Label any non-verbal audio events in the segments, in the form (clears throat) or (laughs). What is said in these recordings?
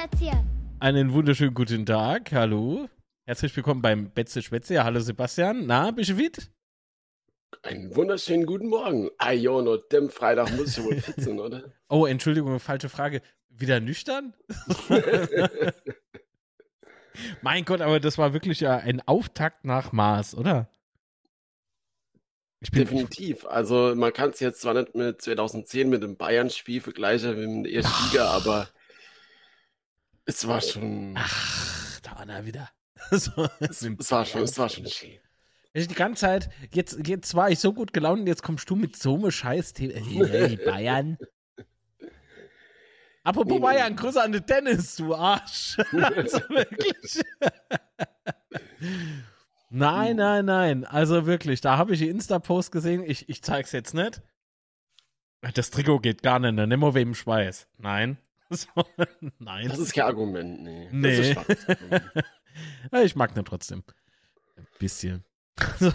Schwätze. Einen wunderschönen guten Tag. Hallo. Herzlich willkommen beim Betze Schwätze. Ja, hallo Sebastian. Na, bist du fit? Einen wunderschönen guten Morgen. Ah, jo, nur dem Freitag muss ich wohl fit sein, oder? (laughs) Oh, Entschuldigung, falsche Frage. Wieder nüchtern? (laughs) mein Gott, aber das war wirklich ja ein Auftakt nach Mars, oder? Ich bin Definitiv. Also man kann es jetzt zwar nicht mit 2010 mit dem Bayern-Spiel vergleichen wie mit der ersten Liga, aber es war schon. Ach, da war er wieder. (laughs) so, es, es, war schon, es war schon schön. Die ganze Zeit, jetzt, jetzt war ich so gut gelaunt, jetzt kommst du mit so einem scheiß Thema. Hey, Bayern. (laughs) Apropos nee, Bayern, Grüße an den Dennis, du Arsch. (laughs) also wirklich. Nein, nein, nein. Also wirklich, da habe ich die Insta-Post gesehen. Ich, ich zeig's jetzt nicht. Das Trikot geht gar nicht, ne? Nimm mal wem Schweiß. Nein. (laughs) So, nein. Das ist kein Argument, nee. Nee. (laughs) ich mag den trotzdem. Ein bisschen. (laughs) So.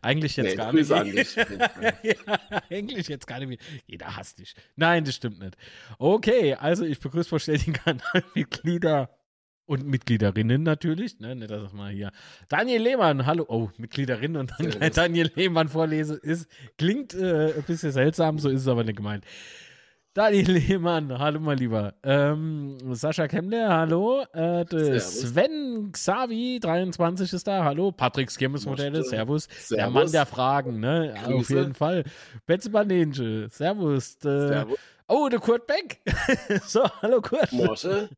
eigentlich jetzt nee, gar nicht. ja, eigentlich jetzt gar nicht. Jeder hasst dich. Nein, das stimmt nicht. Okay, also ich begrüße vorstellig den Kanalmitglieder und Mitgliederinnen natürlich, ne, nicht, dass ich mal hier. Daniel Lehmann, hallo, oh, Mitgliederinnen und dann gleich Daniel Lehmann vorlese, ist, klingt äh, ein bisschen seltsam, so ist es aber nicht gemeint. Daniel Lehmann, hallo mal lieber. Ähm, Sascha Kemmler, hallo. Äh, Sven Xavi, 23 ist da, hallo. Patrick Skirmes Modelle, servus. servus. Der Mann der Fragen, ne? Grüße. Auf jeden Fall. Betze Banenge, servus. Äh, servus. Oh, der Kurt Beck. (laughs) so, hallo Kurt. Morse.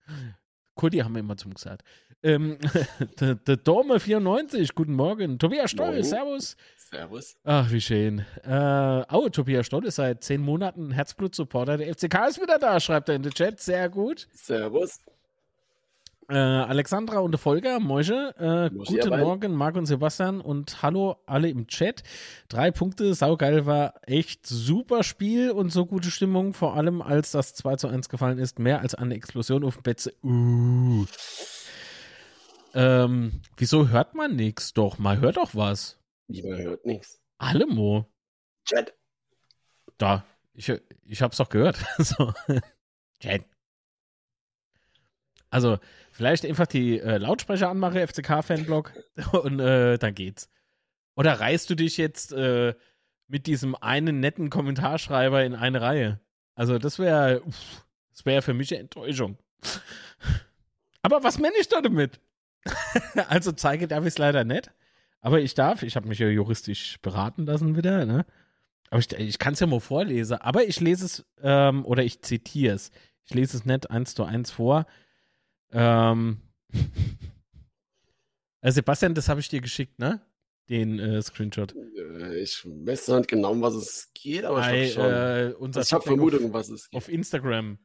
Kurti haben wir immer zum gesagt. Ähm, (laughs) der, der Dorme 94, guten Morgen. Tobias Stoll, servus. Servus. Ach, wie schön. Äh, oh, Tobias Stoll ist seit zehn Monaten Herzblut-Supporter. Der FCK ist wieder da, schreibt er in den Chat. Sehr gut. Servus. Äh, Alexandra und Volker, Moische, äh, guten Morgen, Marc und Sebastian und hallo alle im Chat. Drei Punkte, saugeil, war echt super Spiel und so gute Stimmung, vor allem als das 2 zu 1 gefallen ist, mehr als eine Explosion auf dem Betze. Uh. Ähm, wieso hört man nichts? Doch, mal hört doch was. Man hört nichts. Alle Mo. Chat. Da, ich, ich hab's doch gehört. (laughs) so. Chat. Also, vielleicht einfach die äh, Lautsprecher anmache, FCK-Fanblog, (laughs) und äh, dann geht's. Oder reißt du dich jetzt äh, mit diesem einen netten Kommentarschreiber in eine Reihe? Also, das wäre, das wäre für mich eine Enttäuschung. (laughs) Aber was meine ich da damit? (laughs) also zeige darf ich es leider nicht. Aber ich darf, ich habe mich ja juristisch beraten lassen wieder, ne? Aber ich, ich kann es ja mal vorlesen. Aber ich lese es, ähm, oder ich zitiere es. Ich lese es nicht eins zu eins vor. Ähm, (laughs) äh, Sebastian, das habe ich dir geschickt, ne? Den äh, Screenshot. Äh, ich weiß nicht genau, um was es geht, aber Ei, ich glaube schon. Äh, unser ich habe Vermutung, um was es geht. Auf Instagram.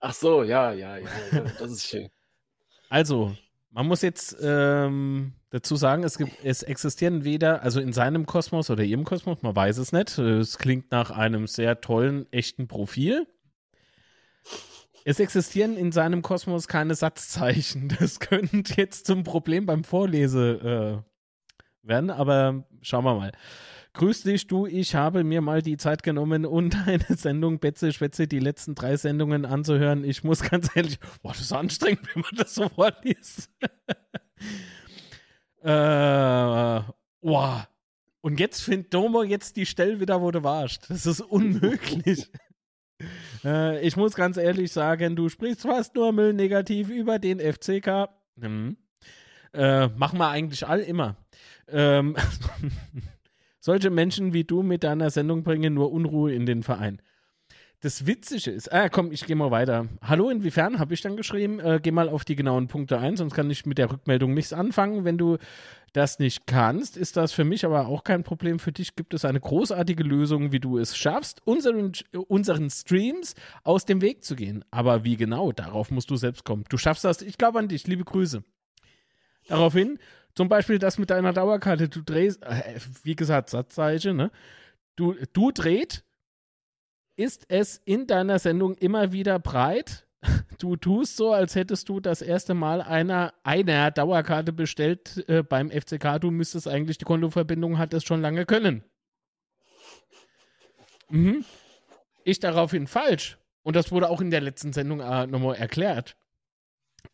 Ach so, ja, ja, ja, ja das ist schön. (laughs) Also, man muss jetzt ähm, dazu sagen, es, gibt, es existieren weder, also in seinem Kosmos oder ihrem Kosmos, man weiß es nicht. Es klingt nach einem sehr tollen, echten Profil. Es existieren in seinem Kosmos keine Satzzeichen. Das (laughs) könnte jetzt zum Problem beim Vorlese äh, werden, aber schauen wir mal. Grüß dich, du. Ich habe mir mal die Zeit genommen, um deine (laughs) Sendung Betze Schwätze die letzten drei Sendungen anzuhören. Ich muss ganz ehrlich, boah, das ist anstrengend, (laughs) wenn man das so vorliest. (laughs) äh, boah. Und jetzt findet Domo jetzt die Stelle wieder, wo du warst. Das ist unmöglich. Äh, ich muss ganz ehrlich sagen, du sprichst fast nur Müll negativ über den FCK. Hm. Äh, machen wir eigentlich all immer. Ähm, solche Menschen wie du mit deiner Sendung bringen nur Unruhe in den Verein. Das Witzige ist, ah komm, ich gehe mal weiter. Hallo, inwiefern habe ich dann geschrieben? Äh, geh mal auf die genauen Punkte ein, sonst kann ich mit der Rückmeldung nichts anfangen. Wenn du das nicht kannst, ist das für mich aber auch kein Problem. Für dich gibt es eine großartige Lösung, wie du es schaffst, unseren, unseren Streams aus dem Weg zu gehen. Aber wie genau, darauf musst du selbst kommen. Du schaffst das. Ich glaube an dich. Liebe Grüße. Daraufhin, zum Beispiel das mit deiner Dauerkarte. Du drehst, äh, wie gesagt, Satzzeichen, ne? Du, du dreht ist es in deiner Sendung immer wieder breit. (laughs) Du tust so, als hättest du das erste Mal einer, einer Dauerkarte bestellt äh, beim FCK. Du müsstest eigentlich die Kontoverbindung hat es schon lange können. Mhm. Ich daraufhin falsch. Und das wurde auch in der letzten Sendung äh, nochmal erklärt.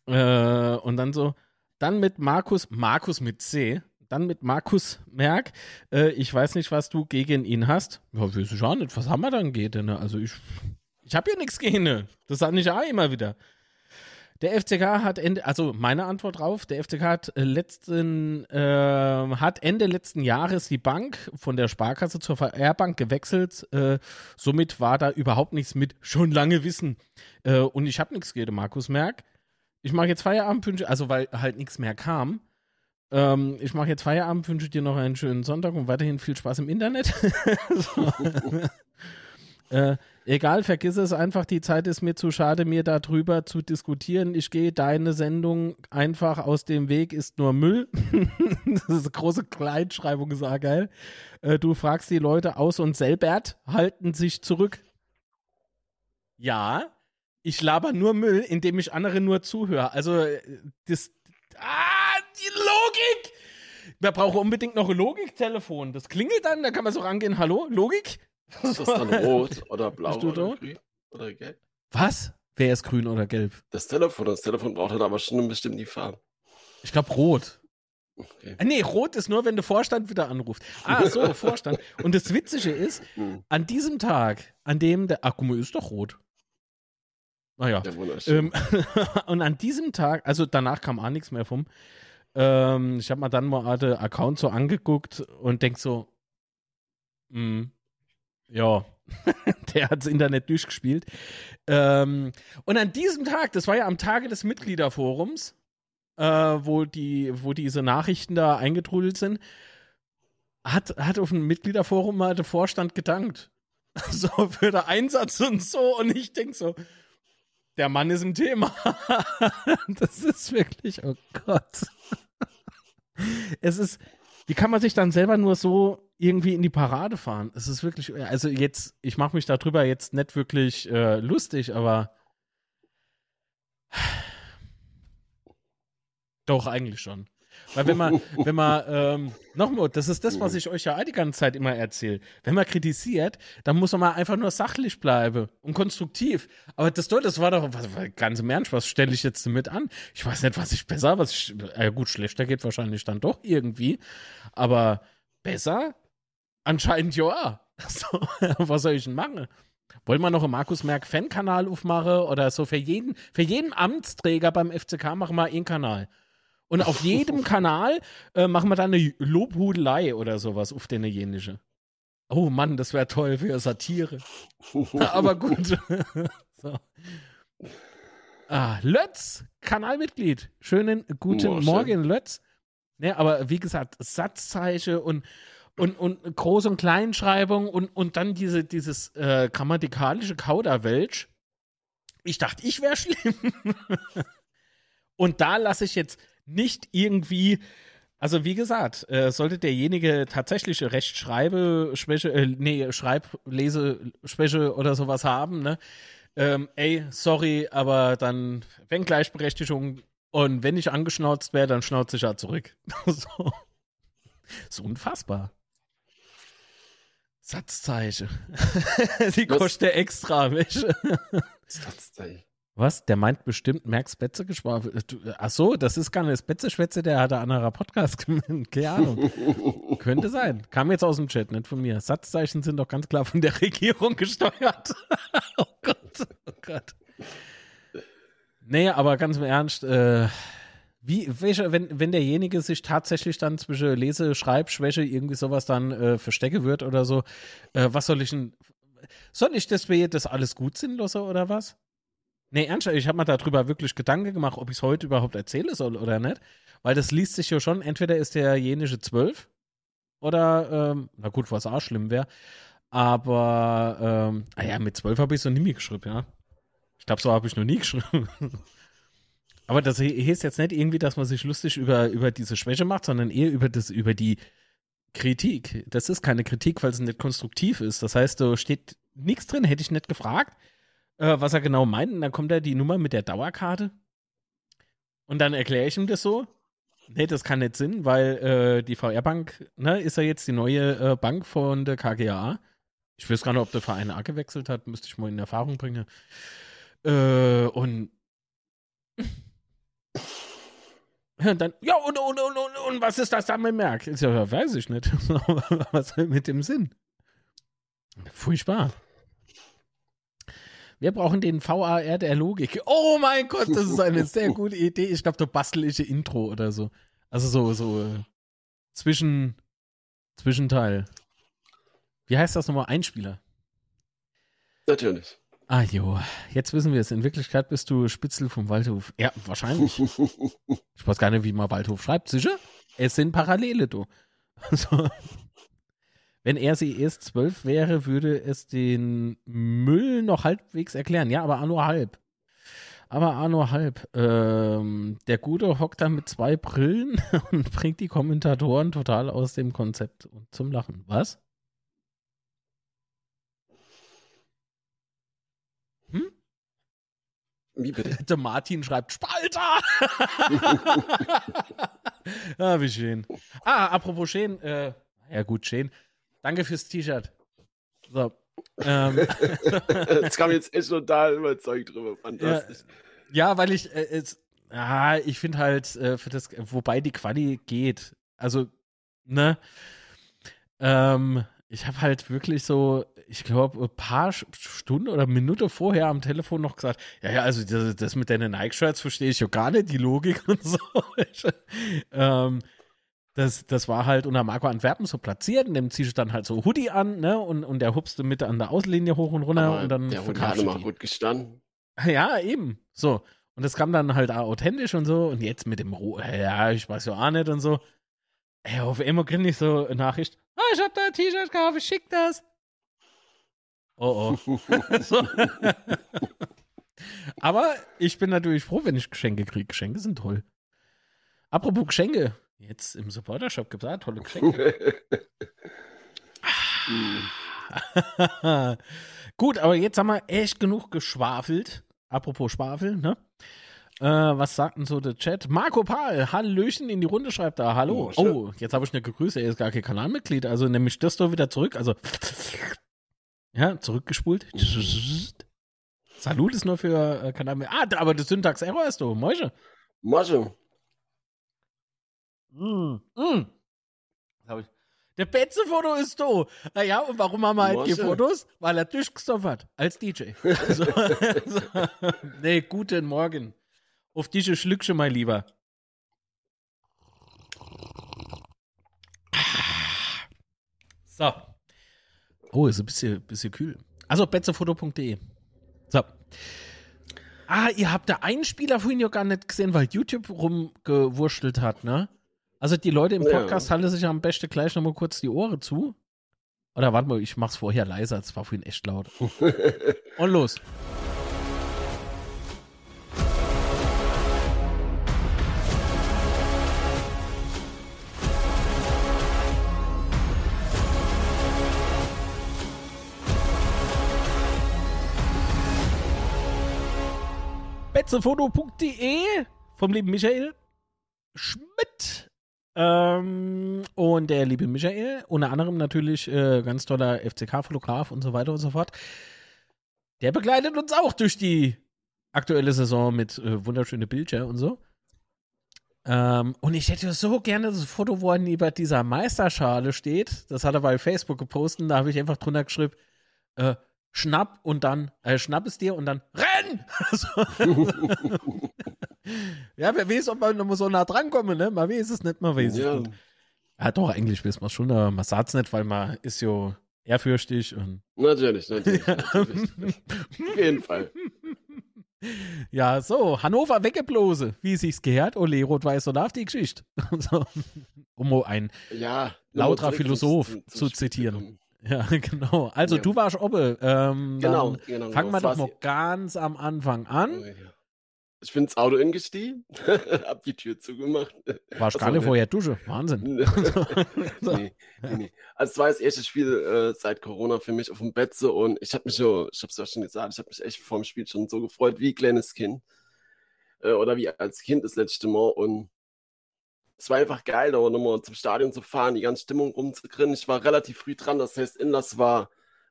Äh, und dann so, dann mit Markus, Markus mit C, dann mit Markus Merck. Äh, ich weiß nicht, was du gegen ihn hast. Ja, weiß ich auch nicht. Was haben wir dann gegen? Ne? Also ich, ich habe ja nichts gegen. Das sage ich auch immer wieder. Der FCK hat Ende, also meine Antwort drauf, der FCK hat äh, letzten, äh, hat Ende letzten Jahres die Bank von der Sparkasse zur VR-Bank gewechselt. Äh, somit war da überhaupt nichts mit schon lange Wissen. Äh, und ich habe nichts gegen Markus Merck. Ich mache jetzt Feierabend, wünsche, also weil halt nichts mehr kam. Ähm, ich mache jetzt Feierabend, wünsche dir noch einen schönen Sonntag und weiterhin viel Spaß im Internet. (laughs) äh, Egal, vergiss es einfach, die Zeit ist mir zu schade, mir darüber zu diskutieren. Ich gehe deine Sendung einfach aus dem Weg, ist nur Müll. (laughs) das ist eine große Kleinschreibung, ist auch geil. Äh, du fragst die Leute aus und Selbert halten sich zurück. Ja, ich laber nur Müll, indem ich andere nur zuhöre. Also, äh, das. Ah, die Logik! Wir brauchen unbedingt noch ein Logiktelefon. Das klingelt dann, da kann man so rangehen. Hallo, Logik? Ist das dann rot oder blau oder grün oder gelb? Was? Wer ist grün oder gelb? Das Telefon. Das Telefon braucht dann aber schon bestimmt die Farbe. Ich glaube rot. Okay. Ah, nee, rot ist nur, wenn der Vorstand wieder anruft. Ah, so, (laughs) Vorstand. Und das Witzige ist, hm. an diesem Tag, an dem der. Ach, guck mal, ist doch rot. Naja. Ähm, (laughs) und an diesem Tag, also danach kam auch nichts mehr vom. Ähm, ich habe mal dann mal den Account so angeguckt und denk so, mh, hm, ja, (laughs) der hat das Internet durchgespielt. Ähm, und an diesem Tag, das war ja am Tage des Mitgliederforums, äh, wo, die, wo diese Nachrichten da eingetrudelt sind, hat, hat auf dem Mitgliederforum mal der Vorstand gedankt. (laughs) So für den Einsatz und so. Und ich denke so, der Mann ist im Thema. (laughs) das ist wirklich, oh Gott. Es ist, wie kann man sich dann selber nur so irgendwie in die Parade fahren. Es ist wirklich, also jetzt, ich mache mich darüber jetzt nicht wirklich äh, lustig, aber (sighs) doch eigentlich schon. Weil wenn man, (laughs) wenn man, ähm, nochmal, das ist das, was ich euch ja die ganze Zeit immer erzähle. Wenn man kritisiert, dann muss man mal einfach nur sachlich bleiben und konstruktiv. Aber das, das war doch, was, ganz im Ernst, was stelle ich jetzt damit an? Ich weiß nicht, was ich besser, was ich, äh, gut, schlechter geht wahrscheinlich dann doch irgendwie. Aber besser? Anscheinend ja. (laughs) So, was soll ich denn machen? Wollen wir noch einen Markus Merck Fan-Kanal aufmachen oder so für jeden, für jeden Amtsträger beim FCK machen wir einen Kanal. Und auf jedem (laughs) Kanal äh, machen wir dann eine Lobhudelei oder sowas auf den jenische. Oh Mann, das wäre toll für Satire. (laughs) Aber gut. (laughs) so. ah, Lötz, Kanalmitglied. Schönen guten oh, Morgen, Lötz. Ne, aber wie gesagt, Satzzeichen und und, und Groß- und Kleinschreibung und, und dann diese, dieses äh, grammatikalische Kauderwelsch. Ich dachte, ich wäre schlimm. und da lasse ich jetzt nicht irgendwie, also wie gesagt, äh, sollte derjenige tatsächlich Rechtschreibeschwäche, äh, nee, Schreibleseschwäche oder sowas haben, ne? Ähm, ey, sorry, aber dann, wenn Gleichberechtigung und wenn ich angeschnauzt wäre, dann schnauze ich ja zurück. (laughs) so. so unfassbar. Satzzeichen. (laughs) Die kostet extra, Wäsche. Satzzeichen. Was? Der meint bestimmt Merks Betze geschwafelt. Ach so, das ist gar nicht Betze-Schwätze, der hat ein anderer Podcast (laughs) gemeint. Keine Ahnung. Könnte sein. Kam jetzt aus dem Chat, nicht von mir. Satzzeichen sind doch ganz klar von der (laughs) Regierung gesteuert. (laughs) oh Gott, oh Gott. Nee, aber ganz im Ernst, äh, wie, welche, wenn, wenn derjenige sich tatsächlich dann zwischen Lese-, Schreibschwäche irgendwie sowas dann äh, verstecke wird oder so, äh, was soll ich denn, soll ich das, das alles gut sinnloser oder was? Nee, ernsthaft, ich habe mir darüber wirklich Gedanken gemacht, ob ich es heute überhaupt erzählen soll oder nicht. Weil das liest sich ja schon, entweder ist derjenige zwölf oder, ähm, na gut, was auch schlimm wäre. Aber, ähm, ah mit zwölf habe ich so nie mehr geschrieben, ja. Ich glaube, so habe ich noch nie (laughs) geschrieben. Aber das heißt jetzt nicht irgendwie, dass man sich lustig über, über diese Schwäche macht, sondern eher über, das, über die Kritik. Das ist keine Kritik, weil es nicht konstruktiv ist. Das heißt, da steht nichts drin, hätte ich nicht gefragt, äh, was er genau meint. Und dann kommt da die Nummer mit der Dauerkarte. Und dann erkläre ich ihm das so. Nee, das kann nicht Sinn, weil äh, die VR-Bank ne, ist ja jetzt die neue äh, Bank von der KGA. Ich weiß gar nicht, ob der Verein A gewechselt hat, müsste ich mal in Erfahrung bringen. Äh, und (laughs) und dann, ja, und, und, und, und, und was ist das da mit Merck? Ja, weiß ich nicht. (laughs) was mit dem Sinn? Furchtbar. Wir brauchen den VAR der Logik. Oh mein Gott, das ist eine sehr (laughs) gute Idee. Ich glaube, da bastel ich ein Intro oder so. Also so, so äh, zwischen, Zwischenteil. Wie heißt das nochmal? Einspieler. Natürlich. Ah jo, jetzt wissen wir es. In Wirklichkeit bist du Spitzel vom Waldhof. Ja, wahrscheinlich. (laughs) ich weiß gar nicht, wie man Waldhof schreibt. Sicher? Es sind Parallele, du. (laughs) Also, wenn er sie erst zwölf wäre, würde es den Müll noch halbwegs erklären. Ja, aber nur halb. Aber auch nur halb. Ähm, der Gute hockt da mit zwei Brillen (laughs) und bringt die Kommentatoren total aus dem Konzept und zum Lachen. Was? Wie bitte? (laughs) Der Martin schreibt Spalter. (laughs) ah, wie schön. Ah, apropos schön. Äh, ja, gut, schön. Danke fürs T-Shirt. So. (laughs) Ähm. das kam jetzt echt total überzeugt drüber. Fantastisch. Ja, ja weil ich äh, es, ah, ich finde halt, äh, für das, wobei die Quali geht. Also, ne? Ähm, ich habe halt wirklich so, ich glaube, ein paar Stunden oder Minute vorher am Telefon noch gesagt, ja, ja, also das, das mit deinen Nike-Shirts verstehe ich ja gar nicht, die Logik und so. (laughs) ähm, das, das war halt unter Marco Antwerpen so platziert und dem ziehst du dann halt so Hoodie an, ne, und, und der hupste mit an der Außenlinie hoch und runter Aber und dann. Der Hoodie hat mal gut gestanden. Ja, eben. So. Und das kam dann halt auch authentisch und so. Und jetzt mit dem Ruhe, ja, ich weiß ja auch nicht und so. Ey, auf einmal kriege ich so eine Nachricht. Ah, ich hab da ein T-Shirt gekauft, ich schick das. Oh oh. (laughs) Aber ich bin natürlich froh, wenn ich Geschenke kriege. Geschenke sind toll. Apropos Geschenke. Jetzt im Supporter-Shop gibt es auch tolle Geschenke. (laughs) (laughs) Gut, aber jetzt haben wir echt genug geschwafelt. Apropos Schwafel, ne? Äh, was sagt denn so der Chat? Marco Paul, Hallöchen in die Runde schreibt da. Hallo. Oh, oh jetzt habe ich eine gegrüßt. Er ist gar kein Kanalmitglied. Also nehme ich das doch wieder zurück. Also, ja, zurückgespult. Salut ist nur für äh, Kanalmitglied. Ah, aber das Syntax-Error ist du. Mäusche. Mäusche. Mm, mm. ich. Der Betze-Foto ist da. Naja, und warum haben wir halt die Fotos? Weil er durchgestoffen hat. Als DJ. so, so. Nee, guten Morgen. Auf diese Schlückchen, mein Lieber. So. Oh, ist ein bisschen, bisschen kühl. Also, betzefoto.de. So. Ah, ihr habt da einen Spieler vorhin ja gar nicht gesehen, weil YouTube rumgewurschtelt hat, ne? Also die Leute im Podcast ja. halten sich am besten gleich nochmal kurz die Ohren zu. Oder warte mal, ich mach's vorher leiser, das war vorhin echt laut. (laughs) Und los. betzefoto.de vom lieben Michael Schmidt. Ähm, und der liebe Michael, unter anderem natürlich äh, ganz toller FCK-Fotograf und so weiter und so fort. Der begleitet uns auch durch die aktuelle Saison mit äh, wunderschöne Bilder und so. Ähm, und ich hätte so gerne das Foto, wo er neben dieser Meisterschale steht. Das hat er bei Facebook gepostet. Da habe ich einfach drunter geschrieben, äh, schnapp und dann, äh, schnapp es dir und dann renn! (laughs) (laughs) ja, wer weiß, ob man noch so nah drankommen, ne? Man weiß es nicht, man weiß ja. es nicht. Ja, doch, eigentlich weiß man schon, aber man sagt es nicht, weil man ist ja ehrfürchtig und. Natürlich, natürlich. natürlich. Auf jeden Fall. (laughs) Ja, so, Hannover weggeblose, wie sich's gehört. Ole, rot-weiß und auf die Geschichte. (laughs) um ein ja, lauter Philosoph zu, zu, zitieren. Ja, (laughs) genau. Also ja. du warst Obbe. Ähm, genau, genau. Fangen wir doch mal ganz am Anfang an. Ich bin ins Auto ingestiegen, (laughs) hab die Tür zugemacht. Warst also, gar nicht vorher Dusche. Wahnsinn. (laughs) nee, nee, nee. Also es war das erste Spiel äh, seit Corona für mich auf dem Betze und ich habe mich so, ich hab's ja schon gesagt, ich habe mich echt vor dem Spiel schon so gefreut wie kleines Kind. Äh, oder wie als Kind das letzte Mal und es war einfach geil, da nochmal zum Stadion zu fahren, die ganze Stimmung rumzukriegen. Ich war relativ früh dran, das heißt, Inlass war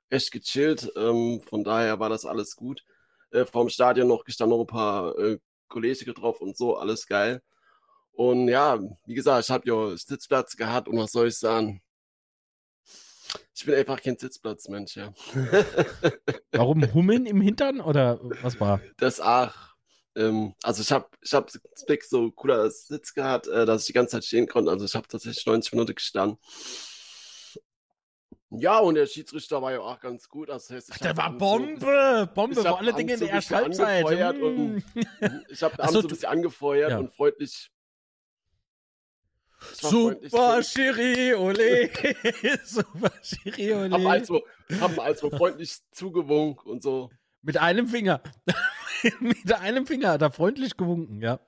echt gechillt. Ähm, von daher war das alles gut. Äh, vom Stadion noch gestanden noch ein paar äh, Kollegen drauf und so, alles geil. Und ja, wie gesagt, ich habe ja Sitzplatz gehabt und was soll ich sagen? Ich bin einfach kein Sitzplatzmensch, ja. (laughs) Warum Hummeln im Hintern oder was war? Das ach. Ähm, also ich habe ich hab so cooler Sitz gehabt, äh, dass ich die ganze Zeit stehen konnte. Also ich habe tatsächlich 90 Minuten gestanden. Ja, und der Schiedsrichter war ja auch ganz gut. Das heißt, Ach, der war Bombe! (laughs) So, Bombe, vor alle Dinge in der ersten Halbzeit. Mm. ich habe so, ein bisschen angefeuert ja. und freundlich (laughs) Super Schiri, ole. Super Schiri, ole. Haben also, haben also freundlich zugewunken und so. Mit einem Finger. (laughs) Mit einem Finger hat er freundlich gewunken, ja.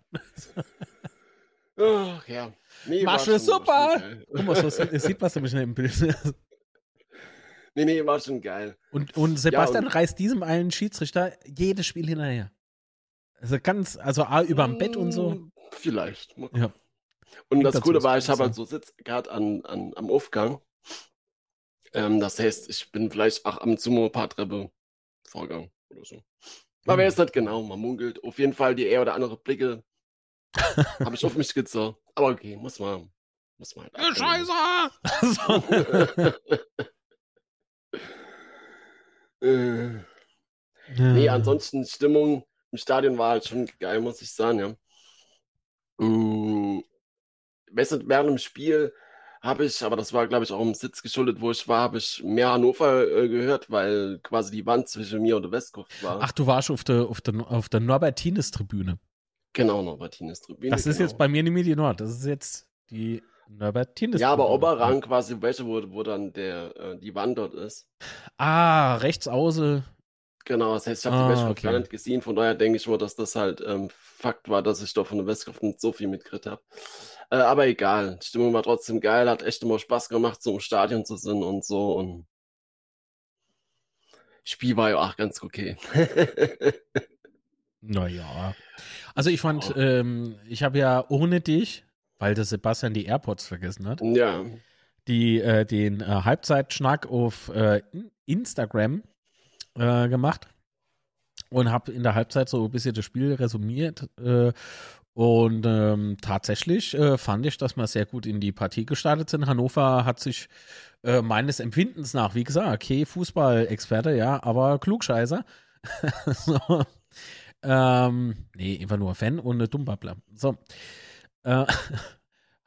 Ach ja. Nee, Masche, super! Guck mal, so sieht was nämlich im Bild. Nee, nee, war schon geil. Und, und Sebastian ja, und reißt diesem einen Schiedsrichter jedes Spiel hinterher. Also ganz, also A, überm Bett und so. Vielleicht. Ja. Und das Coole war, ich habe halt so Sitz gerade an, an, am Aufgang. Ähm, das heißt, ich bin vielleicht auch am ein paar Treppe vorgegangen oder so. Man mhm. weiß nicht genau, man munkelt. Auf jeden Fall die eher oder andere Blicke (laughs) habe ich auf mich gezogen. Aber okay, muss man. Muss man halt Scheiße! (laughs) (laughs) äh, nee, ansonsten Stimmung im Stadion war halt schon geil, muss ich sagen, ja. Mm, während dem Spiel habe ich, aber das war, glaube ich, auch im Sitz geschuldet, wo ich war, habe ich mehr Hannover äh, gehört, weil quasi die Wand zwischen mir und der Westkurve war. Ach, du warst auf der, auf der, auf der Norbertines-Tribüne. Genau, Norbertines-Tribüne. Das ist genau. jetzt bei mir die Medi Nord. Das ist jetzt die Norbertines-Tribüne. Ja, aber Oberrang quasi, welche, wo, wo dann der, äh, die Wand dort ist. Ah, rechts außen. Genau, das heißt, ich habe ah, die Match okay. gar nicht gesehen, von daher denke ich mal, dass das halt ähm, Fakt war, dass ich doch von der Westkraft nicht so viel mitgekriegt habe. Äh, aber egal, die Stimmung war trotzdem geil, hat echt immer Spaß gemacht, so im Stadion zu sein und so und Spiel war ja auch ganz okay. (laughs) naja. Also ich fand, oh. ähm, ich habe ja ohne dich, weil der Sebastian die AirPods vergessen hat, ja. die, äh, den äh, Halbzeitschnack auf äh, Instagram äh, gemacht und habe in der Halbzeit so ein bisschen das Spiel resumiert. Äh, und ähm, tatsächlich äh, fand ich, dass wir sehr gut in die Partie gestartet sind. Hannover hat sich meines Empfindens nach, wie gesagt, okay, Fußball-Experte, ja, aber Klugscheißer. (laughs) so. ähm, nee, einfach nur Fan und eine Dummbabbler. So. Äh, (laughs)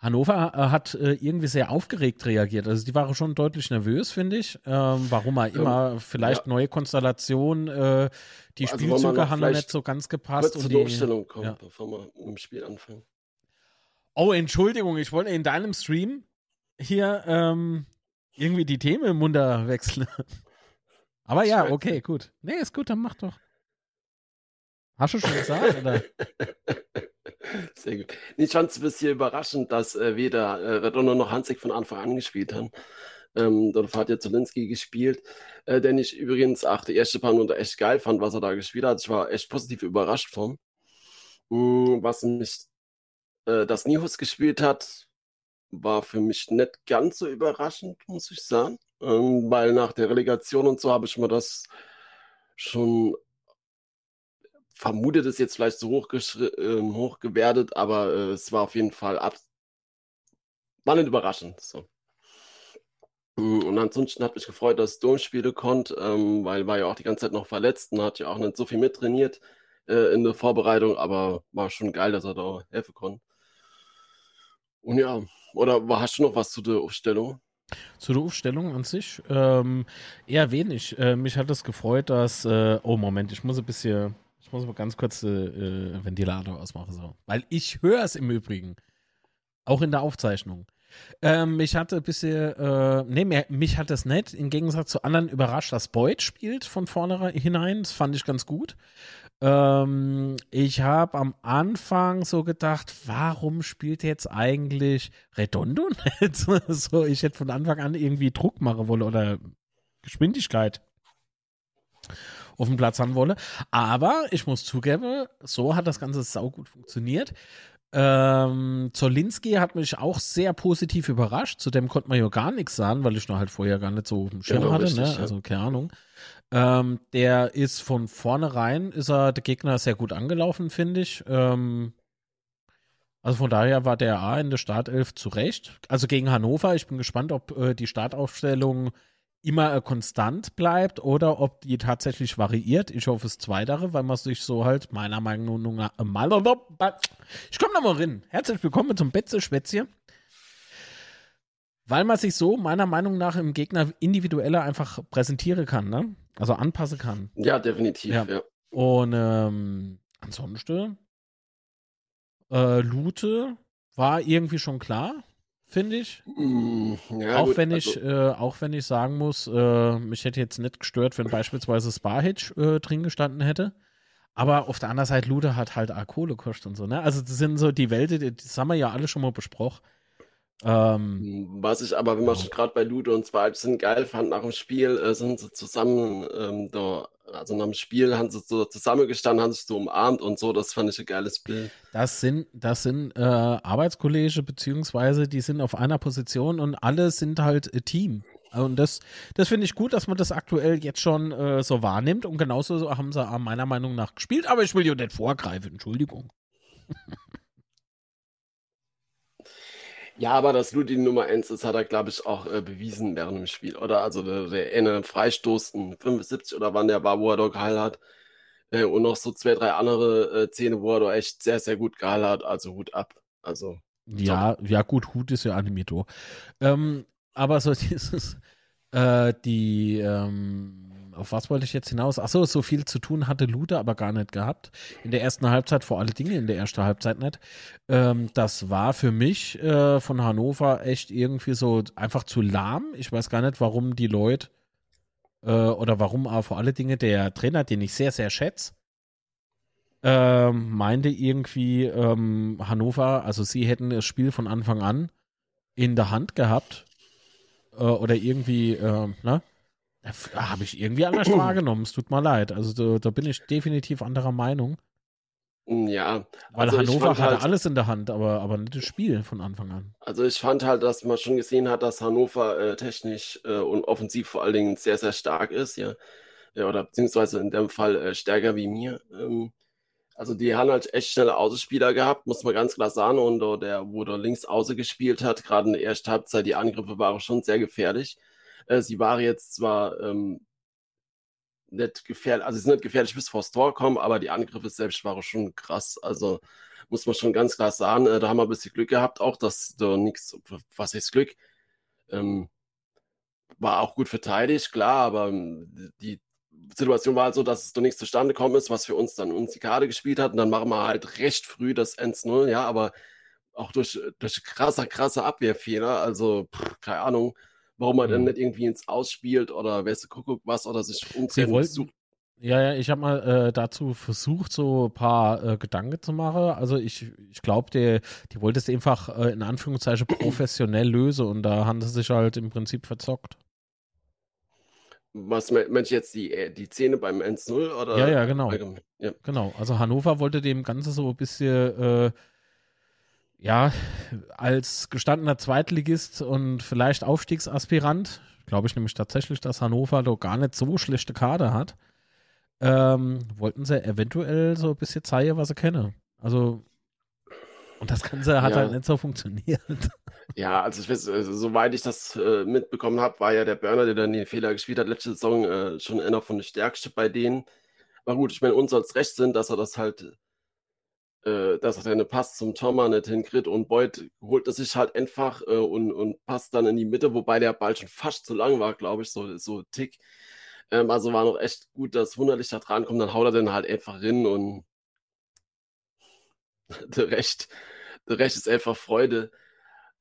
Hannover äh, hat äh, irgendwie sehr aufgeregt reagiert. Also die waren schon deutlich nervös, finde ich. Ähm, warum er immer vielleicht ja. neue Konstellationen, äh, die also Spielzüge haben nicht so ganz gepasst. Kurz und die Umstellung kommen, ja. bevor wir im Spiel anfangen. Oh, Entschuldigung, ich wollte in deinem Stream hier ähm, irgendwie die Themen im Munter wechseln. (laughs) Aber ja, okay, gut. Nee, ist gut, dann mach doch. Hast du schon gesagt, oder? (laughs) Sehr gut. Ich fand es ein bisschen überraschend, dass äh, weder äh, Redondo noch Hansik von Anfang an gespielt haben. Ähm, dort hat ja Zulinski gespielt, äh, den ich übrigens auch die erste Paar Minute echt geil fand, was er da gespielt hat. Ich war echt positiv überrascht von. Mhm, was mich, äh, dass Nihus gespielt hat, war für mich nicht ganz so überraschend, muss ich sagen. Ähm, weil nach der Relegation und so habe ich mir das schon vermutet, ist jetzt vielleicht so hoch, äh, hoch gewertet, aber äh, es war auf jeden Fall ab war nicht überraschend. So. Und ansonsten hat mich gefreut, dass Dom spielen konnte, ähm, weil war ja auch die ganze Zeit noch verletzt und hat ja auch nicht so viel mittrainiert äh, in der Vorbereitung, aber war schon geil, dass er da helfen konnte. Und ja, oder hast du noch was zu der Aufstellung? Zu der Aufstellung an sich? Ähm, eher wenig. Äh, mich hat es gefreut, dass. Äh, oh, Moment, ich muss ein bisschen muss mal ganz kurz äh, äh, Ventilator ausmachen. So. Weil ich höre es im Übrigen. Auch in der Aufzeichnung. Ähm, mich hatte bisschen, äh, nee, mich hat das nicht, im Gegensatz zu anderen überrascht, dass Boyd spielt von vorne hinein. Das fand ich ganz gut. Ähm, ich habe am Anfang so gedacht, warum spielt jetzt eigentlich Redondo (laughs) nicht? so, ich hätte von Anfang an irgendwie Druck machen wollen oder Geschwindigkeit auf dem Platz haben wolle. Aber ich muss zugeben, so hat das Ganze saugut funktioniert. Ähm, Zolinski hat mich auch sehr positiv überrascht. Zu dem konnte man ja gar nichts sagen, weil ich noch halt vorher gar nicht so im Schirm genau, hatte. Richtig, ne? Also keine Ahnung. Ähm, der ist von vornherein, ist er der Gegner sehr gut angelaufen, finde ich. Ähm, also von daher war der A in der Startelf zurecht. Also gegen Hannover. Ich bin gespannt, ob äh, die Startaufstellung immer äh, konstant bleibt oder ob die tatsächlich variiert. Ich hoffe es Zweitere, weil man sich so halt meiner Meinung nach äh, mal ich komme nochmal rein. Herzlich willkommen zum Betze Spätzchen. Weil man sich so meiner Meinung nach im Gegner individueller einfach präsentieren kann, ne? Also anpassen kann. Ja, definitiv, ja. ja. Und ähm, ansonsten äh, Lute war irgendwie schon klar, finde ich. Mm, ja, auch gut, wenn ich, also, äh, auch wenn ich sagen muss, äh, mich hätte jetzt nicht gestört, wenn beispielsweise Sparhitch äh, drin gestanden hätte. Aber auf der anderen Seite, Lute hat halt auch Kohle gekostet und so, ne? Also das sind so die Welten, das haben wir ja alle schon mal besprochen. Ähm, Was ich aber, wenn wir schon gerade bei Ludo und Sparhitch sind, geil fand nach dem Spiel, äh, sind sie zusammen ähm, da also nach dem Spiel haben sie so zusammengestanden, haben sich so umarmt und so, das fand ich ein geiles Bild. Das sind, das sind äh, Arbeitskollege, beziehungsweise die sind auf einer Position und alle sind halt äh, Team. Und das, das finde ich gut, dass man das aktuell jetzt schon äh, so wahrnimmt. Und genauso haben sie meiner Meinung nach gespielt. Aber ich will ja nicht vorgreifen, Entschuldigung. (laughs) Ja, aber dass Ludi Nummer 1 ist, hat er, glaube ich, auch äh, bewiesen während dem Spiel, oder? Also der, der eine Freistoß in 75 oder wann der war, wo er da gehalten hat. Äh, und noch so zwei, drei andere äh, Szene, wo er da echt sehr, sehr gut gehalten hat. Also Hut ab. Also. Ja, top. ja, gut, Hut ist ja Animito. Ähm, aber so (laughs) dieses, äh, die, ähm, auf was wollte ich jetzt hinaus? Achso, so viel zu tun hatte Lude aber gar nicht gehabt. In der ersten Halbzeit, vor allen Dingen in der ersten Halbzeit nicht. Ähm, das war für mich äh, von Hannover echt irgendwie so einfach zu lahm. Ich weiß gar nicht, warum die Leute äh, oder warum aber vor allen Dingen der Trainer, den ich sehr, sehr schätze, äh, meinte irgendwie ähm, Hannover, also sie hätten das Spiel von Anfang an in der Hand gehabt äh, oder irgendwie, äh, ne? Habe ich irgendwie anders (clears throat) wahrgenommen. Es tut mir leid. Also da, da, bin ich definitiv anderer Meinung. Mm, ja. Weil also Hannover hatte halt, alles in der Hand, aber, aber nicht das Spiel von Anfang an. Also ich fand halt, dass man schon gesehen hat, dass Hannover äh, technisch äh, und offensiv vor allen Dingen sehr, sehr stark ist, ja. ja oder beziehungsweise in dem Fall äh, stärker wie mir. Ähm, also die haben halt echt schnelle Außenspieler gehabt, muss man ganz klar sagen. Und der, wo der links außen gespielt hat, gerade in der ersten Halbzeit, die Angriffe waren schon sehr gefährlich. Äh, sie war jetzt zwar ähm, nicht gefährlich, also sie sind nicht gefährlich bis vors Tor kommen, aber die Angriffe selbst waren schon krass. Also muss man schon ganz klar sagen, äh, da haben wir ein bisschen Glück gehabt, auch dass da nichts, was ist Glück, ähm, war auch gut verteidigt, klar, aber ähm, die Situation war halt so, dass es nichts zustande gekommen ist, was für uns dann uns die Karte gespielt hat. Und dann machen wir halt recht früh das 1-0, ja, aber auch durch, durch krasser, krasser Abwehrfehler, also pff, keine Ahnung, warum man mhm. dann nicht irgendwie ins Ausspielt oder weißt du, Kuckuck was oder sich umdrehen sucht. Ja, ja, ich habe mal äh, dazu versucht, so ein paar äh, Gedanken zu machen. Also ich, ich glaube, die, die wollte es einfach äh, in Anführungszeichen professionell lösen und da haben sie sich halt im Prinzip verzockt. Was meinst du jetzt die, äh, die Szene beim 1-0 oder? Ja, ja, genau. Ja. Genau. Also Hannover wollte dem Ganze so ein bisschen äh, ja, als gestandener Zweitligist und vielleicht Aufstiegsaspirant, glaube ich nämlich tatsächlich, dass Hannover doch gar nicht so schlechte Kader hat, ähm, wollten sie eventuell so ein bisschen zeigen, was sie kennen. Also, und das Ganze hat ja. halt nicht so funktioniert. (laughs) Ja, also ich weiß, also, soweit ich das äh, mitbekommen habe, war ja der Burner, der dann den Fehler gespielt hat, letzte Saison äh, schon einer von den stärksten bei denen. Aber gut, ich meine, uns es recht sind, dass er das halt äh, dass er eine Pass zum Thomas nicht hinkriegt und Beuth holt es sich halt einfach äh, und, und passt dann in die Mitte, wobei der Ball schon fast zu lang war, glaube ich, so, so Tick. Ähm, also war noch echt gut, dass Wunderlich da dran kommt, dann haut er den halt einfach hin und (laughs) der Recht, der Recht ist einfach Freude.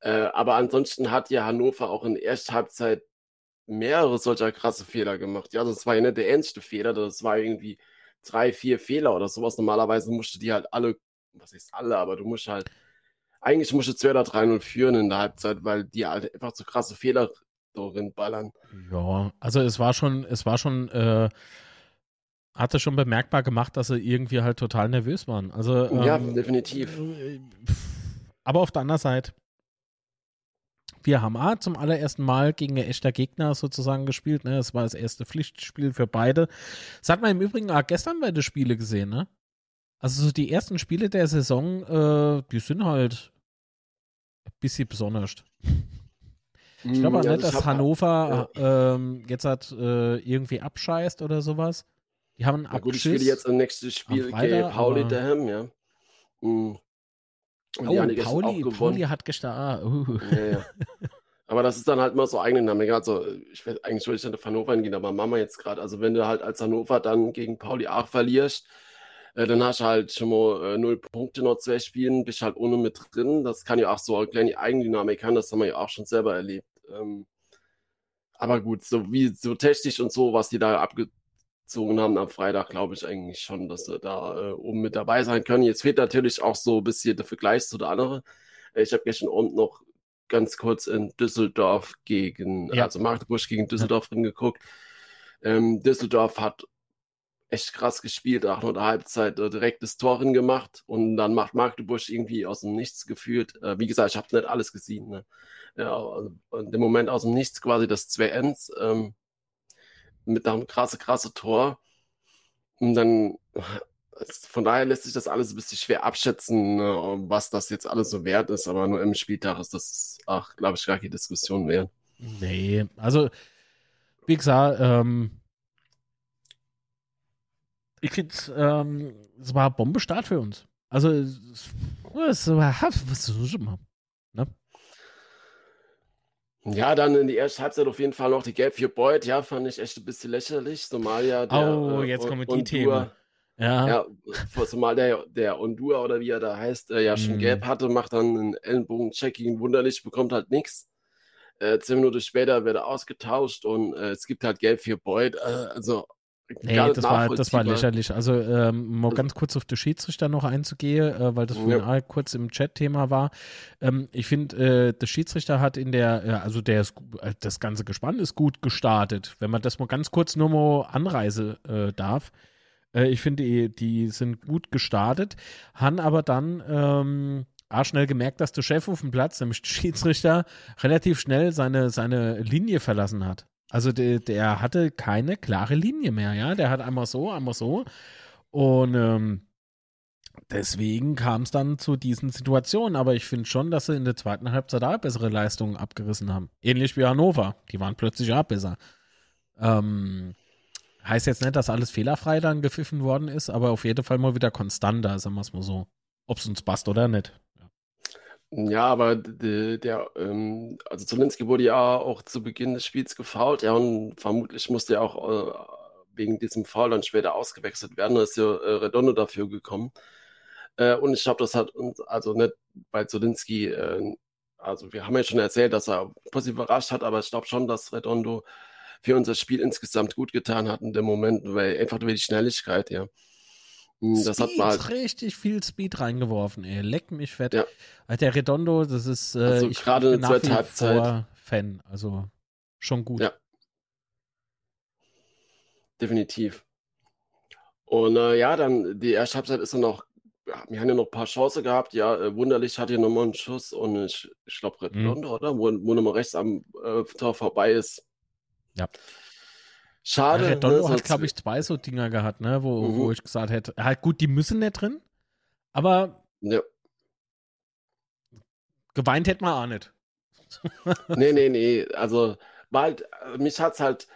Äh, aber ansonsten hat ja Hannover auch in der ersten Halbzeit mehrere solcher krasse Fehler gemacht. Ja, das war ja nicht der ernste Fehler, das war irgendwie drei, vier Fehler oder sowas. Normalerweise musste die halt alle was heißt alle, aber du musst halt, eigentlich musst du Zwerder 3-0 führen in der Halbzeit, weil die halt einfach zu krasse Fehler darin ballern. Ja, also es war schon, es war schon, äh, hatte schon bemerkbar gemacht, dass sie irgendwie halt total nervös waren. Also, ja, ähm, definitiv. Aber auf der anderen Seite, wir haben A, zum allerersten Mal gegen ein echter Gegner sozusagen gespielt. Ne? Das war das erste Pflichtspiel für beide. Das hat man im Übrigen auch gestern bei den Spielen gesehen. Ne? Also so die ersten Spiele der Saison, äh, die sind halt ein bisschen besonders. Ich glaube auch Ja, nicht, ich dass Hannover ähm, jetzt hat äh, irgendwie abscheißt oder sowas. Die haben einen Na gut, ich spiele jetzt im nächsten Spiel gegen Pauli daheim, ja. Mhm. Und oh, gestern Pauli. Pauli hat gestartet. Uh. Ja, ja. Aber das ist dann halt mal so Eigendynamik. Also, ich weiß, eigentlich wollte ich dann auf Hannover hingehen, aber Mama jetzt gerade. Also, wenn du halt als Hannover dann gegen Pauli auch verlierst, äh, dann hast du halt schon mal äh, null Punkte noch zwei Spielen, bist halt ohne mit drin. Das kann ja auch so eine kleine Eigendynamik haben, das haben wir ja auch schon selber erlebt. Ähm, aber gut, so wie so technisch und so, was die da abgezogen haben am Freitag, glaube ich eigentlich schon, dass sie da äh, oben mit dabei sein können. Jetzt fehlt natürlich auch so ein bisschen der Vergleich zu der anderen. Äh, Ich habe gestern Abend noch ganz kurz in Düsseldorf gegen, Ja. also Magdeburg gegen Düsseldorf hingeguckt. Ähm, Düsseldorf hat echt krass gespielt, auch nur der Halbzeit äh, direkt das Tor gemacht und dann macht Magdeburg irgendwie aus dem Nichts geführt. Äh, wie gesagt, ich habe nicht alles gesehen. Ne? Ja, also in dem Moment aus dem Nichts quasi das 2-1 ähm, mit einem krasse, krasse Tor. Und dann, von daher lässt sich das alles ein bisschen schwer abschätzen, ne, was das jetzt alles so wert ist, aber nur im Spieltag ist das, ach, glaube ich, gar keine Diskussion wert. Nee, also, wie gesagt, ähm, ich finde, ähm, es war ein Bombestart für uns. Also, es es war, was soll ich machen? Ja, dann in die erste Halbzeit auf jeden Fall noch die Gelb für Beuth, ja, fand ich echt ein bisschen lächerlich. Somalia, der Oh, äh, jetzt On- kommen die Themen. Ja, Ja, vor- zumal der, der Ondur oder wie er da heißt, äh, ja schon Mhm. gelb hatte, macht dann einen Ellenbogen-Check gegen Wunderlich, bekommt halt nichts. Äh, zehn Minuten später wird er ausgetauscht und äh, es gibt halt gelb für Beuth. Äh, also, nee, das war, das war lächerlich. Also, ähm, mal ganz kurz auf den Schiedsrichter noch einzugehen, äh, weil das vorhin Ja. kurz im Chat-Thema war. Ähm, ich finde, äh, der Schiedsrichter hat in der, äh, also der ist, äh, das ganze Gespann ist gut gestartet. Wenn man das mal ganz kurz nur mal anreise äh, darf. Äh, ich finde, die, die sind gut gestartet, haben aber dann ähm, auch schnell gemerkt, dass der Chef auf dem Platz, nämlich der Schiedsrichter, relativ schnell seine, seine Linie verlassen hat. Also der, der hatte keine klare Linie mehr, ja. Der hat einmal so, einmal so. Und ähm, deswegen kam es dann zu diesen Situationen. Aber ich finde schon, dass sie in der zweiten Halbzeit auch bessere Leistungen abgerissen haben. Ähnlich wie Hannover. Die waren plötzlich auch besser. Ähm, heißt jetzt nicht, dass alles fehlerfrei dann gepfiffen worden ist, aber auf jeden Fall mal wieder konstanter, sagen wir es mal so. Ob es uns passt oder nicht. Ja, aber d- der, ähm, also Zolinski wurde ja auch zu Beginn des Spiels gefoult, ja, und vermutlich musste er auch äh, wegen diesem Foul dann später ausgewechselt werden. Da ist ja äh, Redondo dafür gekommen. Äh, und ich glaube, das hat uns, also nicht bei Zolinski, äh, also wir haben ja schon erzählt, dass er positiv überrascht hat, aber ich glaube schon, dass Redondo für unser Spiel insgesamt gut getan hat in dem Moment, weil einfach über die Schnelligkeit, ja. Mm, Das hat Speed, man halt, richtig viel Speed reingeworfen, ey. Leck mich fett. Ja. Der Redondo, das ist, äh, Also ich gerade bin wie Halbzeit. Fan. Also schon gut. Ja. definitiv. Und äh, ja, dann die erste Halbzeit ist dann noch, ja, wir haben ja noch ein paar Chancen gehabt. Ja, äh, wunderlich hat hier nochmal einen Schuss und ich, ich glaube Mhm. Redondo, oder? Wo, wo nochmal rechts am äh, Tor vorbei ist. Ja. Schade. Ja, Redondo ne, hat, glaube ich, zwei so Dinger gehabt, ne, wo, Mhm. wo ich gesagt hätte, halt gut, die müssen nicht drin, aber Ja. geweint hätte man auch nicht. (laughs) Nee, nee, nee. Also, war halt, äh, mich hat es halt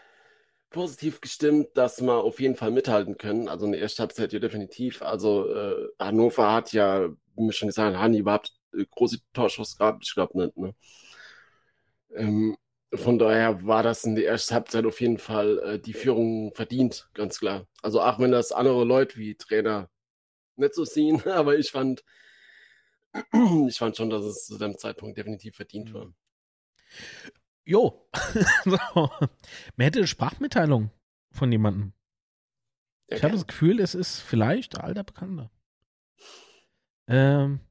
positiv gestimmt, dass wir auf jeden Fall mithalten können. Also in der ersten Halbzeit ja definitiv. Also äh, Hannover hat ja, wie schon gesagt Hanni überhaupt äh, große Torschuss gehabt. Ich glaube nicht. Ne? Ähm, von daher war das in der ersten Halbzeit auf jeden Fall äh, die Führung verdient, ganz klar. Also auch wenn das andere Leute wie Trainer nicht so sehen, (laughs) aber ich fand, (clears throat) ich fand schon, dass es zu dem Zeitpunkt definitiv verdient war. Jo. (laughs) so. Man hätte eine Sprachmitteilung von jemandem. Ich habe das Gefühl, es ist vielleicht alter Bekannter. Ähm,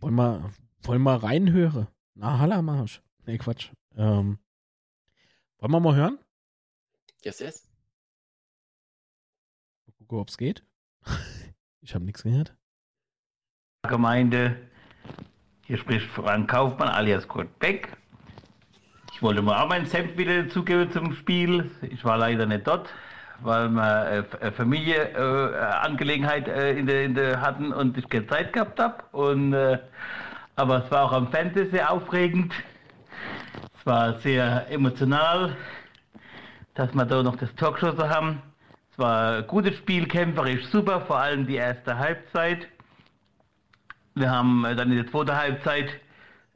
wollen wir, wollen wir reinhören? Na, Hallermarsch. Nee, Quatsch. Ähm, wollen wir mal hören? Yes, yes. Gucke, ob es geht. (laughs) ich habe nichts gehört. Gemeinde, hier spricht Frank Kaufmann alias Kurt Beck. Ich wollte mal auch meinen Senf wieder dazugeben zum Spiel. Ich war leider nicht dort, weil wir äh, Familienangelegenheit äh, äh, in der, in der hatten und ich keine Zeit gehabt habe. Und äh, aber es war auch am Fernsehen sehr aufregend. Es war sehr emotional, dass wir da noch das so haben. Es war ein gutes Spiel, kämpferisch super, vor allem die erste Halbzeit. Wir haben dann in der zweiten Halbzeit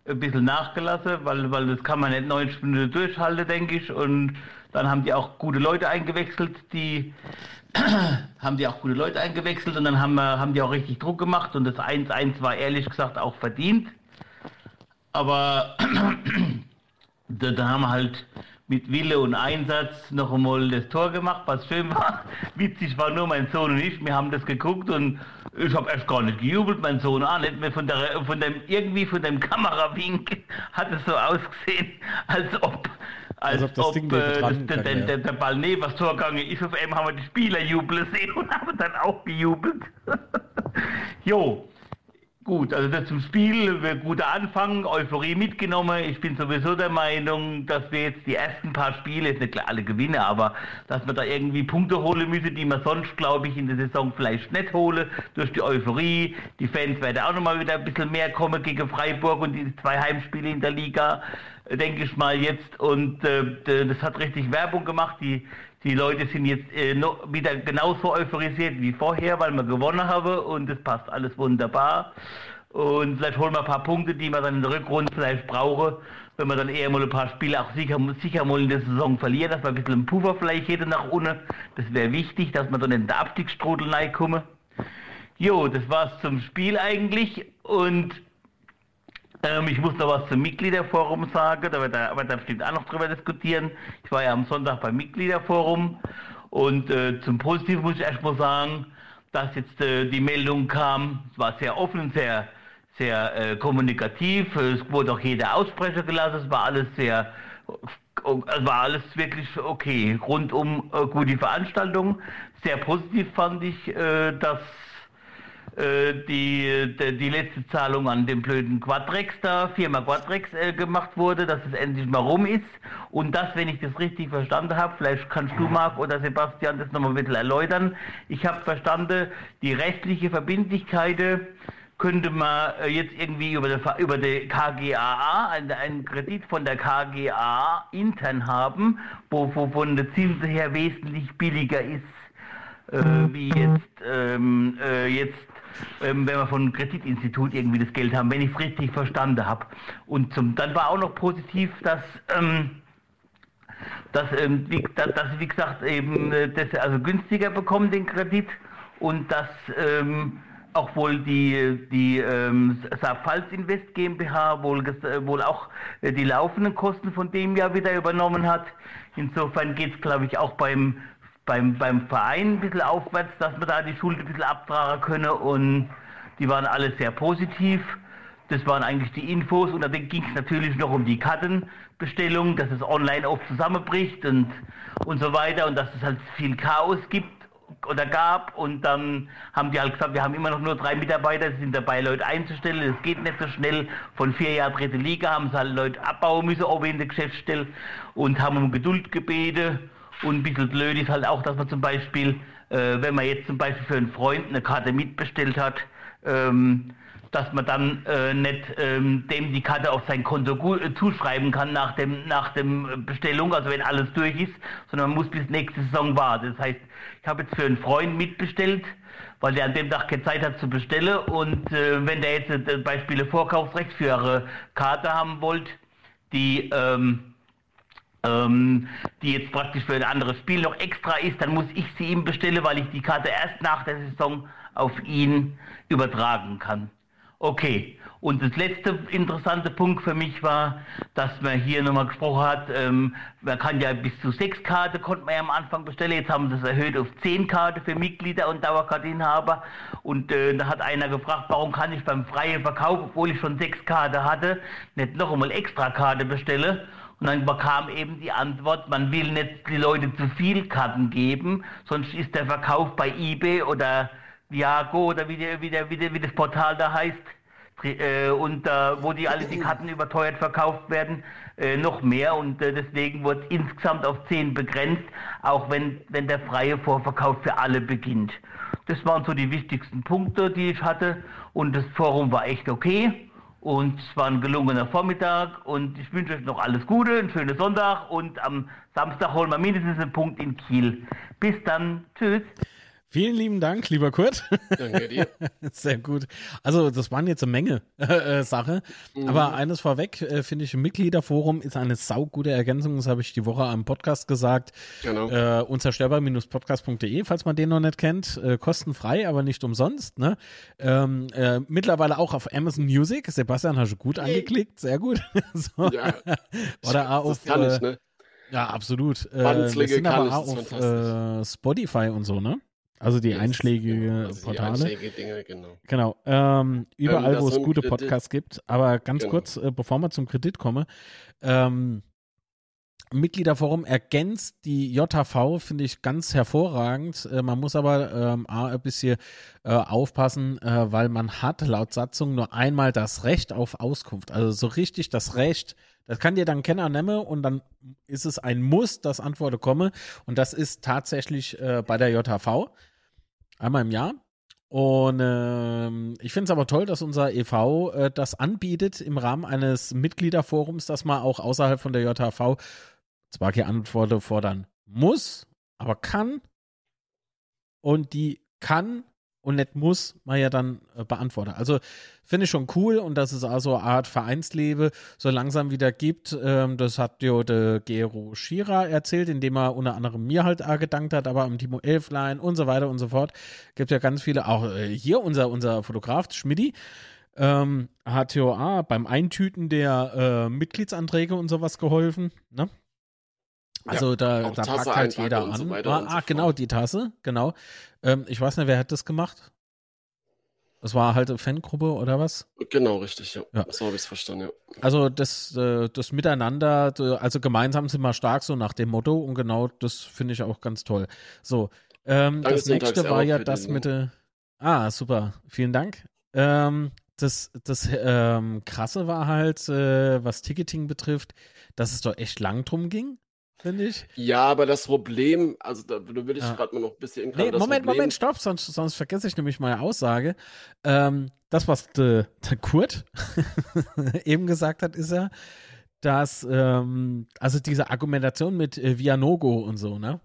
ein bisschen nachgelassen, weil, weil das kann man nicht 90 Minuten durchhalten, denke ich. Und dann haben die auch gute Leute eingewechselt, die (clears throat) haben die auch gute Leute eingewechselt und dann haben, wir, haben die auch richtig Druck gemacht und das 1-1 war ehrlich gesagt auch verdient. Aber (clears throat) da, da haben wir halt mit Wille und Einsatz noch einmal das Tor gemacht, was schön war. (laughs) Witzig war nur mein Sohn und ich, wir haben das geguckt und ich habe erst gar nicht gejubelt, mein Sohn auch nicht mehr von der, von dem, irgendwie von dem Kamerawink (laughs) hat es so ausgesehen, (laughs) als ob, als, als ob, ob äh, das, der, der, der, Ball neben das Tor gegangen ist. Auf einmal haben wir die Spieler jubeln sehen und haben dann auch gejubelt. jo, Gut, also das zum Spiel, guter Anfang, Euphorie mitgenommen. Ich bin sowieso der Meinung, dass wir jetzt die ersten paar Spiele, jetzt nicht alle gewinnen, aber dass wir da irgendwie Punkte holen müssen, die wir sonst, glaube ich, in der Saison vielleicht nicht holen, durch die Euphorie. Die Fans werden auch nochmal wieder ein bisschen mehr kommen gegen Freiburg und die zwei Heimspiele in der Liga, denke ich mal jetzt. Und äh, das hat richtig Werbung gemacht. Die die Leute sind jetzt äh, noch wieder genauso euphorisiert wie vorher, weil wir gewonnen haben und es passt alles wunderbar. Und vielleicht holen wir ein paar Punkte, die wir dann in der Rückrunde vielleicht brauchen, wenn wir dann eher mal ein paar Spiele auch sicher, sicher mal in der Saison verlieren, dass wir ein bisschen Puffer vielleicht hätten nach unten. Das wäre wichtig, dass wir dann in den Abstiegsstrudel reinkommen. Jo, das war's zum Spiel eigentlich und ähm, ich muss noch was zum Mitgliederforum sagen, da wird er aber da bestimmt auch noch drüber diskutieren. Ich war ja am Sonntag beim Mitgliederforum und äh, zum Positiven muss ich erstmal sagen, dass jetzt äh, die Meldung kam, es war sehr offen, sehr, sehr äh, kommunikativ, es wurde auch jeder Aussprecher gelassen, es war alles sehr, es war alles wirklich okay, rundum äh, gut die Veranstaltung. Sehr positiv fand ich, äh, dass die, die, die, letzte Zahlung an den blöden Quadrex da, Firma Quadrex äh, gemacht wurde, dass es endlich mal rum ist. Und das, wenn ich das richtig verstanden habe, vielleicht kannst du, Marc oder Sebastian, das nochmal ein bisschen erläutern. Ich habe verstanden, die rechtliche Verbindlichkeit könnte man äh, jetzt irgendwie über die, über die KGAA, einen, einen Kredit von der KGAA intern haben, wo, wo von der Zinsen her wesentlich billiger ist, äh, wie jetzt, ähm, äh, jetzt ähm, wenn wir von einem Kreditinstitut irgendwie das Geld haben, wenn ich es richtig verstanden habe. Und zum, dann war auch noch positiv, dass, ähm, dass, ähm, wie, dass, dass wie gesagt, eben äh, das also günstiger bekommen, den Kredit, und dass ähm, auch wohl die, die ähm, Pfalz Invest GmbH wohl, äh, wohl auch äh, die laufenden Kosten von dem Jahr wieder übernommen hat. Insofern geht es, glaube ich, auch beim beim, beim Verein ein bisschen aufwärts, dass wir da die Schuld ein bisschen abtragen können und die waren alle sehr positiv. Das waren eigentlich die Infos und dann ging es natürlich noch um die Kartenbestellung, dass es online oft zusammenbricht und, und so weiter und dass es halt viel Chaos gibt oder gab und dann haben die halt gesagt, wir haben immer noch nur drei Mitarbeiter, sind dabei, Leute einzustellen, das geht nicht so schnell. Von vier Jahren dritte Liga haben sie halt Leute abbauen müssen, auch in der Geschäftsstelle und haben um Geduld gebeten und ein bisschen blöd ist halt auch, dass man zum Beispiel, äh, wenn man jetzt zum Beispiel für einen Freund eine Karte mitbestellt hat, ähm, dass man dann äh, nicht ähm, dem die Karte auf sein Konto äh, zuschreiben kann nach dem nach dem Bestellung, also wenn alles durch ist, sondern man muss bis nächste Saison warten. Das heißt, ich habe jetzt für einen Freund mitbestellt, weil der an dem Tag keine Zeit hat zu bestellen und äh, wenn der jetzt äh, Beispiele Vorkaufsrecht für ihre Karte haben wollt, die ähm, ähm, die jetzt praktisch für ein anderes Spiel noch extra ist, dann muss ich sie ihm bestellen, weil ich die Karte erst nach der Saison auf ihn übertragen kann. Okay. Und das letzte interessante Punkt für mich war, dass man hier nochmal gesprochen hat, ähm, man kann ja bis zu sechs Karten konnte man ja am Anfang bestellen, jetzt haben sie es erhöht auf zehn Karten für Mitglieder und Dauerkarteninhaber. Und äh, da hat einer gefragt, warum kann ich beim freien Verkauf, obwohl ich schon sechs Karten hatte, nicht noch einmal extra Karte bestellen? Und dann bekam eben die Antwort, man will nicht die Leute zu viel Karten geben, sonst ist der Verkauf bei eBay oder Viago oder wie, der, wie, der, wie, der, wie das Portal da heißt, äh, und äh, wo die alle die Karten überteuert verkauft werden, äh, noch mehr. Und äh, deswegen wird insgesamt auf 10 begrenzt, auch wenn, wenn der freie Vorverkauf für alle beginnt. Das waren so die wichtigsten Punkte, die ich hatte. Und das Forum war echt okay und es war ein gelungener Vormittag und ich wünsche euch noch alles Gute, einen schönen Sonntag und am Samstag holen wir mindestens einen Punkt in Kiel. Bis dann, tschüss. Vielen lieben Dank, lieber Kurt. Danke dir. (laughs) Sehr gut. Also, das waren jetzt eine Menge (laughs) äh, Sache. Mhm. Aber eines vorweg, äh, finde ich, Mitgliederforum ist eine saugute Ergänzung. Das habe ich die Woche am Podcast gesagt. Genau. Äh, unzerstörbar-podcast.de, falls man den noch nicht kennt. Äh, kostenfrei, aber nicht umsonst. Ne? Ähm, äh, mittlerweile auch auf Amazon Music. Sebastian, hast du gut angeklickt. Sehr gut. (laughs) so. Ja. Oder auch auf. Kann ich, ne? Ja, absolut. Äh, sind aber auch auf äh, Spotify und so, ne? Also die einschlägige also Portale. Die einschlägige Dinge, genau. Genau. Ähm, überall, ähm, wo es gute Kredit. Podcasts gibt. Aber ganz genau. kurz, äh, bevor wir zum Kredit kommen, ähm, Mitgliederforum ergänzt die JV, finde ich ganz hervorragend. Äh, man muss aber ähm, ein bisschen äh, aufpassen, äh, weil man hat laut Satzung nur einmal das Recht auf Auskunft. Also so richtig das Recht, das kann dir dann Kenner nehmen und dann ist es ein Muss, dass Antworten kommen. Und das ist tatsächlich äh, bei der JV. Einmal im Jahr. Und ähm, ich finde es aber toll, dass unser EV äh, das anbietet im Rahmen eines Mitgliederforums, dass man auch außerhalb von der JHV zwar keine Antworten fordern muss, aber kann. Und die kann und nicht muss man ja dann äh, beantworten. Also finde ich schon cool und dass es also eine Art Vereinslebe so langsam wieder gibt. Ähm, das hat jo der Gero Schira erzählt, indem er unter anderem mir halt auch gedankt hat, aber am Timo Elflein und so weiter und so fort. Gibt ja ganz viele, auch äh, hier unser, unser Fotograf Schmidti. Ähm, hat ja beim Eintüten der äh, Mitgliedsanträge und sowas geholfen. Ne? Also ja, da, da packt halt jeder an. So ah, ah so genau, die Tasse, genau. Ähm, ich weiß nicht, wer hat das gemacht? Das war halt eine Fangruppe oder was? Genau, richtig, ja. ja. So habe ich es verstanden, ja. Also das, äh, das Miteinander, also gemeinsam sind wir stark, so nach dem Motto und genau das finde ich auch ganz toll. So, ähm, das nächste war ja das mit der. Ah, super, vielen Dank. Ähm, das das ähm, Krasse war halt, äh, was Ticketing betrifft, dass es doch echt lang drum ging finde ich. Ja, aber das Problem, also da, da will ich ja. gerade mal noch ein bisschen nee, Moment, Problem... Moment, stopp, sonst, sonst vergesse ich nämlich meine Aussage. Ähm, das, was der de Kurt (laughs) eben gesagt hat, ist ja, dass, ähm, also diese Argumentation mit äh, Vianogo und so, ne?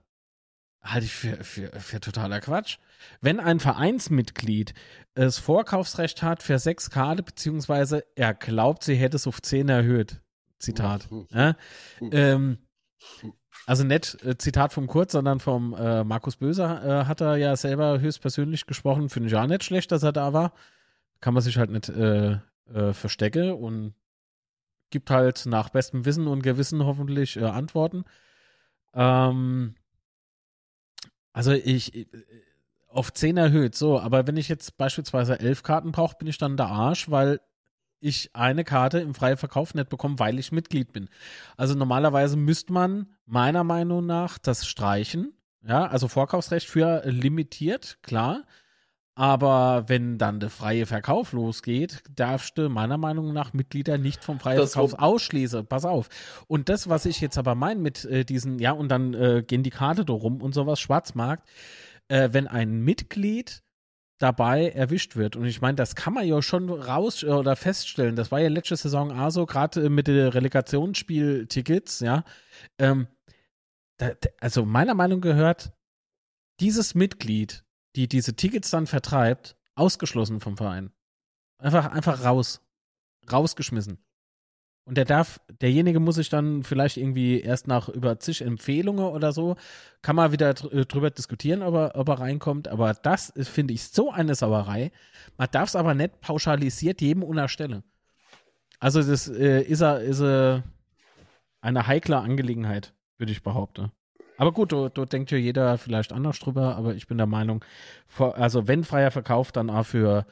Halte ich für, für, für totaler Quatsch. Wenn ein Vereinsmitglied das Vorkaufsrecht hat für sechs Karte, beziehungsweise er glaubt, sie hätte es auf zehn erhöht, Zitat, mhm. äh, ähm, also nicht äh, Zitat vom Kurt, sondern vom äh, Markus Böser äh, hat er ja selber höchstpersönlich gesprochen. Finde ich auch nicht schlecht, dass er da war. Kann man sich halt nicht äh, äh, verstecken und gibt halt nach bestem Wissen und Gewissen hoffentlich Antworten. Ähm, also ich, auf 10 erhöht, so, aber wenn ich jetzt beispielsweise 11 Karten brauche, bin ich dann der Arsch, weil ich eine Karte im freien Verkauf nicht bekomme, weil ich Mitglied bin. Also normalerweise müsste man meiner Meinung nach das streichen. Ja, also Vorkaufsrecht für limitiert, klar. Aber wenn dann der freie Verkauf losgeht, darfst du meiner Meinung nach Mitglieder nicht vom freien das Verkauf ausschließen. Pass auf. Und das, was ich jetzt aber meine mit äh, diesen, ja, und dann äh, gehen die Karte da rum und sowas, Schwarzmarkt, äh, wenn ein Mitglied dabei erwischt wird. Und ich meine, das kann man ja schon raus oder feststellen. Das war ja letzte Saison auch so, gerade mit den Relegationsspieltickets, ja. Ähm, da, also meiner Meinung gehört dieses Mitglied, die diese Tickets dann vertreibt, ausgeschlossen vom Verein. Einfach, einfach raus. Rausgeschmissen. Und der darf, derjenige muss sich dann vielleicht irgendwie erst nach über zig Empfehlungen oder so, kann man wieder äh, drüber diskutieren, ob er, ob er reinkommt. Aber das finde ich so eine Sauerei. Man darf es aber nicht pauschalisiert jedem unterstellen. Also das äh, ist, er, ist er eine heikle Angelegenheit, würde ich behaupten. Aber gut, da, denkt ja jeder vielleicht anders drüber, aber ich bin der Meinung, also wenn freier Verkauf, dann auch für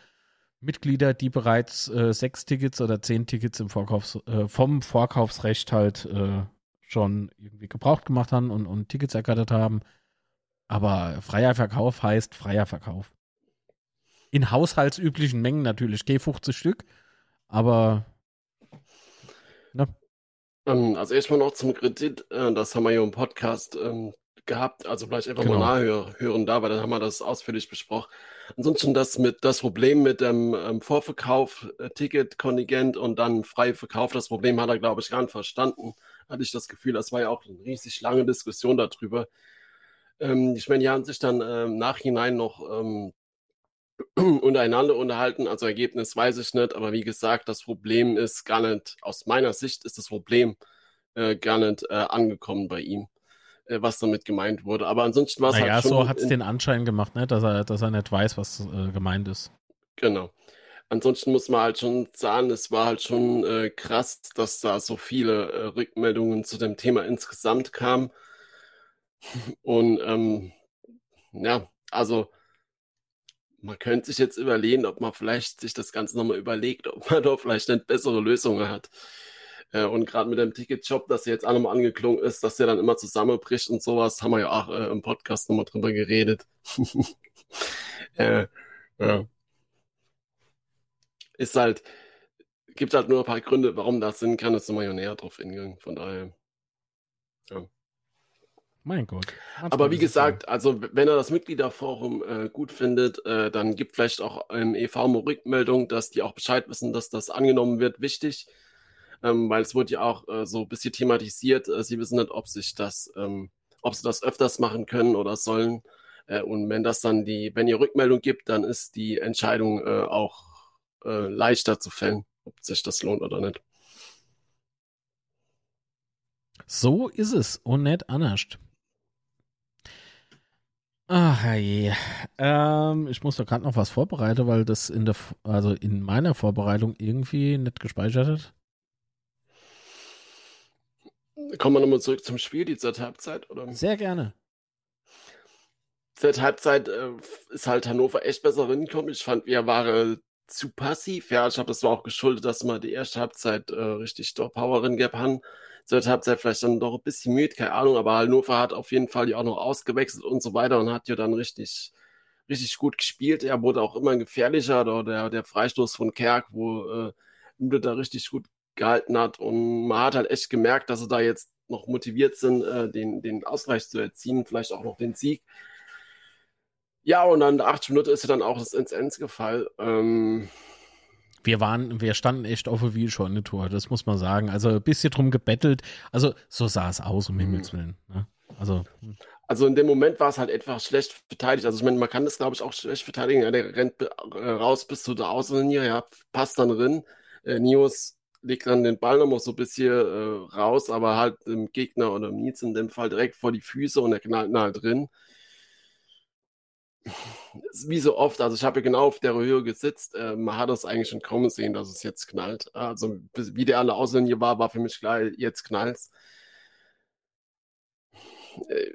Mitglieder, die bereits äh, sechs Tickets oder zehn Tickets im Vorkaufs, äh, vom Vorkaufsrecht halt äh, schon irgendwie gebraucht gemacht haben und, und Tickets ergattert haben. Aber freier Verkauf heißt freier Verkauf. In haushaltsüblichen Mengen natürlich, G50 Stück, aber ne? Also erstmal noch zum Kredit, äh, das haben wir hier im Podcast ähm, gehabt, also vielleicht einfach genau. mal nachhören da, weil dann haben wir das ausführlich besprochen. Ansonsten das mit das Problem mit dem ähm, Vorverkauf, äh, Ticketkontingent und dann frei Verkauf, das Problem hat er, glaube ich, gar nicht verstanden. Hatte ich das Gefühl, das war ja auch eine riesig lange Diskussion darüber. Ähm, ich meine, die haben sich dann äh, Nachhinein noch ähm, (clears throat) untereinander unterhalten. Also Ergebnis weiß ich nicht, aber wie gesagt, das Problem ist gar nicht, aus meiner Sicht ist das Problem äh, gar nicht äh, angekommen bei ihm. Äh, was damit gemeint wurde. Aber ansonsten war es naja, halt. Ja, so hat es den Anschein gemacht, ne? dass, er, dass er nicht weiß, was äh, gemeint ist. Genau. Ansonsten muss man halt schon sagen, es war halt schon äh, krass, dass da so viele äh, Rückmeldungen zu dem Thema insgesamt kamen. Und ähm, ja, also man könnte sich jetzt überlegen, ob man vielleicht sich das Ganze nochmal überlegt, ob man da vielleicht eine bessere Lösung hat. Äh, und gerade mit dem Ticketshop, das jetzt auch nochmal angeklungen ist, dass der dann immer zusammenbricht und sowas, haben wir ja auch äh, im Podcast nochmal drüber geredet. (laughs) äh, ja. Ist halt, gibt halt nur ein paar Gründe, warum das Sinn kann, immer ja näher drauf hingegangen. Von daher, ja. Mein Gott. Aber wie gesagt, also wenn er das Mitgliederforum äh, gut findet, äh, dann gibt vielleicht auch im EV eine Rückmeldung, dass die auch Bescheid wissen, dass das angenommen wird, wichtig ähm, weil es wurde ja auch äh, so ein bisschen thematisiert. Äh, sie wissen nicht, ob sich das, ähm, ob sie das öfters machen können oder sollen. Äh, und wenn das dann die, wenn ihr Rückmeldung gibt, dann ist die Entscheidung äh, auch äh, leichter zu fällen, ob sich das lohnt oder nicht. So ist es und nicht anders. Ach je. Ähm, ich muss da gerade noch was vorbereiten, weil das in der, also in meiner Vorbereitung irgendwie nicht gespeichert hat. Kommen wir nochmal zurück zum Spiel, die zweite Halbzeit, oder? Sehr gerne. Zweite Halbzeit äh, ist halt Hannover echt besser hingekommen. Ich fand, wir waren zu passiv. Ja, ich glaube, das war auch geschuldet, dass wir die erste Halbzeit äh, richtig doch Power drin gehabt haben. Zweite Halbzeit vielleicht dann doch ein bisschen müde, keine Ahnung, aber Hannover hat auf jeden Fall ja auch noch ausgewechselt und so weiter und hat ja dann richtig, richtig gut gespielt. Er wurde auch immer gefährlicher, der, der Freistoß von Kerk, wo äh, da richtig gut gehalten hat. Und man hat halt echt gemerkt, dass sie da jetzt noch motiviert sind, äh, den, den Ausgleich zu erzielen, vielleicht auch noch den Sieg. Ja, und dann der 80 Minuten ist ja dann auch das ins Ends gefallen. Ähm, wir waren, wir standen echt auf der Wielschorne Tor, das muss man sagen. Also ein bisschen drum gebettelt. Also so sah es aus, um mhm. Himmels Willen. Ne? Also, hm. also in dem Moment war es halt etwas schlecht verteidigt. Also ich meine, man kann das, glaube ich, auch schlecht verteidigen. Ja, der rennt äh, raus bis zu der Außenlinie, ja, passt dann drin. Äh, Nios legt dann den Ball nochmal so ein bisschen äh, raus, aber halt dem Gegner oder Nietz in dem Fall direkt vor die Füße und er knallt halt drin. Wie so oft, also ich habe ja genau auf der Höhe gesitzt, äh, man hat das eigentlich schon kaum gesehen, dass es jetzt knallt. Also wie der alle Ausländer war, war für mich klar, jetzt knallt's. Äh,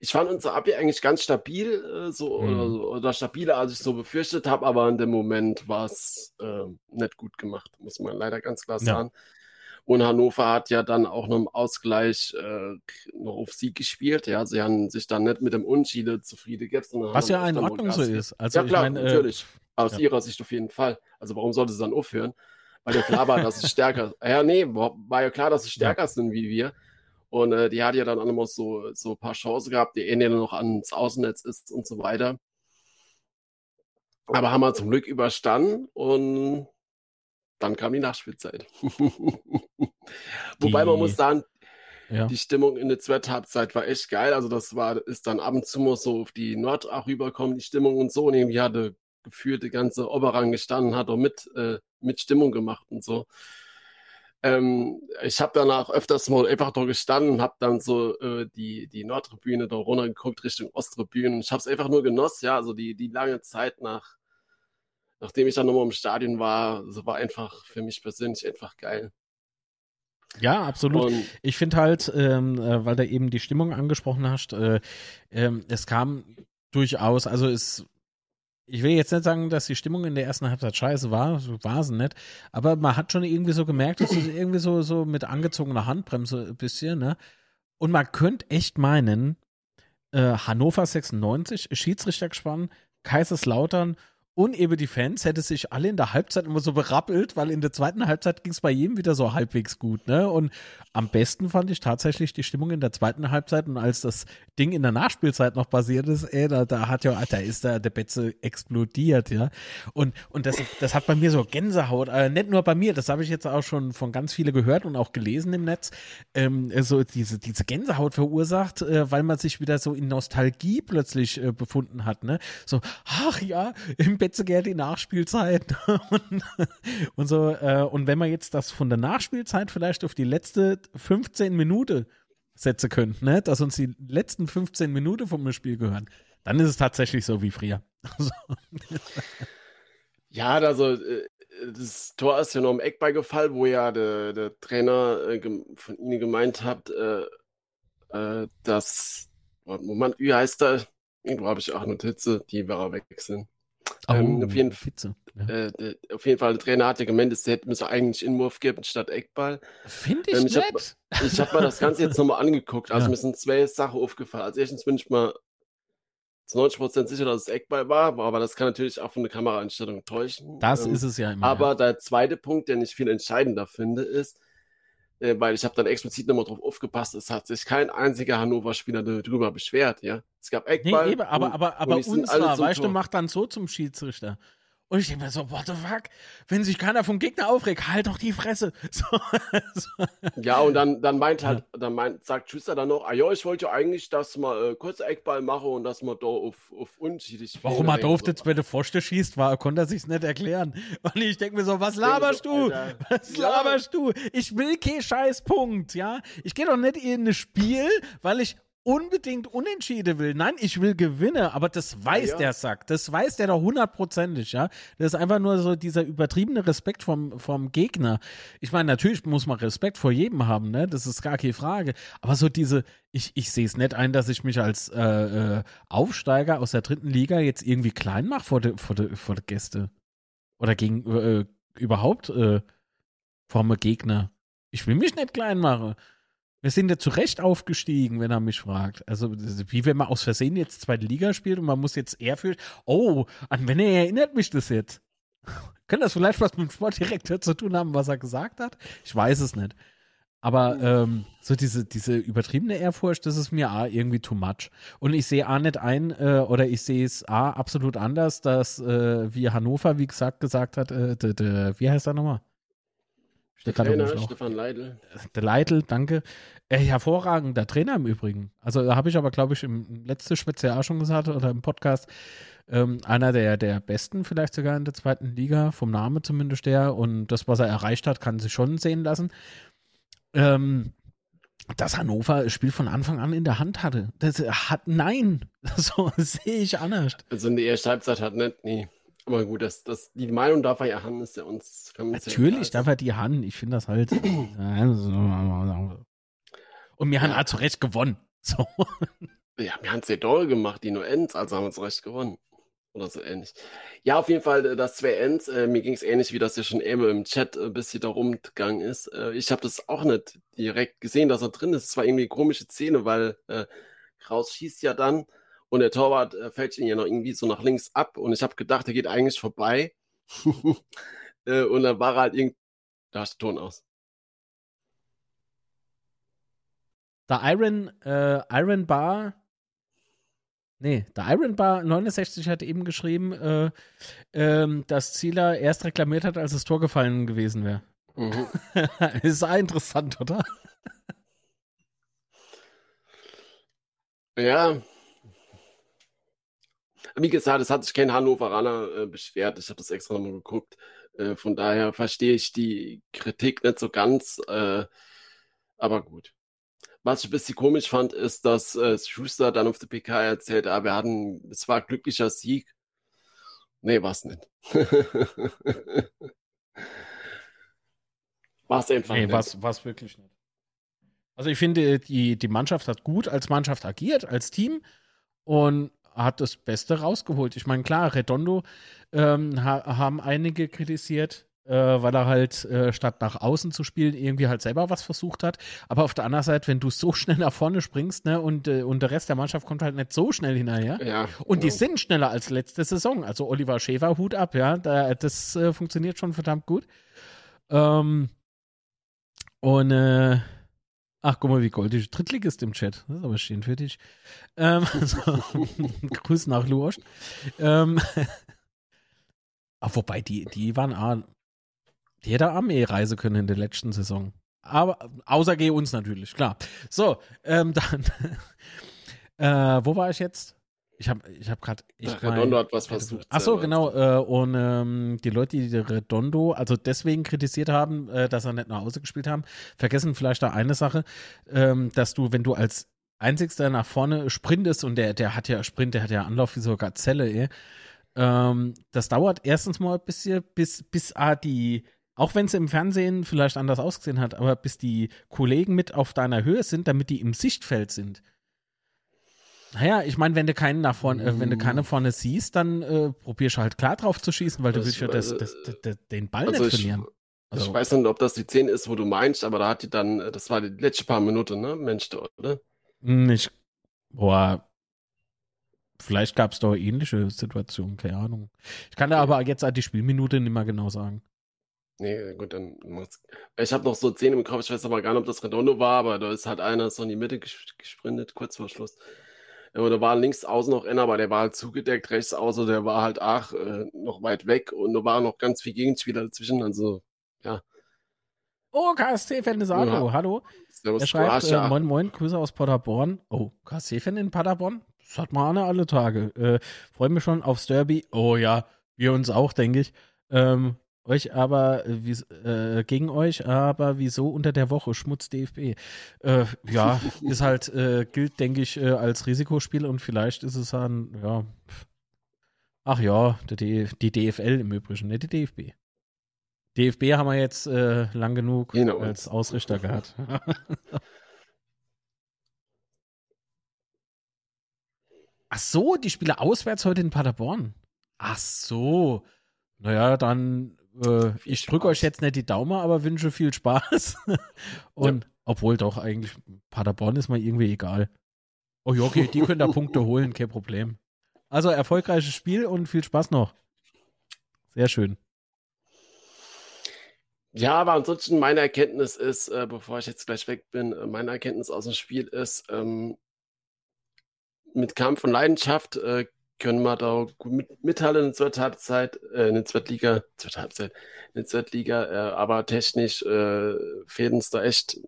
ich fand unsere Abwehr eigentlich ganz stabil, äh, so, mhm. oder, oder, stabiler, als ich so befürchtet habe, aber in dem Moment war es äh, nicht gut gemacht, muss man leider ganz klar sagen. Ja. Und Hannover hat ja dann auch noch im Ausgleich äh, noch auf Sieg gespielt. Ja, sie haben sich dann nicht mit dem Unschiede zufrieden gegeben. Was ja in Ordnung so ist. Also ja, klar, meine, äh, natürlich. Aus ja. ihrer Sicht auf jeden Fall. Also warum sollte sie dann aufhören? Weil ja klar war, dass sie stärker. Ja, nee, war ja klar, dass sie (laughs) stärker ja. sind wie wir. Und äh, die hat ja dann auch noch so, so ein paar Chancen gehabt, die ähnlich noch ans Außennetz ist und so weiter. Aber haben wir zum Glück überstanden und dann kam die Nachspielzeit. (laughs) Wobei man muss sagen, ja. die Stimmung in der zweiten Halbzeit war echt geil. Also das war, ist dann ab und zu mal so auf die Nord auch rüberkommen, die Stimmung und so. Und irgendwie hatte gefühlt die ganze Oberrang gestanden, hat auch mit, äh, mit Stimmung gemacht und so. Ähm, ich habe danach öfters mal einfach da gestanden habe dann so äh, die, die Nordtribüne da runtergeguckt Richtung Osttribüne. Ich habe es einfach nur genossen, ja, also die, die lange Zeit nach, nachdem ich dann nochmal im Stadion war, so war einfach für mich persönlich einfach geil. Ja, absolut. Und ich finde halt, ähm, äh, weil du eben die Stimmung angesprochen hast, äh, ähm, es kam durchaus, also es ich will jetzt nicht sagen, dass die Stimmung in der ersten Halbzeit scheiße war, so war sie nicht, aber man hat schon irgendwie so gemerkt, dass es (clears throat) irgendwie so, so mit angezogener Handbremse ein bisschen, ne? Und man könnte echt meinen, äh, Hannover 96, Schiedsrichtergespann, Kaiserslautern und eben die Fans hätte sich alle in der Halbzeit immer so berappelt, weil in der zweiten Halbzeit ging es bei jedem wieder so halbwegs gut, ne? Und am besten fand ich tatsächlich die Stimmung in der zweiten Halbzeit und als das Ding in der Nachspielzeit noch passiert ist, ey, da, da hat ja, da ist da der Betze explodiert, ja. Und, und das, das hat bei mir so Gänsehaut, äh, nicht nur bei mir, das habe ich jetzt auch schon von ganz viele gehört und auch gelesen im Netz, ähm, so diese, diese Gänsehaut verursacht, äh, weil man sich wieder so in Nostalgie plötzlich äh, befunden hat, ne? So, ach ja, im Bett hätte gerne die Nachspielzeit (laughs) und, und so. Äh, und wenn man jetzt das von der Nachspielzeit vielleicht auf die letzte 15 Minuten setzen könnte, ne, dass uns die letzten 15 Minuten vom Spiel gehören, dann ist es tatsächlich so wie früher. (laughs) Ja, also äh, das Tor ist ja noch im Eckball wo ja der, der Trainer äh, von Ihnen gemeint hat, äh, äh, dass, Moment, wie heißt er? Irgendwo habe ich auch Notizen, die wir wechseln. Oh, ähm, auf, jeden, ja. äh, auf, jeden, Fall, der Trainer hat ja gemeint, es hätte so eigentlich Inwurf geben statt Eckball. Finde ich ähm, ich nett. Hab, ich habe mir das Ganze jetzt nochmal (laughs) angeguckt. Also ja. mir sind zwei Sachen aufgefallen. Als erstens bin ich mal zu 90% sicher, dass es Eckball war, aber das kann natürlich auch von der Kameraeinstellung täuschen. Das ähm, ist es ja immer. Aber ja. der zweite Punkt, den ich viel entscheidender finde, ist, äh, weil ich habe dann explizit nochmal drauf aufgepasst, es hat sich kein einziger Hannover-Spieler darüber beschwert, ja. Es gab Eckball. Nee, eben, aber, und, aber, aber unserer, weißt du, macht dann so zum Schiedsrichter. Und ich denke mir so, what the fuck? Wenn sich keiner vom Gegner aufregt, halt doch die Fresse. (laughs) So, so. Ja, und dann, dann meint halt, dann meint, sagt Schuster dann noch, ah ja, ich wollte ja eigentlich, dass man äh, kurz Eckball mache und dass man da auf, auf unterschiedlich Warum er durfte jetzt, wenn der Pfoste schießt, war, konnte er sich's nicht erklären. Und ich denke mir so, was laberst so, du? Was ja. laberst du? Ich will keinen Scheißpunkt, ja? Ich gehe doch nicht in ein Spiel, weil ich unbedingt unentschieden will. Nein, ich will gewinnen, aber das weiß ja. der Sack. Das weiß der doch hundertprozentig, ja. Das ist einfach nur so dieser übertriebene Respekt vom, vom Gegner. Ich meine, natürlich muss man Respekt vor jedem haben, ne? Das ist gar keine Frage. Aber so diese, ich, ich sehe es nicht ein, dass ich mich als äh, äh, Aufsteiger aus der dritten Liga jetzt irgendwie klein mache vor der vor de, vor de Gäste. Oder gegen äh, überhaupt äh, vor dem Gegner. Ich will mich nicht klein machen. Wir sind ja zu Recht aufgestiegen, wenn er mich fragt. Also, wie wenn man aus Versehen jetzt zweite Liga spielt und man muss jetzt ehrfürchtig. Oh, an wen erinnert mich das jetzt? (laughs) Könnte das vielleicht was mit dem Sportdirektor zu tun haben, was er gesagt hat? Ich weiß es nicht. Aber ähm, so diese, diese übertriebene Ehrfurcht, das ist mir A, irgendwie too much. Und ich sehe A nicht ein, äh, oder ich sehe es A absolut anders, dass, äh, wie Hannover, wie gesagt, gesagt hat, äh, de, de, wie heißt er nochmal? Der Trainer, Stefan Leitl. Der Leitl, danke. Äh, hervorragender Trainer im Übrigen. Also da habe ich aber, glaube ich, im letzten Spezial schon gesagt oder im Podcast, ähm, einer der, der besten vielleicht sogar in der zweiten Liga, vom Namen zumindest der. Und das, was er erreicht hat, kann sich schon sehen lassen. Ähm, dass Hannover das Spiel von Anfang an in der Hand hatte. Das hat, nein, (laughs) so sehe ich anders. Also in der ersten Halbzeit hat nicht, nee. Aber gut, das, das, die Meinung darf er ja haben, ist ja uns. Natürlich darf er die haben. Ich finde das halt. (clears throat) Und wir haben ja. halt zu Recht gewonnen. So. Ja, wir haben es sehr doll gemacht, die nur Ends, also haben wir zu Recht gewonnen. Oder so ähnlich. Ja, auf jeden Fall, äh, das zwei Ends, äh, mir ging es ähnlich, wie das ja schon eben im Chat ein äh, bisschen da rumgegangen ist. Äh, ich habe das auch nicht direkt gesehen, dass er drin ist. Es war irgendwie eine komische Szene, weil äh, Kraus schießt ja dann und der Torwart äh, fällt ihn ja noch irgendwie so nach links ab und ich habe gedacht, er geht eigentlich vorbei. (laughs) äh, und dann war er halt irgendwie. Da hast du Ton aus. Der Iron, äh, Iron Bar. Nee, der Iron Bar 69 hat eben geschrieben, äh, ähm, dass Zieler erst reklamiert hat, als das Tor gefallen gewesen wäre. Mhm. (laughs) ist auch interessant, oder? ja, wie gesagt, es hat sich kein Hannoveraner äh, beschwert. Ich habe das extra nochmal geguckt. Äh, von daher verstehe ich die Kritik nicht so ganz. Äh, aber gut. Was ich ein bisschen komisch fand, ist, dass äh, Schuster dann auf der PK erzählt, ah, wir hatten, es war ein glücklicher Sieg. Nee, war es nicht. (laughs) war es einfach nee, nicht. War es wirklich nicht. Also ich finde, die, die Mannschaft hat gut als Mannschaft agiert, als Team. Und hat das Beste rausgeholt. Ich meine, klar, Redondo ähm, ha haben einige kritisiert, äh, weil er halt äh, statt nach außen zu spielen irgendwie halt selber was versucht hat. Aber auf der anderen Seite, wenn du so (laughs) schnell nach vorne springst, ne, und, äh, und der Rest der Mannschaft kommt halt nicht so schnell hinterher. Ja. Und die ja. sind schneller als letzte Saison. Also Oliver Schäfer, Hut ab, ja. Da, das äh, funktioniert schon verdammt gut. Ähm, und äh, ach, guck mal, wie goldig Drittligist im Chat. Das ist aber schön für dich. Ähm, (laughs) so, Grüß nach Luost. Ähm, ach, (laughs) wobei, die, die waren auch, die hätte Armee-Reise können in der letzten Saison. Aber außer geh uns natürlich, klar. So, ähm, dann, (laughs) äh, wo war ich jetzt? Ich habe ich hab gerade. Redondo hat was versucht. Ach so, selber. genau. Äh, und ähm, die Leute, die Redondo also deswegen kritisiert haben, äh, dass er nicht nach Hause gespielt haben, vergessen vielleicht da eine Sache, ähm, dass du, wenn du als Einzigster nach vorne sprintest und der, der hat ja Sprint, der hat ja Anlauf wie so eine Gazelle, ey. Ähm, das dauert erstens mal ein bisschen, bis, bis ah, die, auch wenn es im Fernsehen vielleicht anders ausgesehen hat, aber bis die Kollegen mit auf deiner Höhe sind, damit die im Sichtfeld sind. Naja, ich meine, wenn du keinen nach vorne, äh, wenn du keine vorne siehst, dann äh, probierst du halt klar drauf zu schießen, weil du Das- willst ja das, das, den Ball Also nicht ich, verlieren. Also, ich weiß nicht, ob das die Szene ist, wo du meinst, aber da hat die dann, das war die letzte paar Minuten, ne? Mensch, oder? Hm, ich, boah, vielleicht gab es doch ähnliche Situationen, keine Ahnung. Ich kann da aber jetzt halt die Spielminute nicht mehr genau sagen. Nee, gut, dann macht's. Ich habe noch so Szene im Kopf, ich weiß aber gar nicht, ob das Redondo war, aber da ist halt einer so in die Mitte ges- gesprintet, kurz vor Schluss. Ja, da war links außen noch einer, aber der war halt zugedeckt, rechts außen, der war halt ach, äh, noch weit weg und da waren noch ganz viele Gegenspieler dazwischen, also Oh, KSC Fendesago, Ja. hallo. Servus, Er schreibt, äh, moin moin, Grüße aus Paderborn. Oh, KSC-Fan in Paderborn? Das hat man alle, alle Tage. Äh, Freue mich schon aufs Derby. Oh ja, wir uns auch, denke ich. Ähm, euch aber, äh, äh, gegen euch, aber wieso unter der Woche? Schmutz DFB. Äh, ja, (laughs) ist halt, äh, gilt, denke ich, äh, als Risikospiel und vielleicht ist es dann, ja. Ach ja, der D die DFL im Übrigen, nicht die DFB. DFB haben wir jetzt äh, lang genug Genau. als Ausrichter gehabt. (laughs) Ach so, die spielen auswärts heute in Paderborn. Ach so. Naja, dann, äh, ich drücke euch jetzt nicht die Daumen, aber wünsche viel Spaß. (laughs) Und obwohl doch eigentlich Paderborn ist mir irgendwie egal. Oh ja, okay, die können da Punkte (laughs) holen, kein Problem. Also erfolgreiches Spiel und viel Spaß noch. Sehr schön. Ja, aber ansonsten meine Erkenntnis ist, äh, bevor ich jetzt gleich weg bin, äh, meine Erkenntnis aus dem Spiel ist, ähm, mit Kampf und Leidenschaft äh, können wir da gut mit, mithalten in der zweiten Halbzeit, äh, in der Zweitliga, zweite Halbzeit, in der Zweitliga, äh, aber technisch äh, fehlen uns da echt.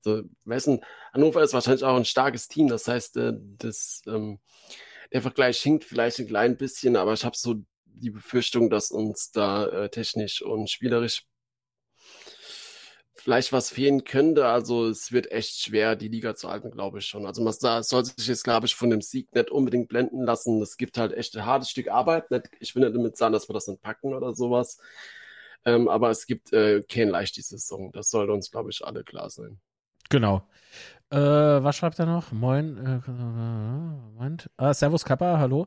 So, wessen, Hannover ist wahrscheinlich auch ein starkes Team, das heißt, äh, das, ähm, der Vergleich hinkt vielleicht ein klein bisschen, aber ich habe so die Befürchtung, dass uns da äh, technisch und spielerisch vielleicht was fehlen könnte. Also es wird echt schwer, die Liga zu halten, glaube ich schon. Also man soll sich jetzt, glaube ich, von dem Sieg nicht unbedingt blenden lassen. Es gibt halt echt ein hartes Stück Arbeit. Ich will nicht damit sagen, dass wir das nicht packen oder sowas. Ähm, aber es gibt äh, kein leicht die Saison. Das sollte uns, glaube ich, alle klar sein. Genau. Äh, was schreibt er noch? Moin. Äh, Moment. Ah, Servus Kappa, hallo.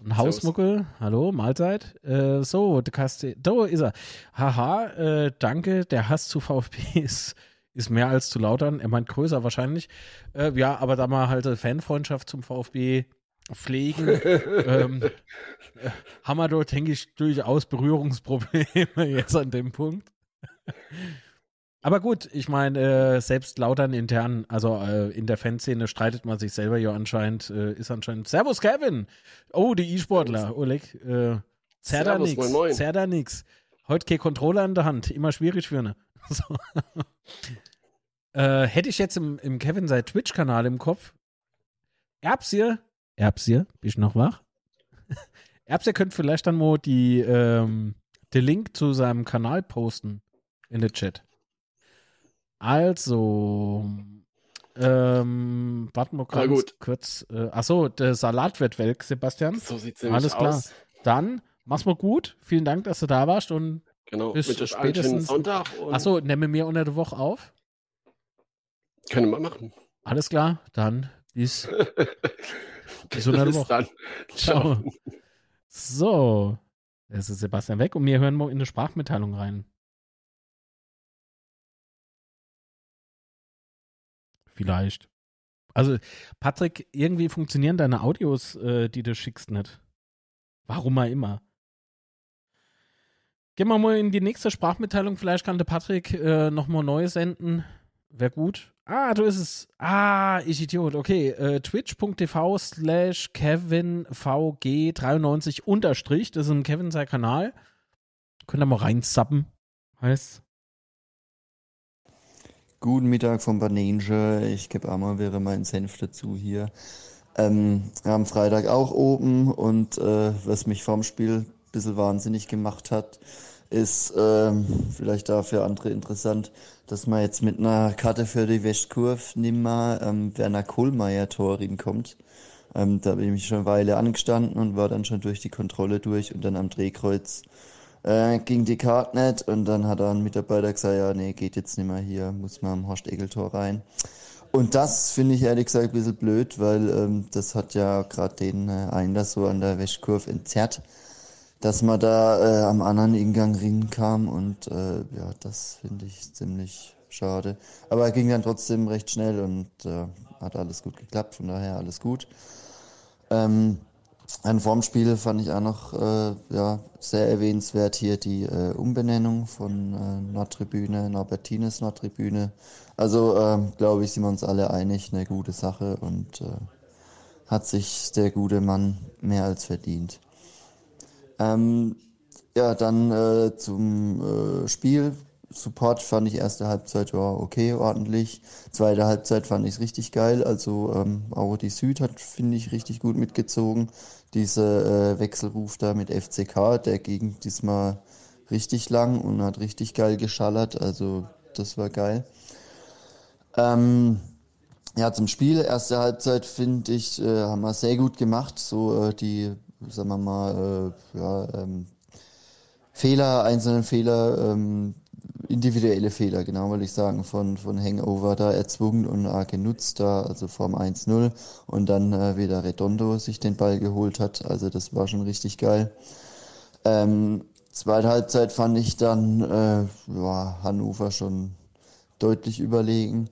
Ein Hausmuckel, hallo, Mahlzeit. Äh, so, der Kaste, da ist er. Haha, äh, danke, der Hass zu VfB (laughs) ist, ist mehr als zu lautern. Er meint größer wahrscheinlich. Äh, ja, aber da mal halt Fanfreundschaft zum VfB pflegen, (laughs) ähm, äh, haben wir dort, denke ich, durchaus Berührungsprobleme (laughs) jetzt an dem Punkt. Aber gut, ich meine, äh, selbst lautern intern, also äh, in der Fanszene streitet man sich selber ja anscheinend, äh, ist anscheinend. Servus Kevin! Oh, die E-Sportler, Oleg. Äh, zerr da Servus, nix, moin, moin. zerr da nix. Heute kein Controller in der Hand, immer schwierig für ne. (laughs) So. äh, hätte ich jetzt im, im Kevin sein Twitch-Kanal im Kopf. Erbsier, Erbsier, bist du noch wach? (laughs) Erbsier könnte vielleicht dann mal die, ähm, den Link zu seinem Kanal posten in den Chat. Also, ähm, warten wir ganz gut. kurz. Äh, achso, der Salat wird weg, Sebastian. So sieht es nämlich Alles klar. aus. Dann, mach's mal gut. Vielen Dank, dass du da warst und Genau. Bis schönen spätestens- Sonntag. Achso, nehme mir unter der Woche auf. Können wir machen. Alles klar, dann bis (laughs) Bis unter der Woche. dann. Ciao. So. Es ist Sebastian weg und wir hören mal in eine Sprachmitteilung rein. Vielleicht. Also, Patrick, irgendwie funktionieren deine Audios, äh, die du schickst, nicht. Warum auch immer. Gehen wir mal in die nächste Sprachmitteilung. Vielleicht kann der Patrick äh, nochmal neu senden. Wäre gut. Ah, du ist es. Ah, ich Idiot. Okay, äh, twitch.tv slash kevinvg93 unterstrich. Das ist ein Kevin sein Kanal. Könnt ihr mal reinzappen. Heißt. Guten Mittag vom Banange. Ich gebe einmal wäre mein Senf dazu hier. Ähm, am Freitag auch oben und äh, was mich vorm Spiel ein bisschen wahnsinnig gemacht hat, ist ähm, vielleicht da für andere interessant, dass man jetzt mit einer Karte für die Westkurve nimmer ähm, Werner Kohlmeier Tor kommt. Ähm, da bin ich schon eine Weile angestanden und war dann schon durch die Kontrolle durch und dann am Drehkreuz äh, ging die Karte nicht und dann hat ein Mitarbeiter gesagt, ja, nee, geht jetzt nicht mehr hier, muss man am Horst-Egel-Tor rein. Und das finde ich ehrlich gesagt ein bisschen blöd, weil ähm, das hat ja gerade den äh, Einlass so an der Westkurve entzerrt, dass man da äh, am anderen Ingang rinkam und äh, ja, das finde ich ziemlich schade. Aber er ging dann trotzdem recht schnell und äh, hat alles gut geklappt, von daher alles gut. Ähm, ein Formspiel fand ich auch noch äh, ja, sehr erwähnenswert hier die äh, Umbenennung von äh, Nordtribüne, Norbertines Nordtribüne. Also ähm, glaube ich, sind wir uns alle einig, eine gute Sache und äh, hat sich der gute Mann mehr als verdient. Ähm, ja, dann äh, zum äh, Spiel. Support fand ich erste Halbzeit war okay, ordentlich. Zweite Halbzeit fand ich richtig geil. Also ähm, auch Süd hat, finde ich, richtig gut mitgezogen dieser äh, Wechselruf da mit FCK, der ging diesmal richtig lang und hat richtig geil geschallert. Also das war geil. Ähm, ja, zum Spiel, erste Halbzeit finde ich, äh, haben wir sehr gut gemacht. So äh, die, sagen wir mal, äh, ja, ähm, Fehler, einzelne Fehler, ähm, individuelle Fehler, genau wollte ich sagen, von, von Hangover da erzwungen und äh, genutzt da, also vorm 1-0 und dann äh, wieder Redondo sich den Ball geholt hat. Also das war schon richtig geil. Ähm, zweite Halbzeit fand ich dann äh, ja, Hannover schon deutlich überlegen.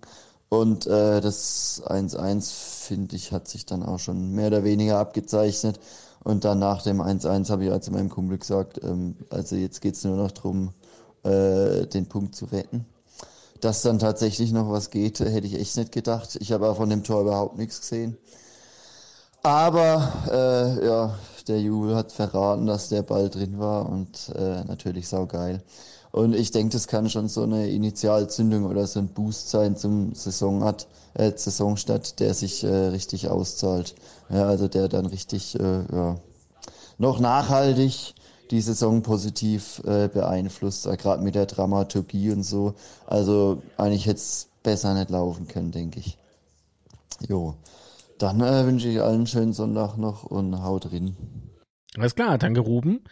Und äh, das 1-1, finde ich, hat sich dann auch schon mehr oder weniger abgezeichnet. Und dann nach dem 1-1 habe ich also meinem Kumpel gesagt, ähm, also jetzt geht's nur noch drum äh, den Punkt zu retten. Dass dann tatsächlich noch was geht, hätte ich echt nicht gedacht. Ich habe auch von dem Tor überhaupt nichts gesehen. Aber äh, ja, der Jubel hat verraten, dass der Ball drin war und äh, natürlich saugeil. Und ich denke, das kann schon so eine Initialzündung oder so ein Boost sein zum Saisonart, äh, Saisonstart, der sich äh, richtig auszahlt. Ja, also der dann richtig äh, ja, noch nachhaltig die Saison positiv äh, beeinflusst, äh, gerade mit der Dramaturgie und so. Also eigentlich hätte es besser nicht laufen können, denke ich. Jo. Dann äh, wünsche ich allen einen schönen Sonntag noch und haut drin. Alles klar, danke Ruben.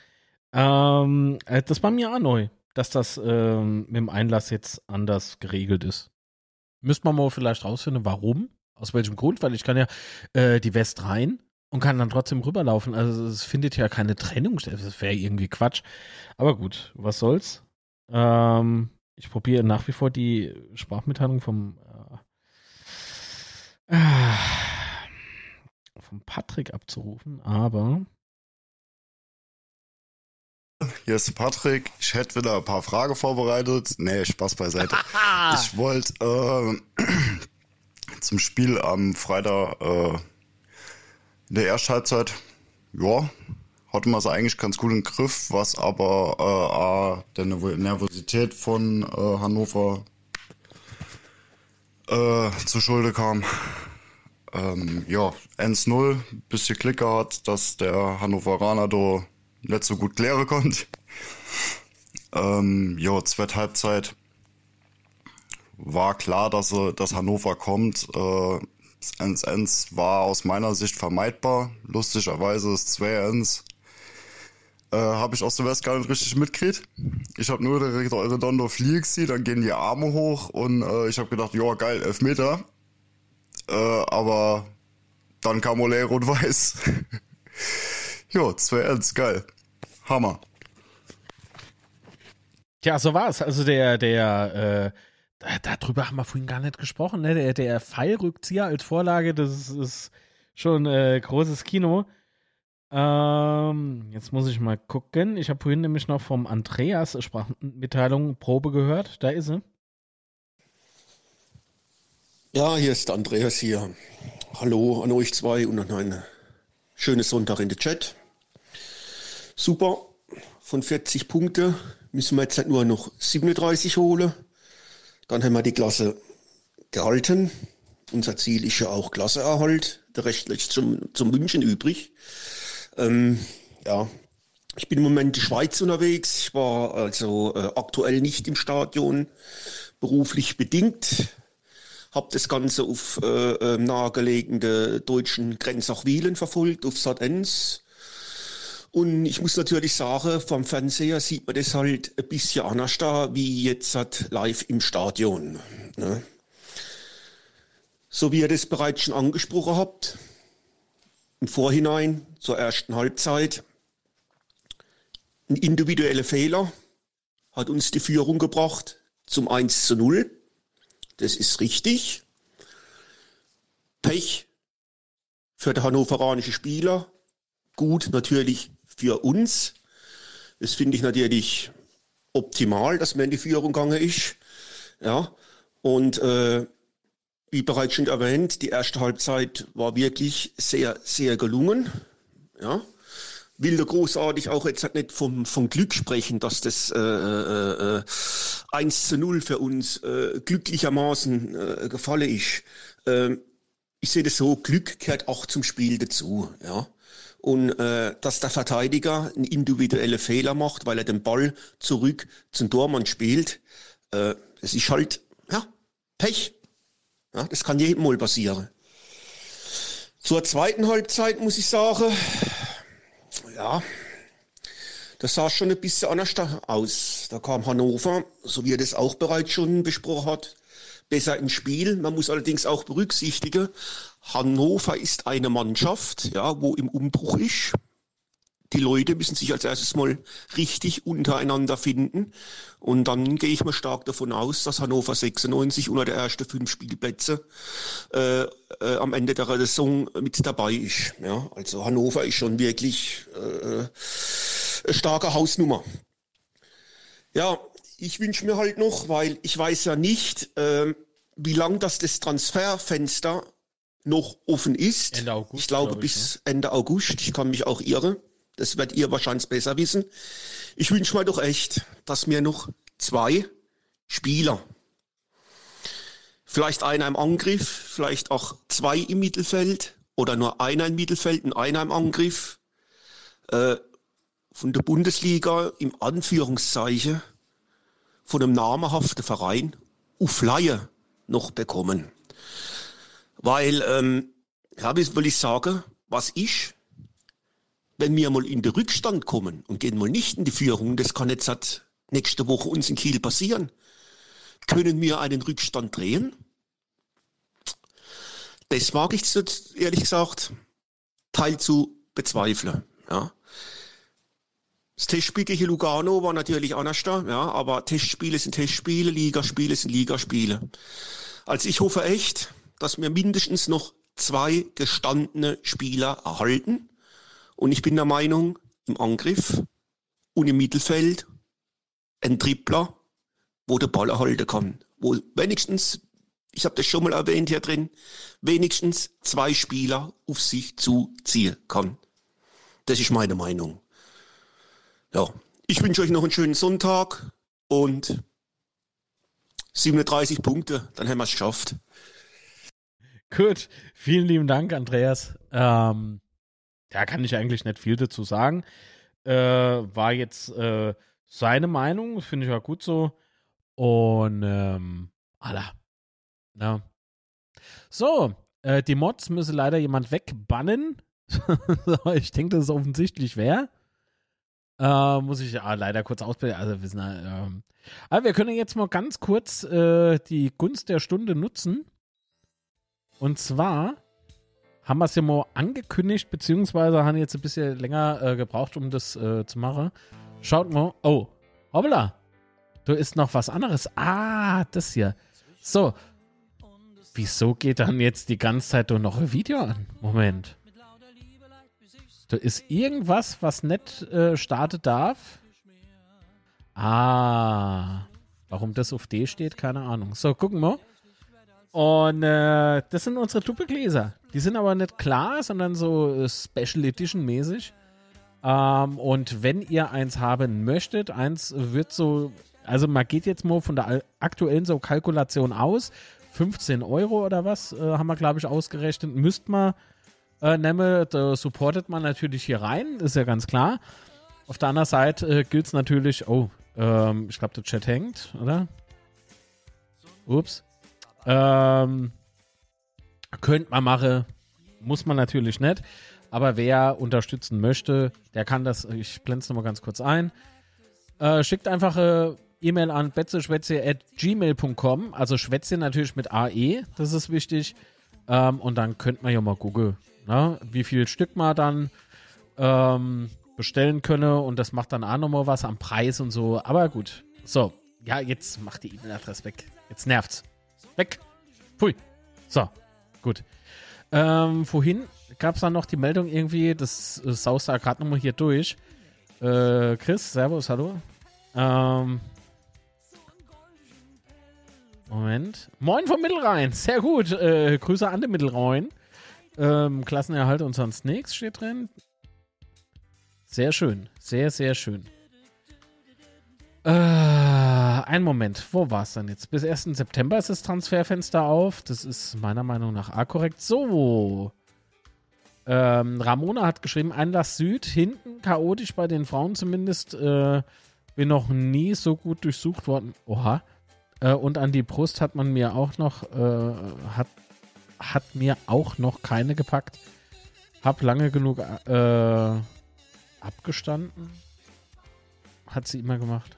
Ähm, äh, das war mir auch neu, dass das ähm, mit dem Einlass jetzt anders geregelt ist. Müsste man mal vielleicht rausfinden, warum, aus welchem Grund, weil ich kann ja äh, die West rein und kann dann trotzdem rüberlaufen. Also es findet ja keine Trennung statt. Das wäre irgendwie Quatsch. Aber gut, was soll's. Ähm, ich probiere nach wie vor die Sprachmitteilung vom äh, äh, vom Patrick abzurufen, aber hier ist Patrick. Ich hätte wieder ein paar Fragen vorbereitet. Nee, Spaß beiseite. (laughs) ich wollte äh, (clears throat) zum Spiel am Freitag äh, in der ersten Halbzeit, ja, hatte man es eigentlich ganz gut im Griff, was aber äh, der Nervosität von äh, Hannover äh, zu Schulde kam. Ähm, ja, 1-0, bisschen Klick gehabt, dass der Hannoveraner da nicht so gut klären konnte. Ähm, ja, zweite Halbzeit war klar, dass, dass Hannover kommt. Äh, 1-1 war aus meiner Sicht vermeidbar. Lustigerweise ist 2-1 äh, habe ich aus dem West gar nicht richtig mitgekriegt. Ich habe nur direkt Redondo fliegen gesehen, dann gehen die Arme hoch und äh, ich habe gedacht, ja geil, Elfmeter. Äh, aber dann kam Ole Rot-Weiß. (laughs) ja, 2-1, geil. Hammer. Ja, so war es. Also der, der, äh, darüber haben wir vorhin gar nicht gesprochen, ne? Der, der Pfeilrückzieher als Vorlage, das ist, ist schon äh, großes Kino. Ähm, jetzt muss ich mal gucken. Ich habe vorhin nämlich noch vom Andreas Sprachmitteilung Probe gehört. Da ist sie. Ja, hier ist Andreas hier. Hallo an euch zwei und an einen schönen Sonntag in der Chat. Super, von 40 Punkten müssen wir jetzt halt nur noch 37 holen. Dann haben wir die Klasse gehalten. Unser Ziel ist ja auch Klasseerhalt. Der Rest lässt zum, zum Wünschen übrig. Ähm, ja, ich bin im Moment in die Schweiz unterwegs. Ich war also äh, aktuell nicht im Stadion, beruflich bedingt habe das Ganze auf äh, äh, nahegelegene deutschen Grenzachwilen verfolgt, auf Sat 1. Und ich muss natürlich sagen, vom Fernseher sieht man das halt ein bisschen anders da, wie jetzt halt live im Stadion. Ne? So wie ihr das bereits schon angesprochen habt, im Vorhinein zur ersten Halbzeit, ein individueller Fehler hat uns die Führung gebracht zum 1 zu 0. Das ist richtig. Pech für den hannoveranischen Spieler. Gut natürlich für uns. Das finde ich natürlich optimal, dass man in die Führung gegangen ist. Ja. Und äh, wie bereits schon erwähnt, die erste Halbzeit war wirklich sehr, sehr gelungen. Ja will da großartig auch jetzt nicht vom, vom Glück sprechen, dass das äh, äh, 1 äh, zu 0 für uns äh, glücklichermaßen äh, gefallen ist. Ähm, ich sehe das so, Glück gehört auch zum Spiel dazu. Ja. Und äh, dass der Verteidiger einen individuellen Fehler macht, weil er den Ball zurück zum Tormann spielt, äh, das ist halt ja, Pech. Ja, das kann jedem mal passieren. Zur zweiten Halbzeit muss ich sagen, ja, das sah schon ein bisschen anders aus. Da kam Hannover, so wie er das auch bereits schon besprochen hat, besser ins Spiel. Man muss allerdings auch berücksichtigen, Hannover ist eine Mannschaft, ja, wo im Umbruch ist die Leute müssen sich als erstes mal richtig untereinander finden. Und dann gehe ich mal stark davon aus, dass Hannover 96 unter der ersten fünf Spielplätze äh, äh, am Ende der Saison mit dabei ist. Ja, also Hannover ist schon wirklich äh, eine starke Hausnummer. Ja, ich wünsche mir halt noch, weil ich weiß ja nicht, äh, wie lang das das Transferfenster noch offen ist. Ende August. Ich glaube, glaube ich, bis ne? Ende August. Ich kann mich auch irren. Das werdet ihr wahrscheinlich besser wissen. Ich wünsche mir doch echt, dass mir noch zwei Spieler, vielleicht einer im Angriff, vielleicht auch zwei im Mittelfeld oder nur einer im Mittelfeld und einer im Angriff, äh, von der Bundesliga im Anführungszeichen von einem namhaften Verein auf Laie noch bekommen. Weil, ähm, ja, wie will ich sagen, was ich wenn wir mal in den Rückstand kommen und gehen mal nicht in die Führung, das kann jetzt seit nächste Woche uns in Kiel passieren, können wir einen Rückstand drehen? Das mag ich ehrlich gesagt teil zu bezweifeln. Ja. Das Testspiel gegen Lugano war natürlich anders da, ja, aber Testspiele sind Testspiele, Ligaspiele sind Ligaspiele. Also ich hoffe echt, dass wir mindestens noch zwei gestandene Spieler erhalten und ich bin der Meinung, im Angriff und im Mittelfeld ein Tripler, wo der Ball erhalten kann. Wo wenigstens, ich habe das schon mal erwähnt hier drin, wenigstens zwei Spieler auf sich zuziehen kann. Das ist meine Meinung. Ja, ich wünsche euch noch einen schönen Sonntag und 37 Punkte, dann haben wir es geschafft. Gut, vielen lieben Dank, Andreas. Ähm, da kann ich eigentlich nicht viel dazu sagen. Äh, war jetzt äh, seine Meinung, finde ich auch gut so. Und ähm, Allah. Ja. So, äh, die Mods müssen leider jemand wegbannen. (laughs) ich denke, das ist offensichtlich wer. Äh, muss ich ah, leider kurz ausbilden. Also wissen, äh, aber wir können jetzt mal ganz kurz äh, die Gunst der Stunde nutzen. Und zwar haben wir es ja mal angekündigt, beziehungsweise haben jetzt ein bisschen länger äh, gebraucht, um das äh, zu machen. Schaut mal. Oh, hoppla. Da ist noch was anderes. Ah, das hier. So. Wieso geht dann jetzt die ganze Zeit nur noch ein Video an? Moment. Da ist irgendwas, was nicht äh, starten darf. Ah. Warum das auf D steht, keine Ahnung. So, gucken wir. Und äh, das sind unsere Doppelgläser. Die sind aber nicht klar, sondern so äh, Special Edition mäßig. Ähm, und wenn ihr eins haben möchtet, eins wird so, also man geht jetzt mal von der aktuellen so Kalkulation aus, 15 Euro oder was äh, haben wir, glaube ich, ausgerechnet. Müsst man äh, nehmen, da supportet man natürlich hier rein, ist ja ganz klar. Auf der anderen Seite äh, gilt es natürlich, oh, ähm, ich glaube, der Chat hängt, oder? Ups. Ähm, könnte man machen, muss man natürlich nicht. Aber wer unterstützen möchte, der kann das, ich blende es nochmal ganz kurz ein. Äh, schickt einfach eine E-Mail an betzeschwätze.gmail.com. Also Schwätze natürlich mit AE, das ist wichtig. Ähm, und dann könnt man ja mal gucken, ne, wie viel Stück man dann ähm, bestellen könne. Und das macht dann auch nochmal was am Preis und so. Aber gut. So, ja, jetzt macht die E-Mail-Adresse weg. Jetzt nervt's. Weg. Pfui. So, gut. Ähm, vorhin gab es dann noch die Meldung irgendwie, das äh, saust da gerade nochmal hier durch. Äh, Chris, Servus, hallo. Ähm, Moment. Moin vom Mittelrhein. Sehr gut. Äh, Grüße an den Mittelrhein. Ähm, Klassenerhalt und sonst nichts steht drin. Sehr schön. Sehr, sehr schön. Äh, ein Moment. Wo war es denn jetzt? Bis 1. September ist das Transferfenster auf. Das ist meiner Meinung nach A korrekt. So. Ähm, Ramona hat geschrieben, Einlass Süd, hinten chaotisch bei den Frauen zumindest. Äh, bin noch nie so gut durchsucht worden. Oha. Äh, und an die Brust hat man mir auch noch, äh, hat, hat mir auch noch keine gepackt. Hab lange genug äh, abgestanden. Hat sie immer gemacht.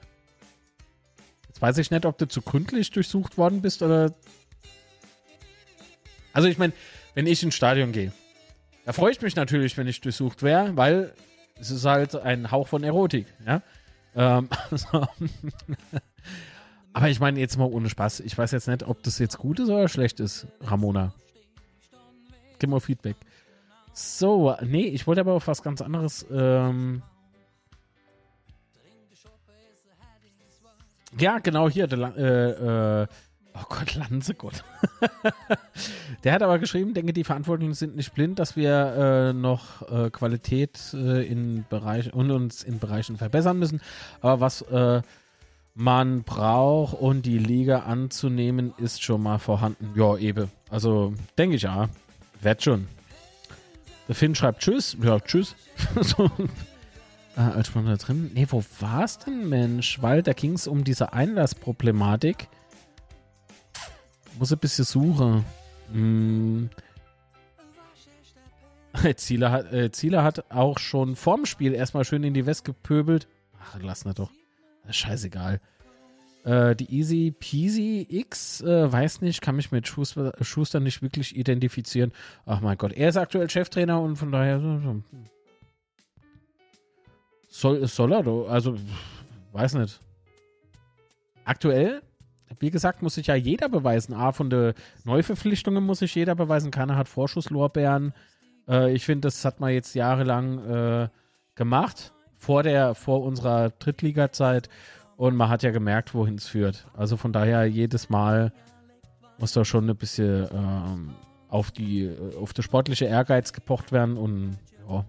Jetzt weiß ich nicht, ob du zu gründlich durchsucht worden bist oder. Also ich meine, wenn ich ins Stadion gehe, da freue ich mich natürlich, wenn ich durchsucht wäre, weil es ist halt ein Hauch von Erotik, ja. Ähm, (laughs) also, aber ich meine jetzt mal ohne Spaß. Ich weiß jetzt nicht, ob das jetzt gut ist oder schlecht ist, Ramona. Gib mal Feedback. So, nee, ich wollte aber auf was ganz anderes. Ähm ja, genau hier. Der, äh, äh, Oh Gott, Lanzegott. (laughs) Der hat aber geschrieben, denke, die Verantwortlichen sind nicht blind, dass wir äh, noch äh, Qualität äh, in Bereich und uns in Bereichen verbessern müssen. Aber was äh, man braucht und die Liga anzunehmen, ist schon mal vorhanden. Ja, eben. Also, denke ich ja. Wird schon. Der Finn schreibt Tschüss. Ja, Tschüss. (laughs) so. Äh, als man da drin. Nee, wo war es denn, Mensch? Weil da ging es um diese Einlassproblematik. Muss ein bisschen suchen. Hm. Zieler hat, äh, Zieler hat auch schon vorm Spiel erstmal schön in die West gepöbelt. Ach, lass das doch. Scheißegal. Äh, die Easy Peasy X, äh, weiß nicht, kann mich mit Schuster, Schuster, nicht wirklich identifizieren. Ach mein Gott, er ist aktuell Cheftrainer und von daher soll, soll er also weiß nicht. Aktuell wie gesagt, muss sich ja jeder beweisen. A, von den Neuverpflichtungen muss sich jeder beweisen. Keiner hat Vorschusslorbeeren. Äh, ich finde, das hat man jetzt jahrelang äh, gemacht, vor, der, vor unserer Drittliga-Zeit. Und man hat ja gemerkt, wohin es führt. Also von daher, jedes Mal muss da schon ein bisschen ähm, auf, die, auf das sportliche Ehrgeiz gepocht werden. Und ja.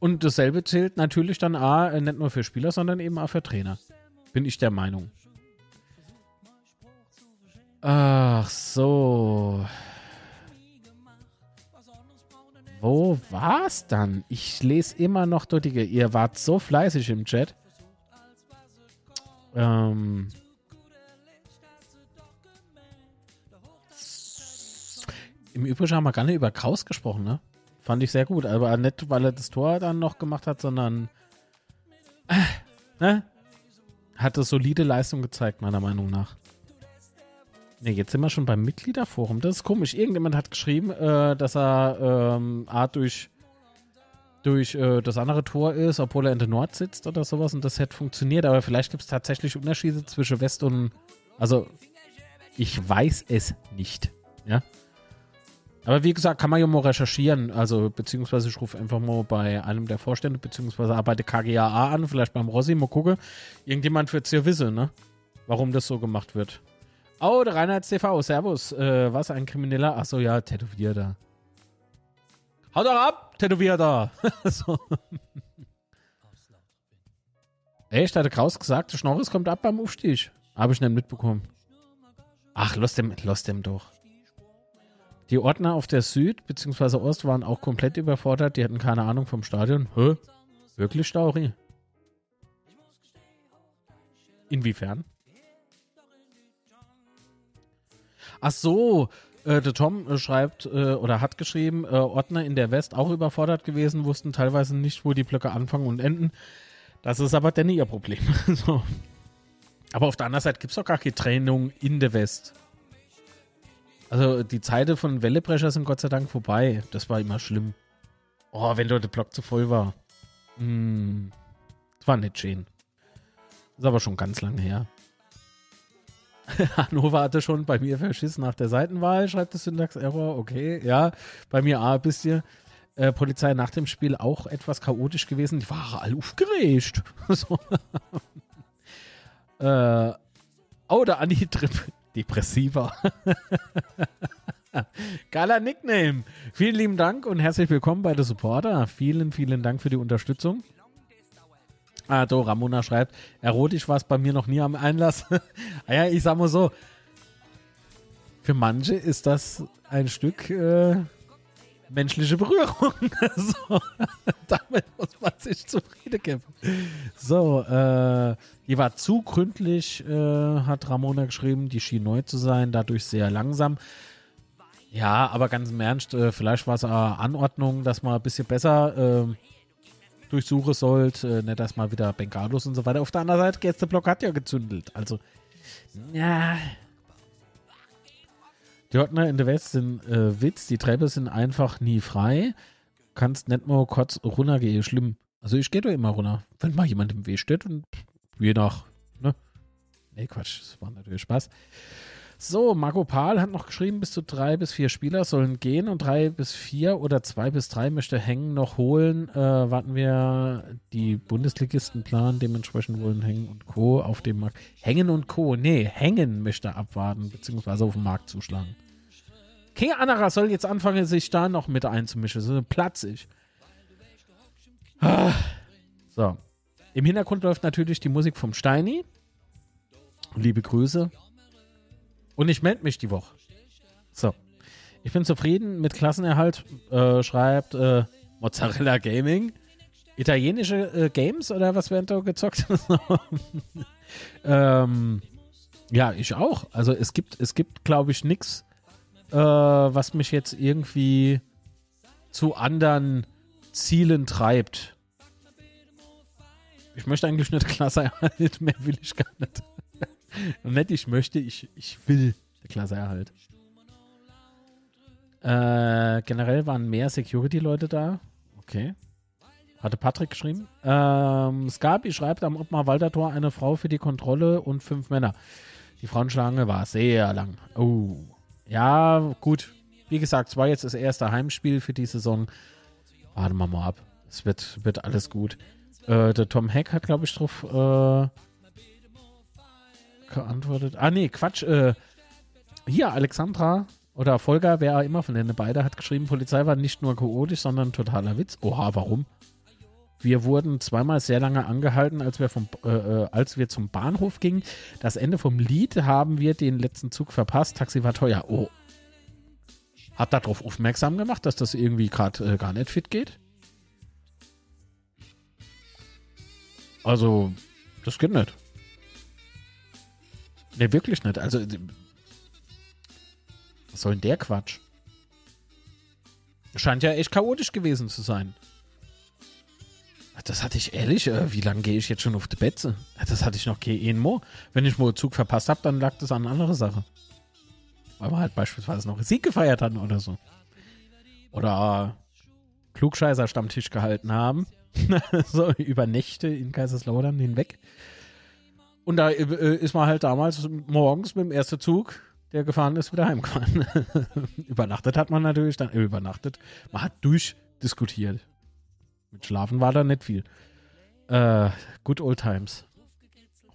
Und dasselbe zählt natürlich dann A, nicht nur für Spieler, sondern eben auch für Trainer. Bin ich der Meinung. Ach so. Wo war's dann? Ich lese immer noch dort die. Ihr wart so fleißig im Chat. Ähm. Im Übrigen haben wir gar nicht über Kraus gesprochen, ne? Fand ich sehr gut. Aber nicht, weil er das Tor dann noch gemacht hat, sondern. Äh, ne? Hat eine solide Leistung gezeigt, meiner Meinung nach. Ne, jetzt sind wir schon beim Mitgliederforum. Das ist komisch. Irgendjemand hat geschrieben, äh, dass er ähm, Art durch, durch äh, das andere Tor ist, obwohl er in der Nord sitzt oder sowas und das hätte funktioniert. Aber vielleicht gibt es tatsächlich Unterschiede zwischen West und. Also, ich weiß es nicht. Ja. Aber wie gesagt, kann man ja mal recherchieren. Also, beziehungsweise ich rufe einfach mal bei einem der Vorstände, beziehungsweise arbeite KGAA an, vielleicht beim Rossi, mal gucke. Irgendjemand wird es ja wissen, ne? Warum das so gemacht wird. Oh, der Reinhardt TV, Servus. Äh, was, ein Krimineller? Achso, ja, Tätowierter. Haut doch ab, Tätowierter. (laughs) so. Echt, hat der Kraus gesagt, der Schnorris kommt ab beim Aufstich. Habe ich nicht mitbekommen. Ach, los dem, los dem doch. Die Ordner auf der Süd- bzw. Ost waren auch komplett überfordert. Die hatten keine Ahnung vom Stadion. Hä? Wirklich, Stauri? Inwiefern? Ach so, äh, der Tom äh, schreibt äh, oder hat geschrieben, äh, Ordner in der West auch überfordert gewesen, wussten teilweise nicht, wo die Blöcke anfangen und enden. Das ist aber dann ihr Problem. (laughs) so. Aber auf der anderen Seite gibt es doch gar keine Trennung in der West. Also die Zeiten von Wellebrecher sind Gott sei Dank vorbei. Das war immer schlimm. Oh, wenn dort der Block zu voll war. Hm. Das war nicht schön. Ist aber schon ganz lange her. (laughs) Hannover hatte schon bei mir verschissen nach der Seitenwahl, schreibt das Syntax-Error. Okay, ja. Bei mir A bist ihr. Äh, Polizei nach dem Spiel auch etwas chaotisch gewesen. Die waren alle aufgeregt. (laughs) so. äh, oh, der Antitrip. (laughs) Depressiver. Geiler Nickname. Vielen lieben Dank und herzlich willkommen bei der Supporter. Vielen, vielen Dank für die Unterstützung. Ah, do, Ramona schreibt, erotisch war es bei mir noch nie am Einlass. (laughs) ah ja, ich sag mal so, für manche ist das ein Stück äh, menschliche Berührung. (laughs) so, (laughs) damit muss man sich zufrieden geben. So, äh, die war zu gründlich, äh, hat Ramona geschrieben, die schien neu zu sein, dadurch sehr langsam. Ja, aber ganz im Ernst, äh, vielleicht war es eine Anordnung, dass man ein bisschen besser äh, durchsuchen sollt, äh, nicht dass mal wieder Bengalos und so weiter. Auf der anderen Seite, Gästeblock hat ja gezündelt. Also, ja. Die Ordner in der West sind äh, Witz, die Treppe sind einfach nie frei. Kannst nicht mal kurz runtergehen, schlimm. Also ich gehe doch immer runter, wenn mal jemand im Weg steht und je nach, ne? Nee, Quatsch, das war natürlich Spaß. So, Marco Pahl hat noch geschrieben, bis zu drei bis vier Spieler sollen gehen und drei bis vier oder zwei bis drei möchte Hängen noch holen. Äh, warten wir die Bundesligisten planen, dementsprechend wollen Hängen und Co. auf dem Markt. Hängen und Co. Nee, Hängen möchte abwarten, beziehungsweise auf den Markt zuschlagen. King anderer soll jetzt anfangen, sich da noch mit einzumischen. So platzig. Ah. So. Im Hintergrund läuft natürlich die Musik vom Steini. Liebe Grüße. Und ich melde mich die Woche. So. Ich bin zufrieden mit Klassenerhalt, äh, schreibt äh, Mozzarella Gaming. Italienische äh, Games oder was werden da gezockt? (laughs) ähm, ja, ich auch. Also es gibt, es gibt, glaube ich, nichts, äh, was mich jetzt irgendwie zu anderen Zielen treibt. Ich möchte eigentlich nicht Klassenerhalt, mehr will ich gar nicht. (laughs) Nicht ich möchte, ich, ich will der Klassenerhalt. Äh, generell waren mehr Security-Leute da. Okay. Hatte Patrick geschrieben. Ähm, Scarpi schreibt am Ottmar Walter Tor eine Frau für die Kontrolle und fünf Männer. Die Frauenschlange war sehr lang. Oh. Ja, gut. Wie gesagt, es war jetzt das erste Heimspiel für die Saison. Warten wir mal ab. Es wird, wird alles gut. Äh, der Tom Heck hat, glaube ich, drauf äh, geantwortet. Ah, nee, Quatsch. Äh, hier, Alexandra oder Volker, wer auch immer von denen beide, hat geschrieben, Polizei war nicht nur chaotisch, sondern totaler Witz. Oha, warum? Wir wurden zweimal sehr lange angehalten, als wir, vom, äh, äh, als wir zum Bahnhof gingen. Das Ende vom Lied haben wir den letzten Zug verpasst. Taxi war teuer. Oh. Hat darauf aufmerksam gemacht, dass das irgendwie gerade äh, gar nicht fit geht? Also, das geht nicht. Ne, wirklich nicht. Also, was soll denn der Quatsch? Scheint ja echt chaotisch gewesen zu sein. Das hatte ich ehrlich, äh, wie lange gehe ich jetzt schon auf die Betze? Das hatte ich noch kein Mo. Wenn ich mal Zug verpasst habe, dann lag das an andere Sache. weil wir halt beispielsweise noch Sieg gefeiert hatten oder so. Oder Klugscheißer Stammtisch gehalten haben. (laughs) so über Nächte in Kaiserslautern hinweg. Und da äh, ist man halt damals morgens mit dem ersten Zug, der gefahren ist, wieder heimgefahren. (laughs) übernachtet hat man natürlich dann, äh, übernachtet. Man hat durchdiskutiert. Mit Schlafen war da nicht viel. Äh, good old times.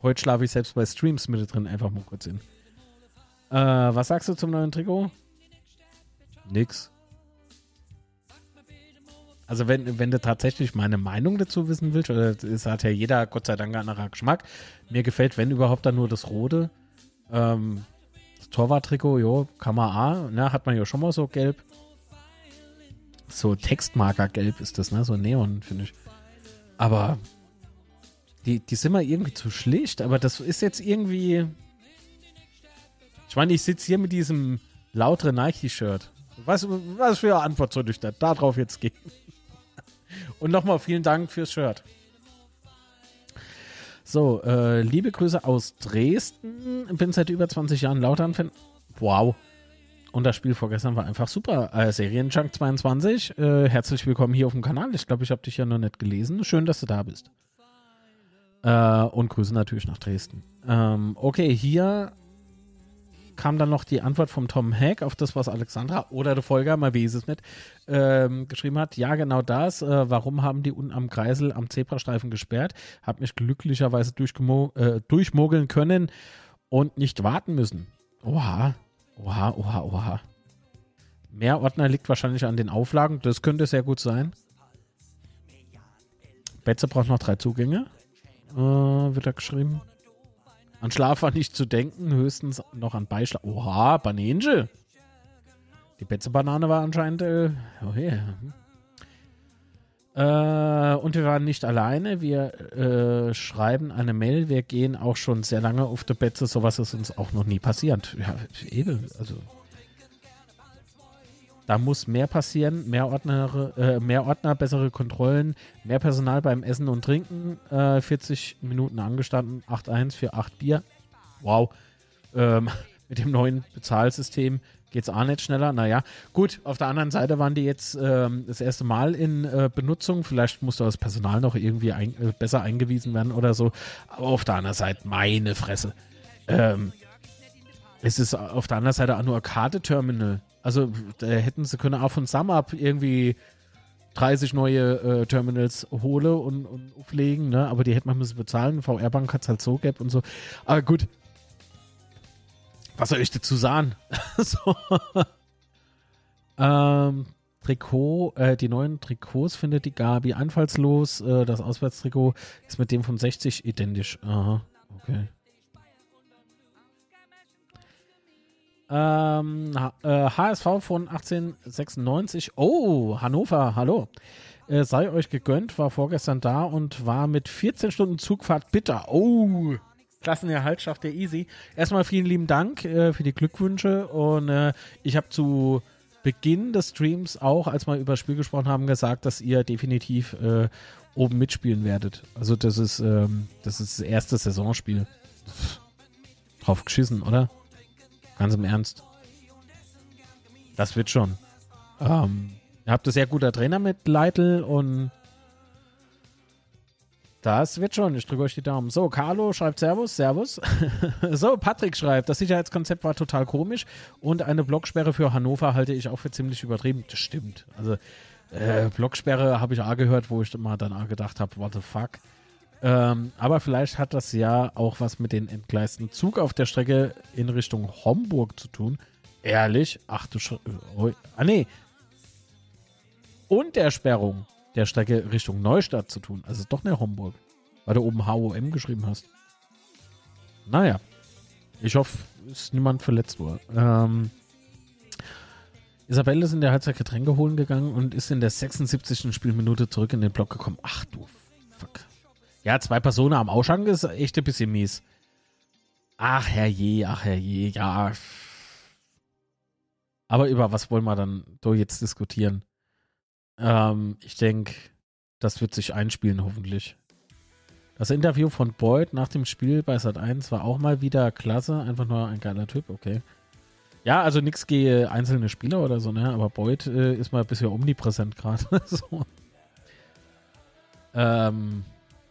Heute schlafe ich selbst bei Streams mit drin, einfach mal kurz hin. Äh, was sagst du zum neuen Trikot? Nix. Also wenn, wenn du tatsächlich meine Meinung dazu wissen willst, oder es hat ja jeder Gott sei Dank einen anderen Geschmack. Mir gefällt, wenn überhaupt, dann nur das Rote. Ähm, das Torwart-Trikot, jo, man A, ne, hat man ja schon mal so gelb. So Textmarker-gelb ist das, ne? So Neon, finde ich. Aber die, die sind mal irgendwie zu schlicht, aber das ist jetzt irgendwie. Ich meine, ich sitze hier mit diesem lautere Nike-Shirt. Was, was für eine Antwort soll ich da darauf jetzt geben? Und nochmal vielen Dank fürs Shirt. So, äh, liebe Grüße aus Dresden. Bin seit über 20 Jahren Lautern-Fan. Wow. Und das Spiel vorgestern war einfach super. Äh, Serienjunk 22, äh, herzlich willkommen hier auf dem Kanal. Ich glaube, ich habe dich ja noch nicht gelesen. Schön, dass du da bist. Äh, und Grüße natürlich nach Dresden. Ähm, okay, hier kam dann noch die Antwort vom Tom Hack auf das, was Alexandra oder der Folger, mal wie ist es nicht, ähm, geschrieben hat. Ja, genau das. Äh, warum haben die unten am Kreisel am Zebrastreifen gesperrt? Hab mich glücklicherweise äh, durchmogeln können und nicht warten müssen. Oha, oha, oha, oha. Mehr Ordner liegt wahrscheinlich an den Auflagen. Das könnte sehr gut sein. Betze braucht noch drei Zugänge. Äh, wird da geschrieben. An Schlaf war nicht zu denken, höchstens noch an Beischlaf. Oha, Banange. Die Betze-Banane war anscheinend. Äh, oh yeah. Äh, und wir waren nicht alleine. Wir äh, schreiben eine Mail. Wir gehen auch schon sehr lange auf der Betze. Sowas ist uns auch noch nie passiert. Ja, eben. Also. Da muss mehr passieren, mehr Ordner, äh, mehr Ordner, bessere Kontrollen, mehr Personal beim Essen und Trinken. Äh, 40 Minuten angestanden, 8-1 für 8 Bier. Wow. Ähm, (laughs) mit dem neuen Bezahlsystem geht es auch nicht schneller. Naja, gut, auf der anderen Seite waren die jetzt ähm, das erste Mal in äh, Benutzung. Vielleicht musste das Personal noch irgendwie ein, äh, besser eingewiesen werden oder so. Aber auf der anderen Seite, meine Fresse. Ähm, es ist auf der anderen Seite auch nur ein Karteterminal. Also da hätten sie können auch von SumUp irgendwie 30 neue äh, Terminals hole und, und auflegen, ne? Aber die hätte man müssen bezahlen. VR-Bank hat es halt so gap und so. Aber gut. Was soll ich dazu sagen? (laughs) so. ähm, Trikot, äh, die neuen Trikots findet die Gabi einfallslos. Äh, das Auswärtstrikot ist mit dem von 60 identisch. Aha, okay. Ähm, äh, HSV von 1896. Oh, Hannover, hallo. Äh, sei euch gegönnt, war vorgestern da und war mit 14 Stunden Zugfahrt bitter. Oh, Klassenerhalt schafft der easy. Erstmal vielen lieben Dank äh, für die Glückwünsche und äh, ich habe zu Beginn des Streams auch, als wir über das Spiel gesprochen haben, gesagt, dass ihr definitiv äh, oben mitspielen werdet. Also das ist, ähm, das ist das erste Saisonspiel. Pff, drauf geschissen, oder? Ganz im Ernst. Das wird schon. Ähm, ihr habt ein sehr guter Trainer mit Leitl und das wird schon. Ich drücke euch die Daumen. So, Carlo schreibt Servus, Servus. (laughs) so, Patrick schreibt, das Sicherheitskonzept war total komisch und eine Blocksperre für Hannover halte ich auch für ziemlich übertrieben. Das stimmt. Also, äh, Blocksperre habe ich auch gehört, wo ich mal dann auch gedacht habe, what the fuck. Ähm, aber vielleicht hat das ja auch was mit den entgleisten Zug auf der Strecke in Richtung Homburg zu tun. Ehrlich? Ach du Sch oh, Ah, nee. Und der Sperrung der Strecke Richtung Neustadt zu tun. Also doch nicht Homburg. Weil du oben HOM geschrieben hast. Naja. Ich hoffe, ist niemand verletzt worden. Ähm, Isabelle ist in der Halbzeit Getränke holen gegangen und ist in der 76. Spielminute zurück in den Block gekommen. Ach du Fuck. Ja, zwei Personen am Ausschank ist echt ein bisschen mies. Ach herrje, ach herrje, ja. Aber über was wollen wir dann so jetzt diskutieren? Ähm, ich denke, das wird sich einspielen, hoffentlich. Das Interview von Boyd nach dem Spiel bei Sat 1 war auch mal wieder klasse. Einfach nur ein geiler Typ, okay. Ja, also nichts gegen einzelne Spieler oder so, ne? Aber Boyd äh, ist mal bisschen omnipräsent gerade. (laughs) so. ähm,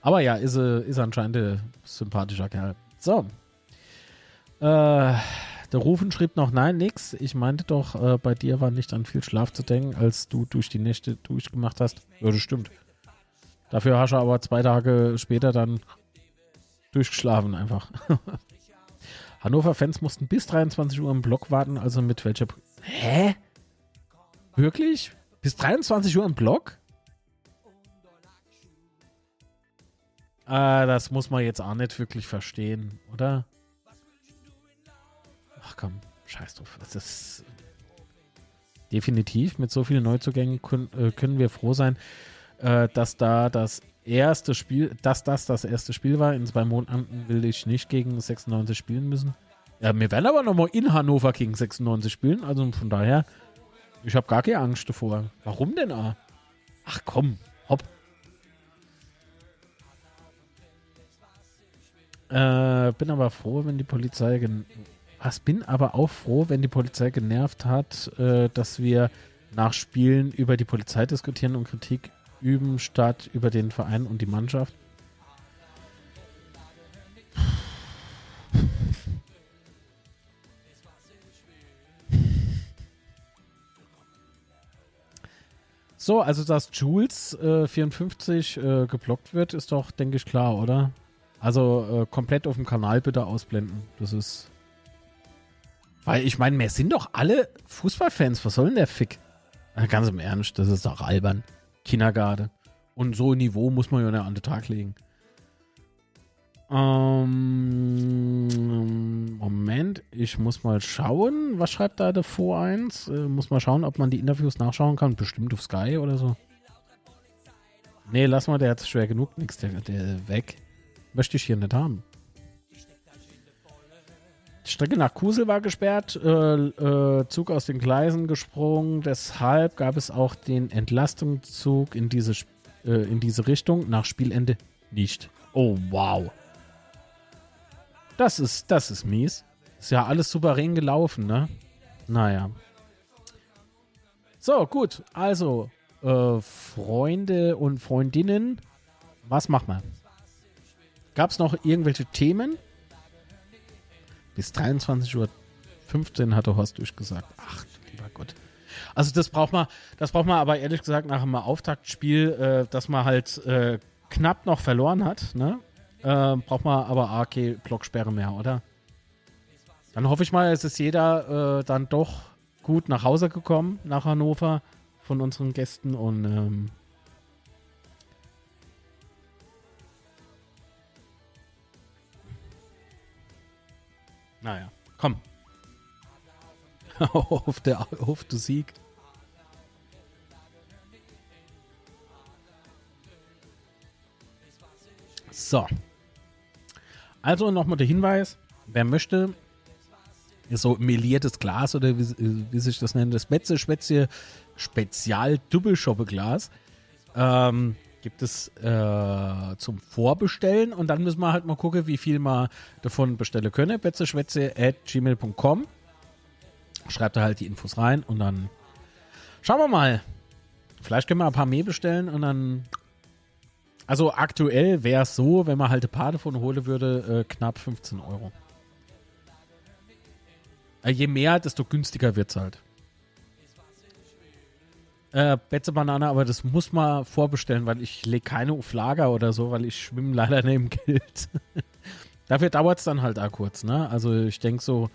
aber ja, ist, äh, ist anscheinend ein sympathischer Kerl. So. Äh, der Rufen schrieb noch, nein, nix. Ich meinte doch, äh, bei dir war nicht an viel Schlaf zu denken, als du durch die Nächte durchgemacht hast. Ja, das stimmt. Dafür hast du aber zwei Tage später dann durchgeschlafen einfach. (laughs) Hannover-Fans mussten bis 23 Uhr im Block warten, also mit welcher... Hä? Wirklich? Bis 23 Uhr im Block? Ah, das muss man jetzt auch nicht wirklich verstehen, oder? Ach komm, scheiß drauf. Das ist definitiv mit so vielen Neuzugängen können, äh, können wir froh sein, äh, dass da das erste Spiel, dass das das erste Spiel war. In zwei Monaten will ich nicht gegen 96 spielen müssen. Ja, wir werden aber nochmal in Hannover gegen 96 spielen. Also von daher, ich habe gar keine Angst davor. Warum denn? Ah? Ach komm, Äh, bin aber froh, wenn die Polizei. Was bin aber auch froh, wenn die Polizei genervt hat, äh, dass wir nach Spielen über die Polizei diskutieren und Kritik üben, statt über den Verein und die Mannschaft. So, also dass Jules äh, 54 äh, geblockt wird, ist doch, denke ich, klar, oder? Also äh, komplett auf dem Kanal bitte ausblenden. Das ist. Weil ich meine, wir sind doch alle Fußballfans. Was soll denn der Fick? Ganz im Ernst, das ist doch albern. Kindergarten. Und so ein Niveau muss man ja an den Tag legen. Ähm, Moment, ich muss mal schauen. Was schreibt da der Vor 1? Äh, muss mal schauen, ob man die Interviews nachschauen kann. Bestimmt auf Sky oder so. Nee, lass mal, der hat schwer genug. Nix, der, der weg. Möchte ich hier nicht haben. Die Strecke nach Kusel war gesperrt, äh, äh, Zug aus den Gleisen gesprungen. Deshalb gab es auch den Entlastungszug in diese, äh, in diese Richtung. Nach Spielende nicht. Oh, wow. Das ist, das ist mies. Ist ja alles souverän gelaufen, ne? Naja. So, gut. Also, äh, Freunde und Freundinnen, was machen wir? Gab es noch irgendwelche Themen? Bis 23.15 Uhr hatte Horst durchgesagt. Ach, lieber Gott. Also das braucht man, das braucht man aber ehrlich gesagt nach einem Auftaktspiel, äh, dass man halt äh, knapp noch verloren hat, ne? Äh, braucht man aber AK Blocksperre mehr, oder? Dann hoffe ich mal, es ist jeder äh, dann doch gut nach Hause gekommen nach Hannover von unseren Gästen und ähm, Naja, komm. (laughs) auf, der, auf der Sieg. So. Also nochmal der Hinweis, wer möchte, ist so meliertes Glas oder wie, wie sich das nennt, das Betze Spätzle Spezial Doppelschoppe-Glas. Ähm, gibt es äh, zum Vorbestellen und dann müssen wir halt mal gucken, wie viel man davon bestellen können. betzeschwätze at gmail.com Schreibt da halt die Infos rein und dann schauen wir mal. Vielleicht können wir ein paar mehr bestellen und dann. Also aktuell wäre es so, wenn man halt ein paar davon holen würde, äh, knapp 15 Euro. Äh, je mehr, desto günstiger wird es halt. Äh, Betze Banane, aber das muss man vorbestellen, weil ich lege keine auf Lager oder so, weil ich schwimme leider neben Geld. (laughs) Dafür dauert es dann halt auch kurz, ne? Also ich denke so,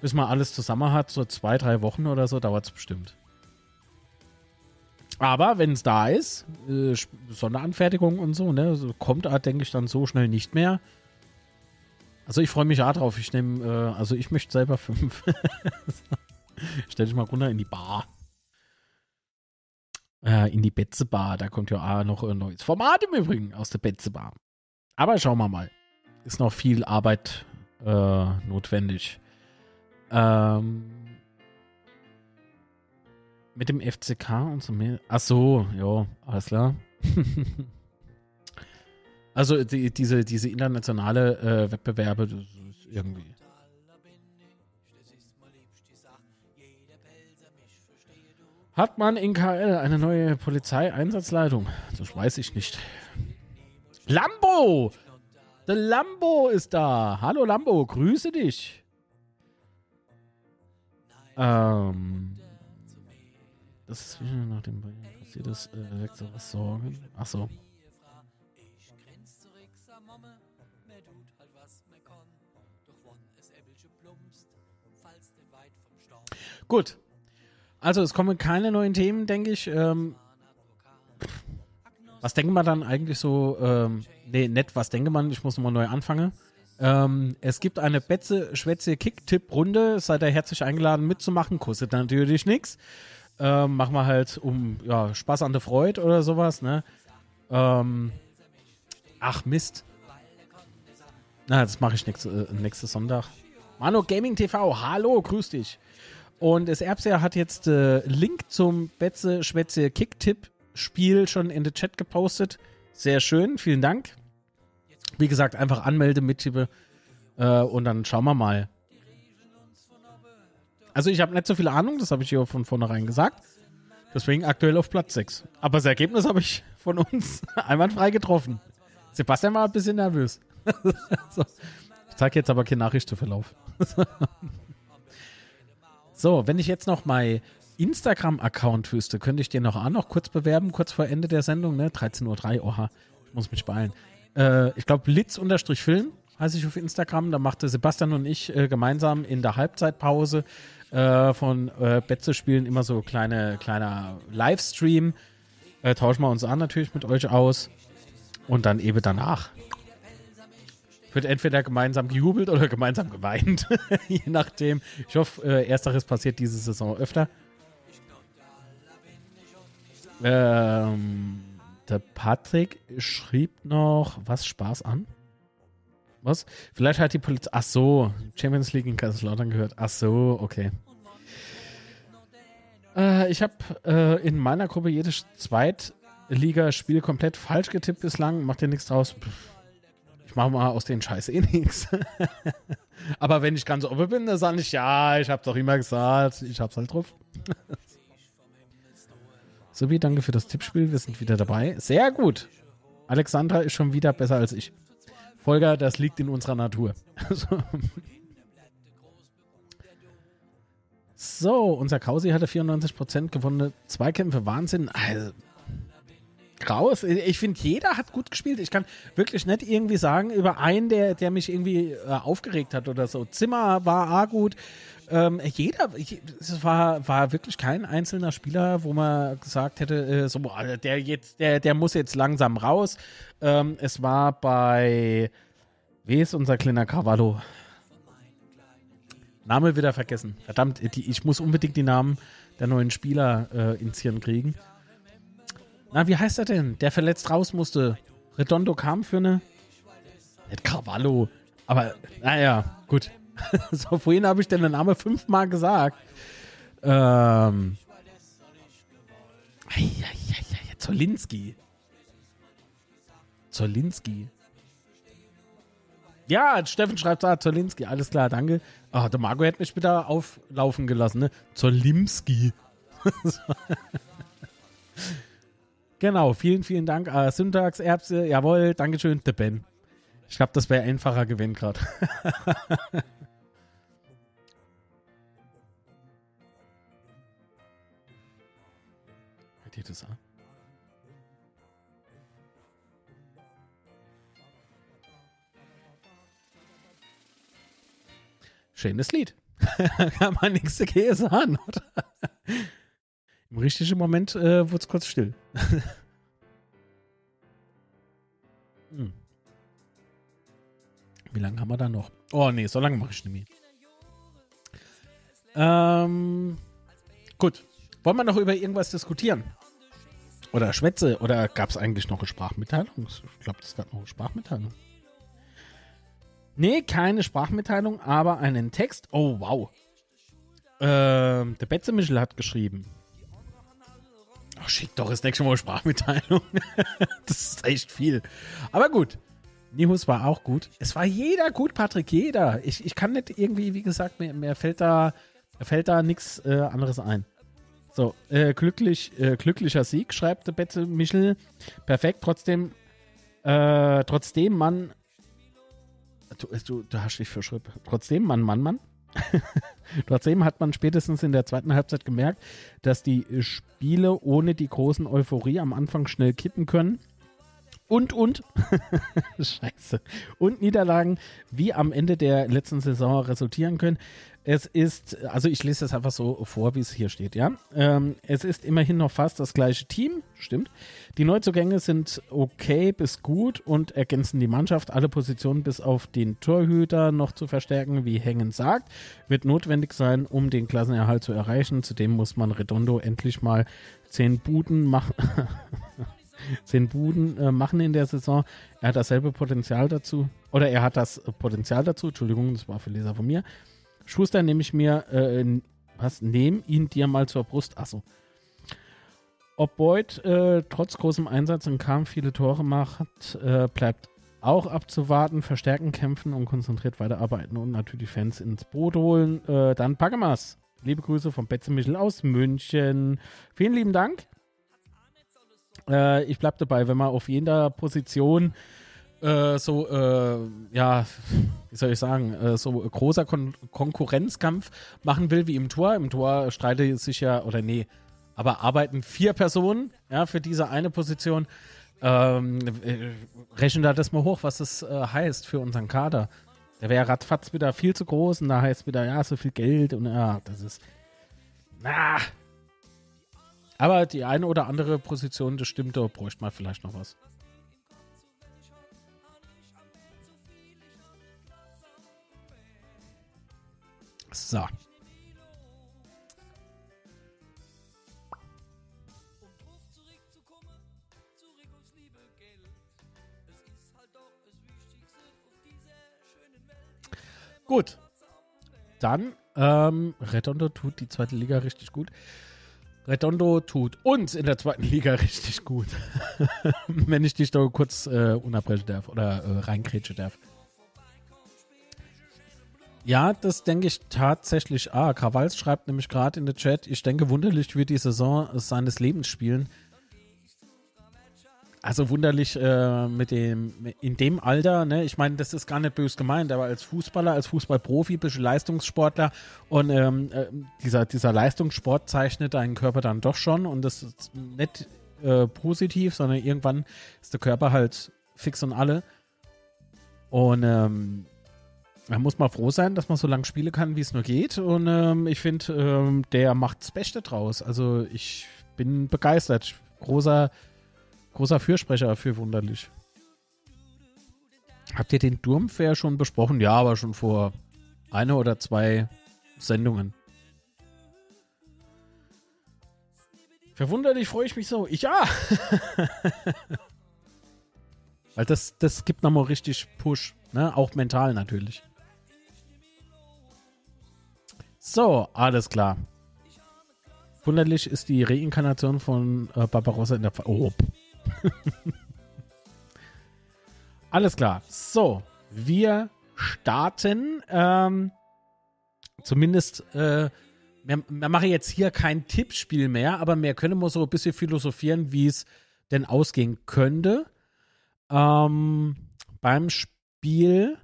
bis man alles zusammen hat, so zwei, drei Wochen oder so, dauert es bestimmt. Aber wenn es da ist, äh, Sonderanfertigung und so, ne, so kommt, denke ich, dann so schnell nicht mehr. Also ich freue mich auch drauf. Ich nehme, äh, also ich möchte selber fünf. (laughs) Stell dich mal runter in die Bar äh, in die Betzebar. Da kommt ja auch noch ein neues Format im Übrigen aus der Betzebar. Aber schauen wir mal. Ist noch viel Arbeit äh, notwendig. Ähm, mit dem FCK und so mehr. Ach so, ja, alles klar. (laughs) also die, diese, diese internationale äh, Wettbewerbe, das ist irgendwie. Hat man in KL eine neue Polizeieinsatzleitung? Das weiß ich nicht. Lambo! Der Lambo ist da. Hallo Lambo, grüße dich. Ähm, das ist nach dem passiert ist, äh, weckt sowas Sorgen. Ach so. Gut. Also es kommen keine neuen Themen, denke ich. Ähm, was denken wir dann eigentlich so? Ähm, nee, nett, was denke man? Ich muss nochmal neu anfangen. Ähm, es gibt eine Betze Schwätze Kick-Tipp-Runde. Seid ihr herzlich eingeladen mitzumachen. Kostet natürlich nichts. Ähm, machen wir halt um ja, Spaß an der Freude oder sowas. Ne? Ähm, ach Mist. Na, das mache ich nächste, äh, nächste Sonntag. Mano Gaming TV, hallo, grüß dich. Und das Erbser hat jetzt äh, Link zum Betze Schwätze Kicktipp Spiel schon in den Chat gepostet. Sehr schön, vielen Dank. Wie gesagt, einfach anmelde, mittippe äh, und dann schauen wir mal. Also ich habe nicht so viel Ahnung, das habe ich hier von vornherein gesagt. Deswegen aktuell auf Platz 6. Aber das Ergebnis habe ich von uns (laughs) einwandfrei getroffen. Sebastian war ein bisschen nervös. (laughs) so. Ich zeige jetzt aber keinen Nachrichtenverlauf. (laughs) so, wenn ich jetzt noch mein Instagram-Account wüsste, könnte ich den noch auch noch kurz bewerben, kurz vor Ende der Sendung, ne? 13.03 Uhr, oha, ich muss mich beeilen. Äh, ich glaube, Litz-Film heiße ich auf Instagram. Da machte Sebastian und ich äh, gemeinsam in der Halbzeitpause äh, von äh, Betze spielen immer so kleine, kleiner Livestream. Äh, tauschen wir uns an natürlich mit euch aus. Und dann eben danach wird entweder gemeinsam gejubelt oder gemeinsam geweint. (laughs) Je nachdem. Ich hoffe, äh, ersteres passiert diese Saison öfter. Ähm, der Patrick schrieb noch was Spaß an. Was? Vielleicht hat die Polizei. Ach so, Champions League in Kaiserslautern gehört. Ach so, okay. Äh, ich habe äh, in meiner Gruppe jedes Zweitligaspiel komplett falsch getippt bislang. Macht dir nichts draus. Pff mache mal aus den Scheiß eh nichts. (laughs) Aber wenn ich ganz offen bin, dann sage ich, ja, ich habe doch immer gesagt, ich hab's halt drauf. (laughs) Sobi, danke für das Tippspiel, wir sind wieder dabei. Sehr gut. Alexandra ist schon wieder besser als ich. Volker, das liegt in unserer Natur. (laughs) so, unser Kausi hatte 94% gewonnene Zweikämpfe. Wahnsinn. Also, Graus. Ich finde, jeder hat gut gespielt. Ich kann wirklich nicht irgendwie sagen über einen, der, der mich irgendwie äh, aufgeregt hat oder so. Zimmer war A gut. Ähm, jeder, es war, war wirklich kein einzelner Spieler, wo man gesagt hätte, äh, so, der jetzt, der, der muss jetzt langsam raus. Ähm, es war bei, wie ist unser kleiner Cavallo? Name wieder vergessen. Verdammt, die, ich muss unbedingt die Namen der neuen Spieler äh, ins Hirn kriegen. Na, wie heißt er denn? Der verletzt raus musste. Redondo kam für eine. Nicht Carvalho. Aber, naja, gut. (laughs) so, vorhin habe ich den Namen fünfmal gesagt. Ähm. Eieieiei, Zolinski. Zolinski. Ja, Steffen schreibt da, Zolinski, alles klar, danke. Ah, der Marco hätte mich wieder auflaufen gelassen, ne? Zolimski. (laughs) Genau, vielen, vielen Dank. Äh, Syntax, Erbse, jawohl, Dankeschön, der Ben. Ich glaube, das wäre einfacher Gewinn gerade. (laughs) Hört ihr das an? Schönes Lied. (laughs) Kann man nichts dagegen sagen, oder? Im richtigen Moment äh, wurde es kurz still. Hm. Wie lange haben wir da noch? Oh nee, so lange mache ich nicht mehr. Ähm, gut. Wollen wir noch über irgendwas diskutieren? Oder Schwätze? Oder gab es eigentlich noch eine Sprachmitteilung? Ich glaube, es gab noch eine Sprachmitteilung. Nee, keine Sprachmitteilung, aber einen Text. Oh, wow. Ähm, der Betze Michel hat geschrieben. Oh, schick doch das nächste Mal Sprachmitteilung. (laughs) das ist echt viel. Aber gut. Nihus war auch gut. Es war jeder gut, Patrick, jeder. Ich, ich kann nicht irgendwie, wie gesagt, mir, mir fällt da, fällt da nichts äh, anderes ein. So, äh, glücklich, äh, glücklicher Sieg, schreibt der Betze Michel. Perfekt, trotzdem, äh, trotzdem man, du, du, du hast dich verschrieben. Trotzdem Mann, Mann, Mann. (laughs) trotzdem hat man spätestens in der zweiten Halbzeit gemerkt, dass die Spiele ohne die großen Euphorie am Anfang schnell kippen können. Und, und, (laughs) scheiße, und Niederlagen wie am Ende der letzten Saison resultieren können. Es ist, also ich lese das einfach so vor, wie es hier steht, ja. Ähm, es ist immerhin noch fast das gleiche Team, stimmt. Die Neuzugänge sind okay bis gut und ergänzen die Mannschaft. Alle Positionen bis auf den Torhüter noch zu verstärken, wie Hängen sagt, wird notwendig sein, um den Klassenerhalt zu erreichen. Zudem muss man Redondo endlich mal zehn Buden machen. (laughs) zehn Buden äh, machen in der Saison. Er hat dasselbe Potenzial dazu. Oder er hat das Potenzial dazu. Entschuldigung, das war für Leser von mir. Schuster nehme ich mir, äh, was, nehm ihn dir mal zur Brust. Achso. Ob Boyd äh, trotz großem Einsatz im Kampf viele Tore macht, äh, bleibt auch abzuwarten. Verstärken, kämpfen und konzentriert weiterarbeiten und natürlich Fans ins Boot holen. Äh, dann Pagamas. Liebe Grüße von Betze Michel aus München. Vielen lieben Dank. Äh, ich bleibe dabei, wenn man auf jeder Position äh, so, äh, ja, wie soll ich sagen, äh, so großer Kon Konkurrenzkampf machen will wie im Tor. Im Tor streitet sich ja, oder nee, aber arbeiten vier Personen ja, für diese eine Position. Ähm, äh, rechnen da das mal hoch, was das äh, heißt für unseren Kader. Der wäre ratzfatz wieder viel zu groß und da heißt wieder, ja, so viel Geld und ja, das ist. Na, aber die eine oder andere Position, das stimmt, da bräuchte man vielleicht noch was. So. Gut. Dann, ähm, Redondo tut die zweite Liga richtig gut. Redondo tut uns in der zweiten Liga (laughs) richtig gut. (laughs) Wenn ich dich da kurz äh, unterbrechen darf oder äh, reinkrätschen darf. Ja, das denke ich tatsächlich. Ah, Krawals schreibt nämlich gerade in der Chat, ich denke, wunderlich wird die Saison seines Lebens spielen. Also wunderlich äh, mit dem, in dem Alter, ne? Ich meine, das ist gar nicht bös gemeint, aber als Fußballer, als Fußballprofi, bist du Leistungssportler und ähm, äh, dieser, dieser Leistungssport zeichnet deinen Körper dann doch schon und das ist nicht äh, positiv, sondern irgendwann ist der Körper halt fix und alle. Und ähm, da muss man froh sein, dass man so lange spielen kann, wie es nur geht. Und ähm, ich finde, ähm, der macht das Beste draus. Also ich bin begeistert. Großer Großer Fürsprecher für Wunderlich. Habt ihr den Durmfair schon besprochen? Ja, aber schon vor einer oder zwei Sendungen. Verwunderlich freue ich mich so. Ich ja. (laughs) Weil das, das gibt nochmal richtig Push. Ne? Auch mental natürlich. So, alles klar. Wunderlich ist die Reinkarnation von äh, Barbarossa in der. Fa oh, (laughs) Alles klar. So, wir starten. Ähm, zumindest, äh, wir, wir machen jetzt hier kein Tippspiel mehr, aber wir können mal so ein bisschen philosophieren, wie es denn ausgehen könnte ähm, beim Spiel.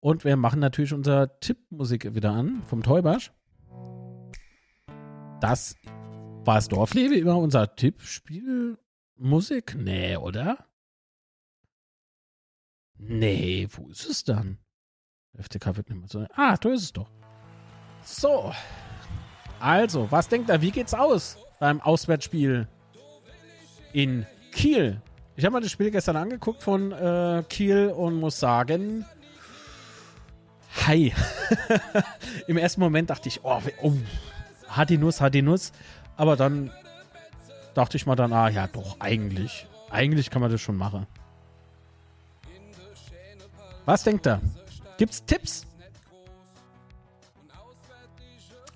Und wir machen natürlich unser Tippmusik wieder an vom Teubasch. Das war es Dorflebe immer unser Tippspiel Musik? Nee, oder? Nee, wo ist es dann? FTK wird nicht mehr so. Ah, da ist es doch. So. Also, was denkt er? Wie geht's aus beim Auswärtsspiel in Kiel? Ich habe mir das Spiel gestern angeguckt von äh, Kiel und muss sagen, hi. (laughs) Im ersten Moment dachte ich, oh, oh hat die Nuss, hat die Nuss. Aber dann dachte ich mal dann, ah ja, doch, eigentlich. Eigentlich kann man das schon machen. Was denkt er? Gibt's Tipps?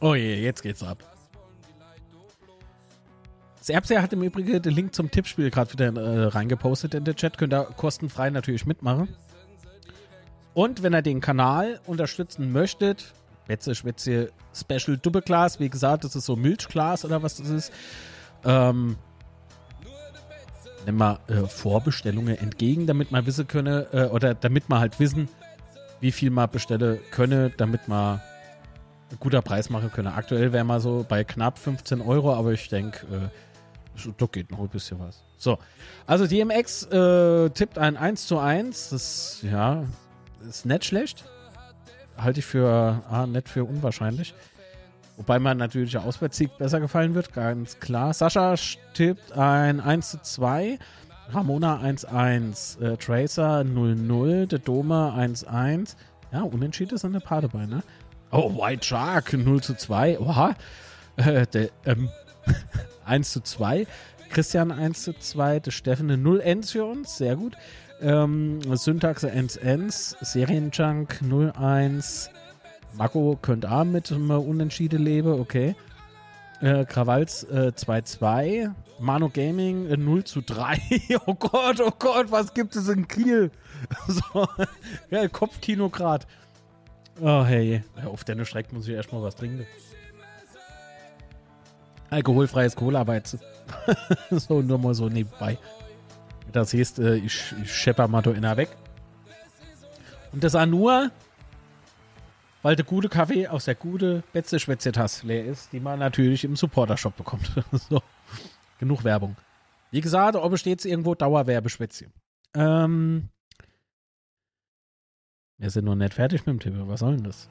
Oh je, jetzt geht's ab. Serbsia hat im Übrigen den Link zum Tippspiel gerade wieder äh, reingepostet in den Chat. Könnt ihr kostenfrei natürlich mitmachen. Und wenn ihr den Kanal unterstützen möchtet, Betze Schwätze Special Doppelglas. Wie gesagt, das ist so Milchglas oder was das ist. Ähm, nehmen wir äh, Vorbestellungen entgegen, damit man wissen könne, äh, oder damit man halt wissen, wie viel man bestelle könne, damit man ein guter Preis machen könne. Aktuell wäre man so bei knapp 15 Euro, aber ich denke, äh, da geht noch ein bisschen was. So, also DMX äh, tippt ein 1 zu 1. Das, ja, ist nicht schlecht. Halte ich für, ah, nicht für unwahrscheinlich. Wobei man natürlich der Auswärtssieg besser gefallen wird, ganz klar. Sascha tippt ein 1 zu 2. Ramona 1-1, äh, Tracer 0-0, der Dome 1-1. Ja, Unentschieden ist an der Paar dabei, ne? Oh, White Shark 0 zu 2. Oha. Äh, der, ähm, (laughs) 1 zu 2. Christian 1 zu 2. Der Steffen 0 Ends für uns. Sehr gut. Ähm, Syntaxe Ends Ends. Serienjunk 0-1. Marco könnte auch mit einem Unentschieden leben, okay. Äh, Krawalz 2-2. Äh, Mano Gaming äh, 0 zu 3. (laughs) oh Gott, oh Gott, was gibt es in Kiel? (laughs) so, ja, Kopfkino grad. Oh hey, auf deine Strecke muss ich erstmal was trinken. Alkoholfreies Cola (laughs) so, nur mal so nebenbei. Das heißt, äh, ich, ich schepper mal da weg. Und das auch nur, weil der gute Kaffee aus der gute Betze Schwätzetasse leer ist, die man natürlich im Supporter-Shop bekommt. (laughs) so. Genug Werbung. Wie gesagt, ob steht irgendwo Dauerwerbeschwätzchen. Ähm, wir sind noch nicht fertig mit dem Tipp. Was soll denn das?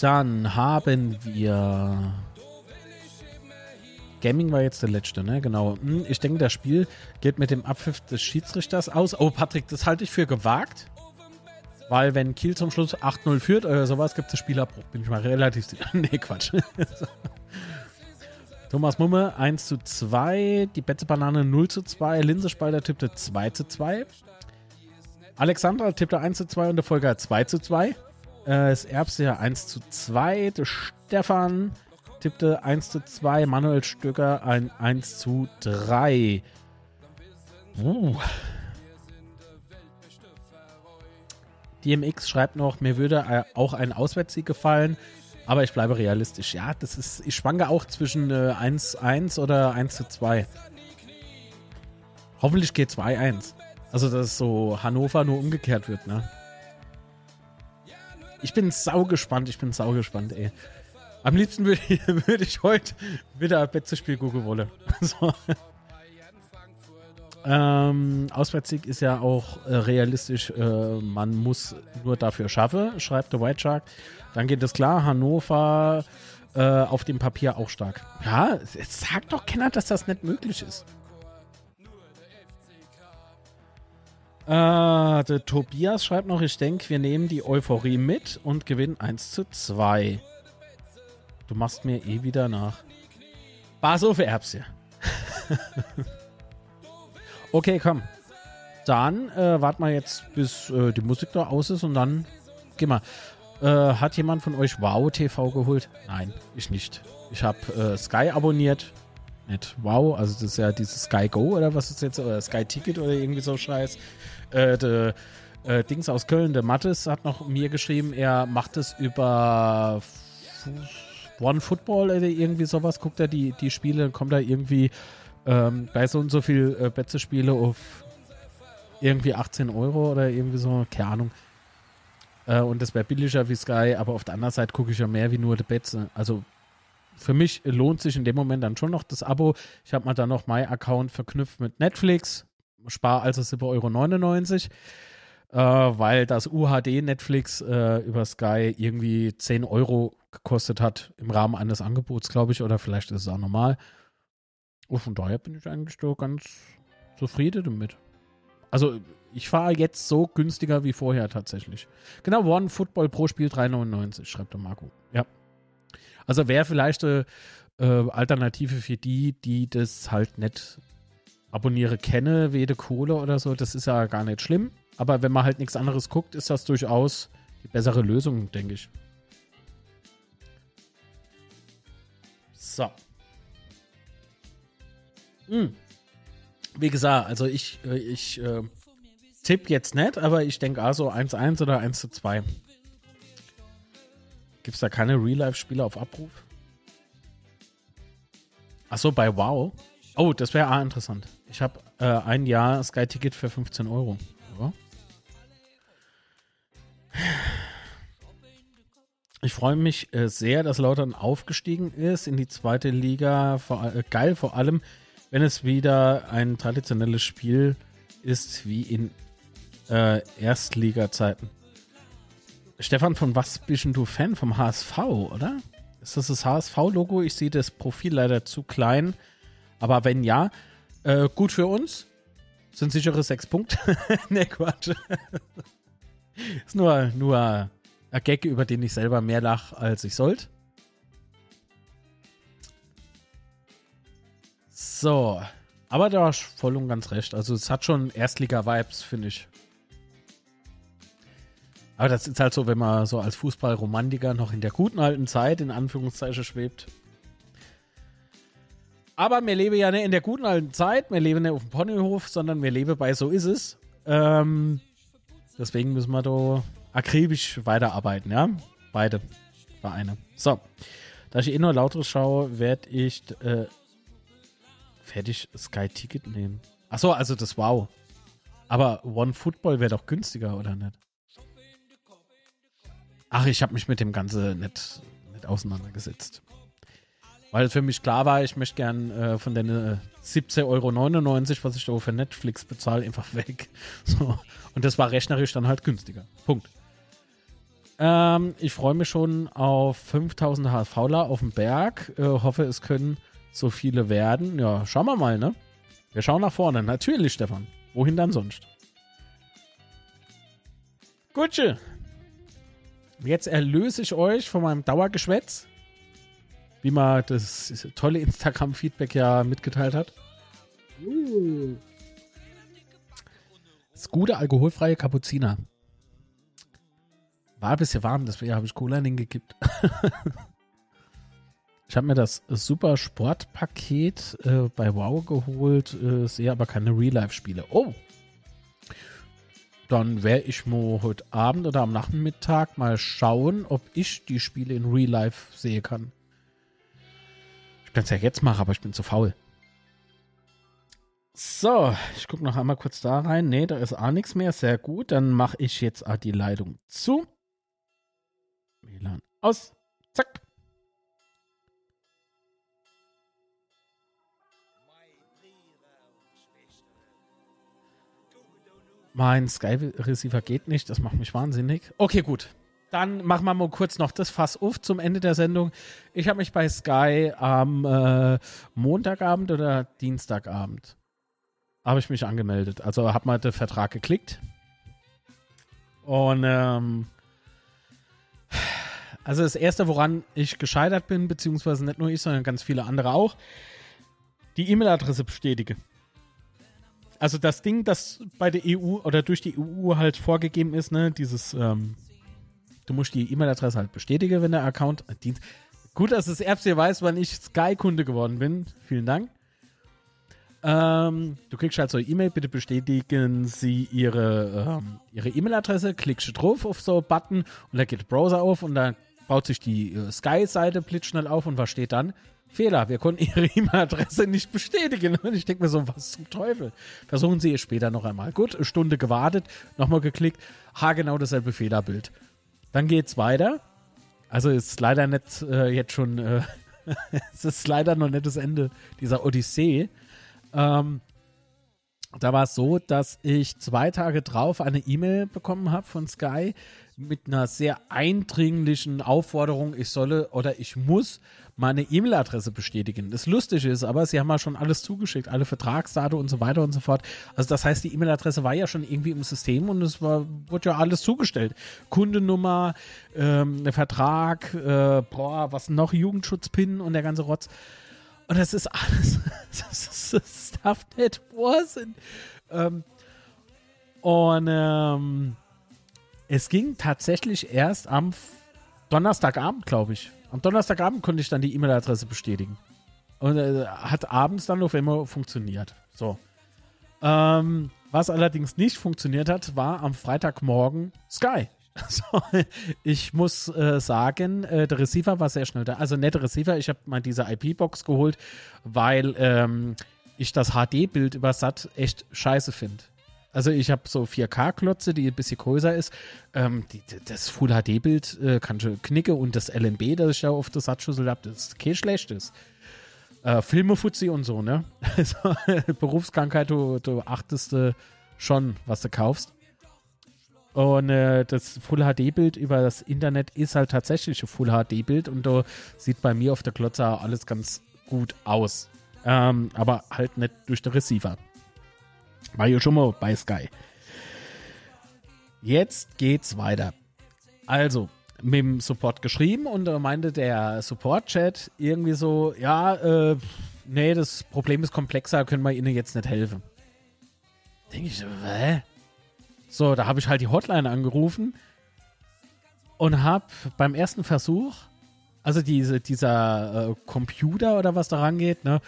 Dann haben wir. Gaming war jetzt der letzte, ne? Genau. Hm, ich denke, das Spiel geht mit dem Abpfiff des Schiedsrichters aus. Oh, Patrick, das halte ich für gewagt. Weil, wenn Kiel zum Schluss 8-0 führt oder sowas, gibt es Spielabbruch. Bin ich mal relativ sicher. (laughs) nee, Quatsch. (laughs) Thomas Mumme 1 zu 2. Die Betze Banane 0 zu 2. Linse Spalter tippte 2 zu 2. Alexandra tippte 1 zu 2 und der Volker 2 zu 2. Äh, das Erbse 1 zu 2. Der Stefan tippte 1 zu 2. Manuel Stöcker ein 1 zu 3. Uh. DMX schreibt noch, mir würde äh, auch ein Auswärtssieg gefallen, aber ich bleibe realistisch. Ja, das ist, ich schwanke auch zwischen äh, 1-1 oder 1 zu 2. Hoffentlich geht 2-1. Also, dass so Hannover nur umgekehrt wird, ne? Ich bin sau gespannt, ich bin sau gespannt, ey. Am liebsten würde (laughs) ich, würd ich heute wieder Betzespiel gucken wollen. (laughs) so. Ähm, Auswärtssieg ist ja auch äh, realistisch. Äh, man muss nur dafür schaffen, schreibt der White Shark. Dann geht es klar. Hannover äh, auf dem Papier auch stark. Ja, sagt doch keiner, dass das nicht möglich ist. Äh, der Tobias schreibt noch, ich denke, wir nehmen die Euphorie mit und gewinnen 1 zu 2. Du machst mir eh wieder nach. Baso für Erbse. (laughs) okay, komm. Dann äh, warten wir jetzt, bis äh, die Musik da aus ist und dann gehen wir. Äh, hat jemand von euch Wow TV geholt? Nein, ich nicht. Ich habe äh, Sky abonniert. Nicht Wow, also das ist ja dieses Sky Go oder was ist jetzt, oder Sky Ticket oder irgendwie so Scheiß. Äh, der äh, Dings aus Köln, der Mattes, hat noch mir geschrieben, er macht es über One Football oder irgendwie sowas. Guckt er die, die Spiele, kommt da irgendwie ähm, bei so und so viel äh, Betze-Spiele auf irgendwie 18 Euro oder irgendwie so, keine Ahnung. Äh, und das wäre billiger wie Sky, aber auf der anderen Seite gucke ich ja mehr wie nur die Betze. Also für mich lohnt sich in dem Moment dann schon noch das Abo. Ich habe mal dann noch mein Account verknüpft mit Netflix spare also 7,99 Euro, äh, weil das UHD Netflix äh, über Sky irgendwie 10 Euro gekostet hat im Rahmen eines Angebots, glaube ich, oder vielleicht ist es auch normal. Und von daher bin ich eigentlich doch ganz zufrieden damit. Also ich fahre jetzt so günstiger wie vorher tatsächlich. Genau, One Football pro Spiel 3,99, schreibt der Marco. Ja. Also wäre vielleicht eine äh, Alternative für die, die das halt nicht abonniere kenne, Wede Kohle oder so, das ist ja gar nicht schlimm. Aber wenn man halt nichts anderes guckt, ist das durchaus die bessere Lösung, denke ich. So. Hm. Wie gesagt, also ich, äh, ich äh, tippe jetzt nicht, aber ich denke also 1-1 oder 1-2. Gibt es da keine Real-Life-Spiele auf Abruf? Achso, bei WoW. Oh, das wäre auch interessant. Ich habe äh, ein Jahr Sky-Ticket für 15 Euro. Ja. Ich freue mich äh, sehr, dass Lautern aufgestiegen ist in die zweite Liga. Vor, äh, geil, vor allem, wenn es wieder ein traditionelles Spiel ist wie in äh, Erstliga-Zeiten. Stefan, von was bist du Fan? Vom HSV, oder? Ist das das HSV-Logo? Ich sehe das Profil leider zu klein. Aber wenn ja, äh, gut für uns. Sind sichere sechs Punkte. (laughs) ne, Quatsch. ist nur, nur ein Gag, über den ich selber mehr lache, als ich sollte. So. Aber da hast voll und ganz recht. Also es hat schon Erstliga-Vibes, finde ich. Aber das ist halt so, wenn man so als Fußballromantiker noch in der guten alten Zeit in Anführungszeichen schwebt. Aber wir leben ja nicht in der guten alten Zeit, wir leben nicht auf dem Ponyhof, sondern wir leben bei So ist es. Ähm, deswegen müssen wir da akribisch weiterarbeiten, ja? Beide Vereine. So. Da ich eh nur lauter schaue, werde ich äh, fertig Sky Ticket nehmen. Achso, also das Wow. Aber One Football wäre doch günstiger, oder nicht? Ach, ich habe mich mit dem Ganze nicht, nicht auseinandergesetzt. Weil für mich klar war, ich möchte gern äh, von den äh, 17,99 Euro, was ich da für Netflix bezahle, einfach weg. (laughs) So. Und das war rechnerisch dann halt günstiger. Punkt. Ähm, ich freue mich schon auf 5000 HSVler auf dem Berg. Äh, hoffe, es können so viele werden. Ja, schauen wir mal, ne? Wir schauen nach vorne. Natürlich, Stefan. Wohin dann sonst? Gutsche. Jetzt erlöse ich euch von meinem Dauergeschwätz, wie man das tolle Instagram-Feedback ja mitgeteilt hat. Das gute alkoholfreie Kapuziner. War ein bisschen warm, deswegen habe ich Cola hingekippt. (laughs) ich habe mir das Super Sportpaket äh, bei Wow geholt, äh, sehe aber keine Real-Life-Spiele. Oh, dann werde ich mal heute Abend oder am Nachmittag mal schauen, ob ich die Spiele in Real Life sehen kann. Ich kann es ja jetzt machen, aber ich bin zu faul. So, ich gucke noch einmal kurz da rein. Ne, da ist auch nichts mehr. Sehr gut. Dann mache ich jetzt die Leitung zu. WLAN aus. Zack. Mein Sky-Receiver geht nicht, das macht mich wahnsinnig. Okay, gut. Dann machen wir mal kurz noch das Fass auf zum Ende der Sendung. Ich habe mich bei Sky am äh, Montagabend oder Dienstagabend habe ich mich angemeldet. Also habe mal den Vertrag geklickt. Und ähm, also das erste, woran ich gescheitert bin, beziehungsweise nicht nur ich, sondern ganz viele andere auch, die E-Mail-Adresse bestätige also das Ding, das bei der EU oder durch die EU halt vorgegeben ist, ne, dieses, ähm, du musst die E-Mail-Adresse halt bestätigen, wenn der Account dient. Gut, dass das hier weiß, wann ich Sky-Kunde geworden bin. Vielen Dank. Ähm, du kriegst halt so eine E-Mail, bitte bestätigen Sie Ihre ähm, Ihre E-Mail-Adresse, klickst du drauf auf so einen Button und da geht der Browser auf und dann baut sich die äh, Sky-Seite blitzschnell auf und was steht dann? Fehler, wir konnten Ihre (laughs) E-Mail-Adresse nicht bestätigen. Und ich denke mir so, was zum Teufel? Versuchen Sie es später noch einmal. Gut, Stunde gewartet, nochmal geklickt, ha, genau dasselbe Fehlerbild. Dann geht es weiter. Also ist leider nicht äh, jetzt schon, äh, (laughs) es ist leider noch nicht das Ende dieser Odyssee. Ähm, da war es so, dass ich zwei Tage drauf eine E-Mail bekommen habe von Sky mit einer sehr eindringlichen Aufforderung, ich solle oder ich muss meine E-Mail-Adresse bestätigen. Das Lustige ist aber, sie haben mal schon alles zugeschickt, alle Vertragsdaten und so weiter und so fort. Also das heißt, die E-Mail-Adresse war ja schon irgendwie im System und es war, wurde ja alles zugestellt. Kundennummer, ähm, Vertrag, äh, boah, was noch, Jugendschutzpin und der ganze Rotz. Und das ist alles, (laughs) das, ist, nicht wahr sein. Ähm, und ähm, es ging tatsächlich erst am Donnerstagabend, glaube ich. Am Donnerstagabend konnte ich dann die E-Mail-Adresse bestätigen. Und äh, hat abends dann auf immer funktioniert. So. Ähm, was allerdings nicht funktioniert hat, war am Freitagmorgen Sky. Also, (laughs) ich muss äh, sagen, äh, der Receiver war sehr schnell da. Also nicht der Receiver, ich habe mal diese IP-Box geholt, weil ähm, ich das HD-Bild über SAT echt scheiße finde. Also ich habe so 4K-Klotze, die ein bisschen größer ist. Ähm, die, das Full HD-Bild äh, kann schon knicke und das LNB, das ich da auf der Satzschüssel habe, das ist kein schlechtes. Äh, Filme Fuzzi und so, ne? (laughs) Also, (laughs) Berufskrankheit, du, du achtest äh, schon, was du kaufst. Und äh, das Full HD-Bild über das Internet ist halt tatsächlich ein Full HD-Bild und da sieht bei mir auf der Klotze alles ganz gut aus. Ähm, aber halt nicht durch den Receiver. War ja schon mal bei Sky. Jetzt geht's weiter. Also, mit dem Support geschrieben und da meinte der Support-Chat irgendwie so, ja, äh, nee, das Problem ist komplexer, können wir Ihnen jetzt nicht helfen. Denke ich hä? So, da habe ich halt die Hotline angerufen und habe beim ersten Versuch, also diese, dieser äh, Computer oder was da rangeht, ne,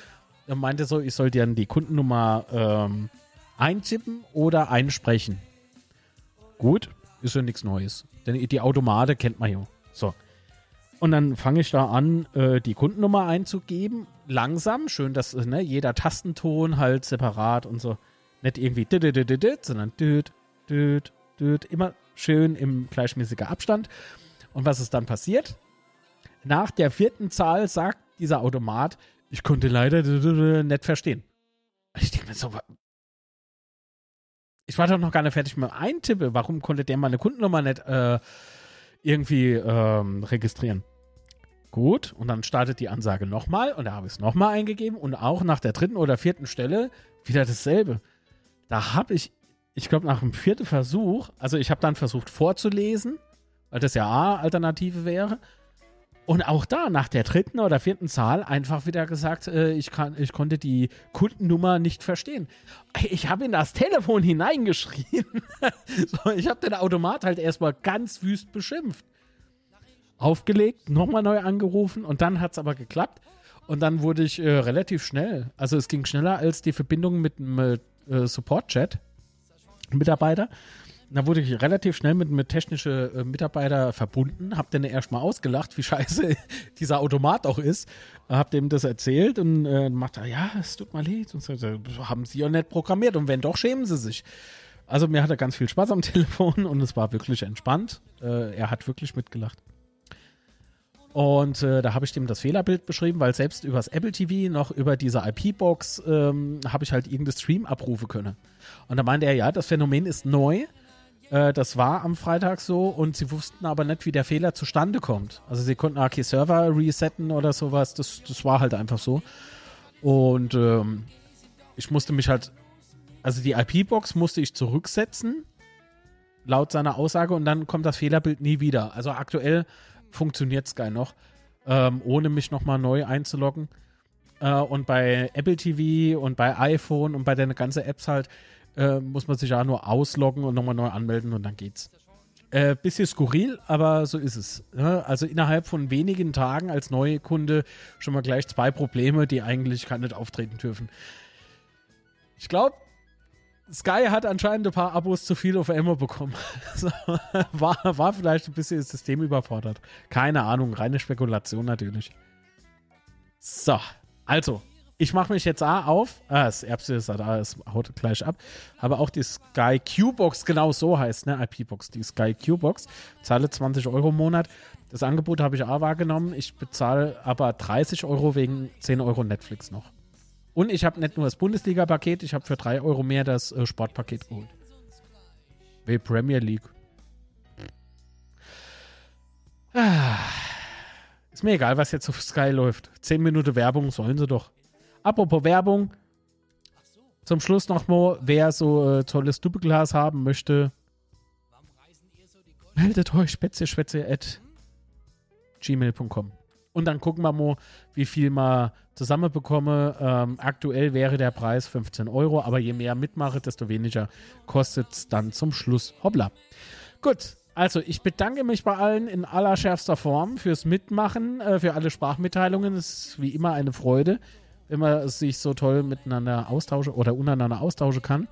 meinte so, ich soll dann die Kundennummer ähm, eintippen oder einsprechen. Gut, ist ja nichts Neues. Denn die Automate kennt man ja. So. Und dann fange ich da an, äh, die Kundennummer einzugeben. Langsam, schön, dass ne, jeder Tastenton halt separat und so. Nicht irgendwie sondern düt, düt. Immer schön im gleichmäßigen Abstand. Und was ist dann passiert? Nach der vierten Zahl sagt dieser Automat, ich konnte leider nicht verstehen. Ich denke mir so, ich war doch noch gar nicht fertig mit Eintippe. Warum konnte der meine Kundennummer nicht äh, irgendwie ähm, registrieren? Gut, und dann startet die Ansage nochmal und da habe ich es nochmal eingegeben und auch nach der dritten oder vierten Stelle wieder dasselbe. Da habe ich, ich glaube, nach dem vierten Versuch, also ich habe dann versucht vorzulesen, weil das ja A-Alternative wäre. Und auch da, nach der dritten oder vierten Zahl, einfach wieder gesagt, äh, ich, kann, ich konnte die Kundennummer nicht verstehen. Ich habe in das Telefon hineingeschrieben. (laughs) so, ich habe den Automat halt erstmal ganz wüst beschimpft. Aufgelegt, nochmal neu angerufen und dann hat es aber geklappt. Und dann wurde ich äh, relativ schnell, also es ging schneller als die Verbindung mit dem äh, Support-Chat-Mitarbeiter. Da wurde ich relativ schnell mit einem technischen äh, Mitarbeiter verbunden, hab den erstmal ausgelacht, wie (laughs) scheiße dieser Automat auch ist. Hab dem das erzählt und äh, macht er, ja, es tut mir leid. Und so, haben sie ja nicht programmiert und wenn doch, schämen sie sich. Also mir hat er ganz viel Spaß am (laughs) Telefon und es war wirklich entspannt. Äh, er hat wirklich mitgelacht. Und äh, da habe ich dem das Fehlerbild beschrieben, weil selbst übers Apple TV noch über diese IP-Box ähm, habe ich halt irgendeinen Stream abrufen können. Und da meinte er, ja, das Phänomen ist neu. Äh, das war am Freitag so und sie wussten aber nicht, wie der Fehler zustande kommt. Also sie konnten AK Server resetten oder sowas. Das, das war halt einfach so. Und ähm, ich musste mich halt, also die IP-Box musste ich zurücksetzen, laut seiner Aussage, und dann kommt das Fehlerbild nie wieder. Also aktuell funktioniert Sky noch, ähm, ohne mich nochmal neu einzuloggen. Äh, und bei Apple TV und bei iPhone und bei den ganzen Apps halt äh, muss man sich ja nur ausloggen und nochmal neu anmelden und dann geht's. Äh, bisschen skurril, aber so ist es. Ja, also innerhalb von wenigen Tagen als neue Kunde schon mal gleich zwei Probleme, die eigentlich gar nicht auftreten dürfen. Ich glaube, Sky hat anscheinend ein paar Abos zu viel auf einmal bekommen. (laughs) war, war vielleicht ein bisschen das System überfordert. Keine Ahnung, reine Spekulation natürlich. So, also, ich mache mich jetzt A auf. Ah, das Erbse ist da, es haut gleich ab. Habe auch die Sky Q-Box, genau so heißt, ne? IP-Box, die Sky Q-Box. Zahle 20 Euro im Monat. Das Angebot habe ich A wahrgenommen. Ich bezahle aber 30 Euro wegen 10 Euro Netflix noch. Und ich habe nicht nur das Bundesliga-Paket, ich habe für 3 Euro mehr das äh, Sportpaket geholt. Wie Premier League. Ah. Ist mir egal, was jetzt auf Sky läuft. 10 Minuten Werbung sollen sie doch. Apropos Werbung. Zum Schluss nochmal, wer so äh, tolles Doppelglas haben möchte, meldet euch spätzle at gmail.com. Und dann gucken wir mal, wie viel wir zusammenbekomme. Ähm, aktuell wäre der Preis 15 Euro, aber je mehr mitmache, desto weniger kostet es dann zum Schluss. Hoppla. Gut, also ich bedanke mich bei allen in allerschärfster Form fürs Mitmachen, äh, für alle Sprachmitteilungen. Es ist wie immer eine Freude wenn man sich so toll miteinander austauschen oder untereinander austauschen kann.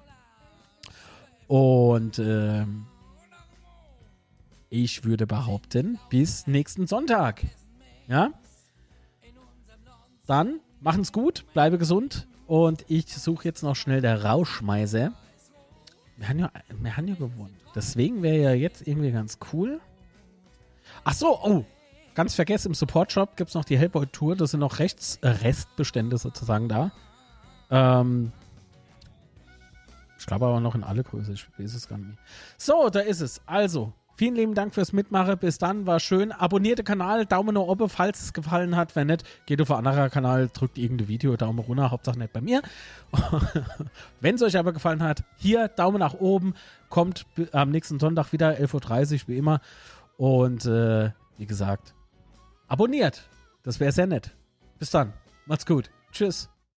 Und ähm, ich würde behaupten, bis nächsten Sonntag. Ja? Dann machen's gut, bleibe gesund und ich suche jetzt noch schnell der Rauschmeiser. Wir haben ja, wir haben ja gewonnen. Deswegen wäre ja jetzt irgendwie ganz cool. Ach so, oh, ganz vergessen, im Support-Shop gibt es noch die Hellboy-Tour. Da sind noch Rechts, Restbestände sozusagen da. Ähm, ich glaube aber noch in alle Größe. Ich weiß es gar nicht mehr. So, da ist es. Also, vielen lieben Dank fürs Mitmachen. Bis dann, war schön. Abonniert den Kanal, Daumen nach oben, falls es gefallen hat. Wenn nicht, geht auf einen anderen Kanal, drückt irgendein Video, Daumen runter, Hauptsache nicht bei mir. (laughs) Wenn es euch aber gefallen hat, hier Daumen nach oben. Kommt am nächsten Sonntag wieder, 11.30 Uhr, wie immer. Und äh, wie gesagt, abonniert. Das wäre sehr nett. Bis dann. Macht's gut. Tschüss.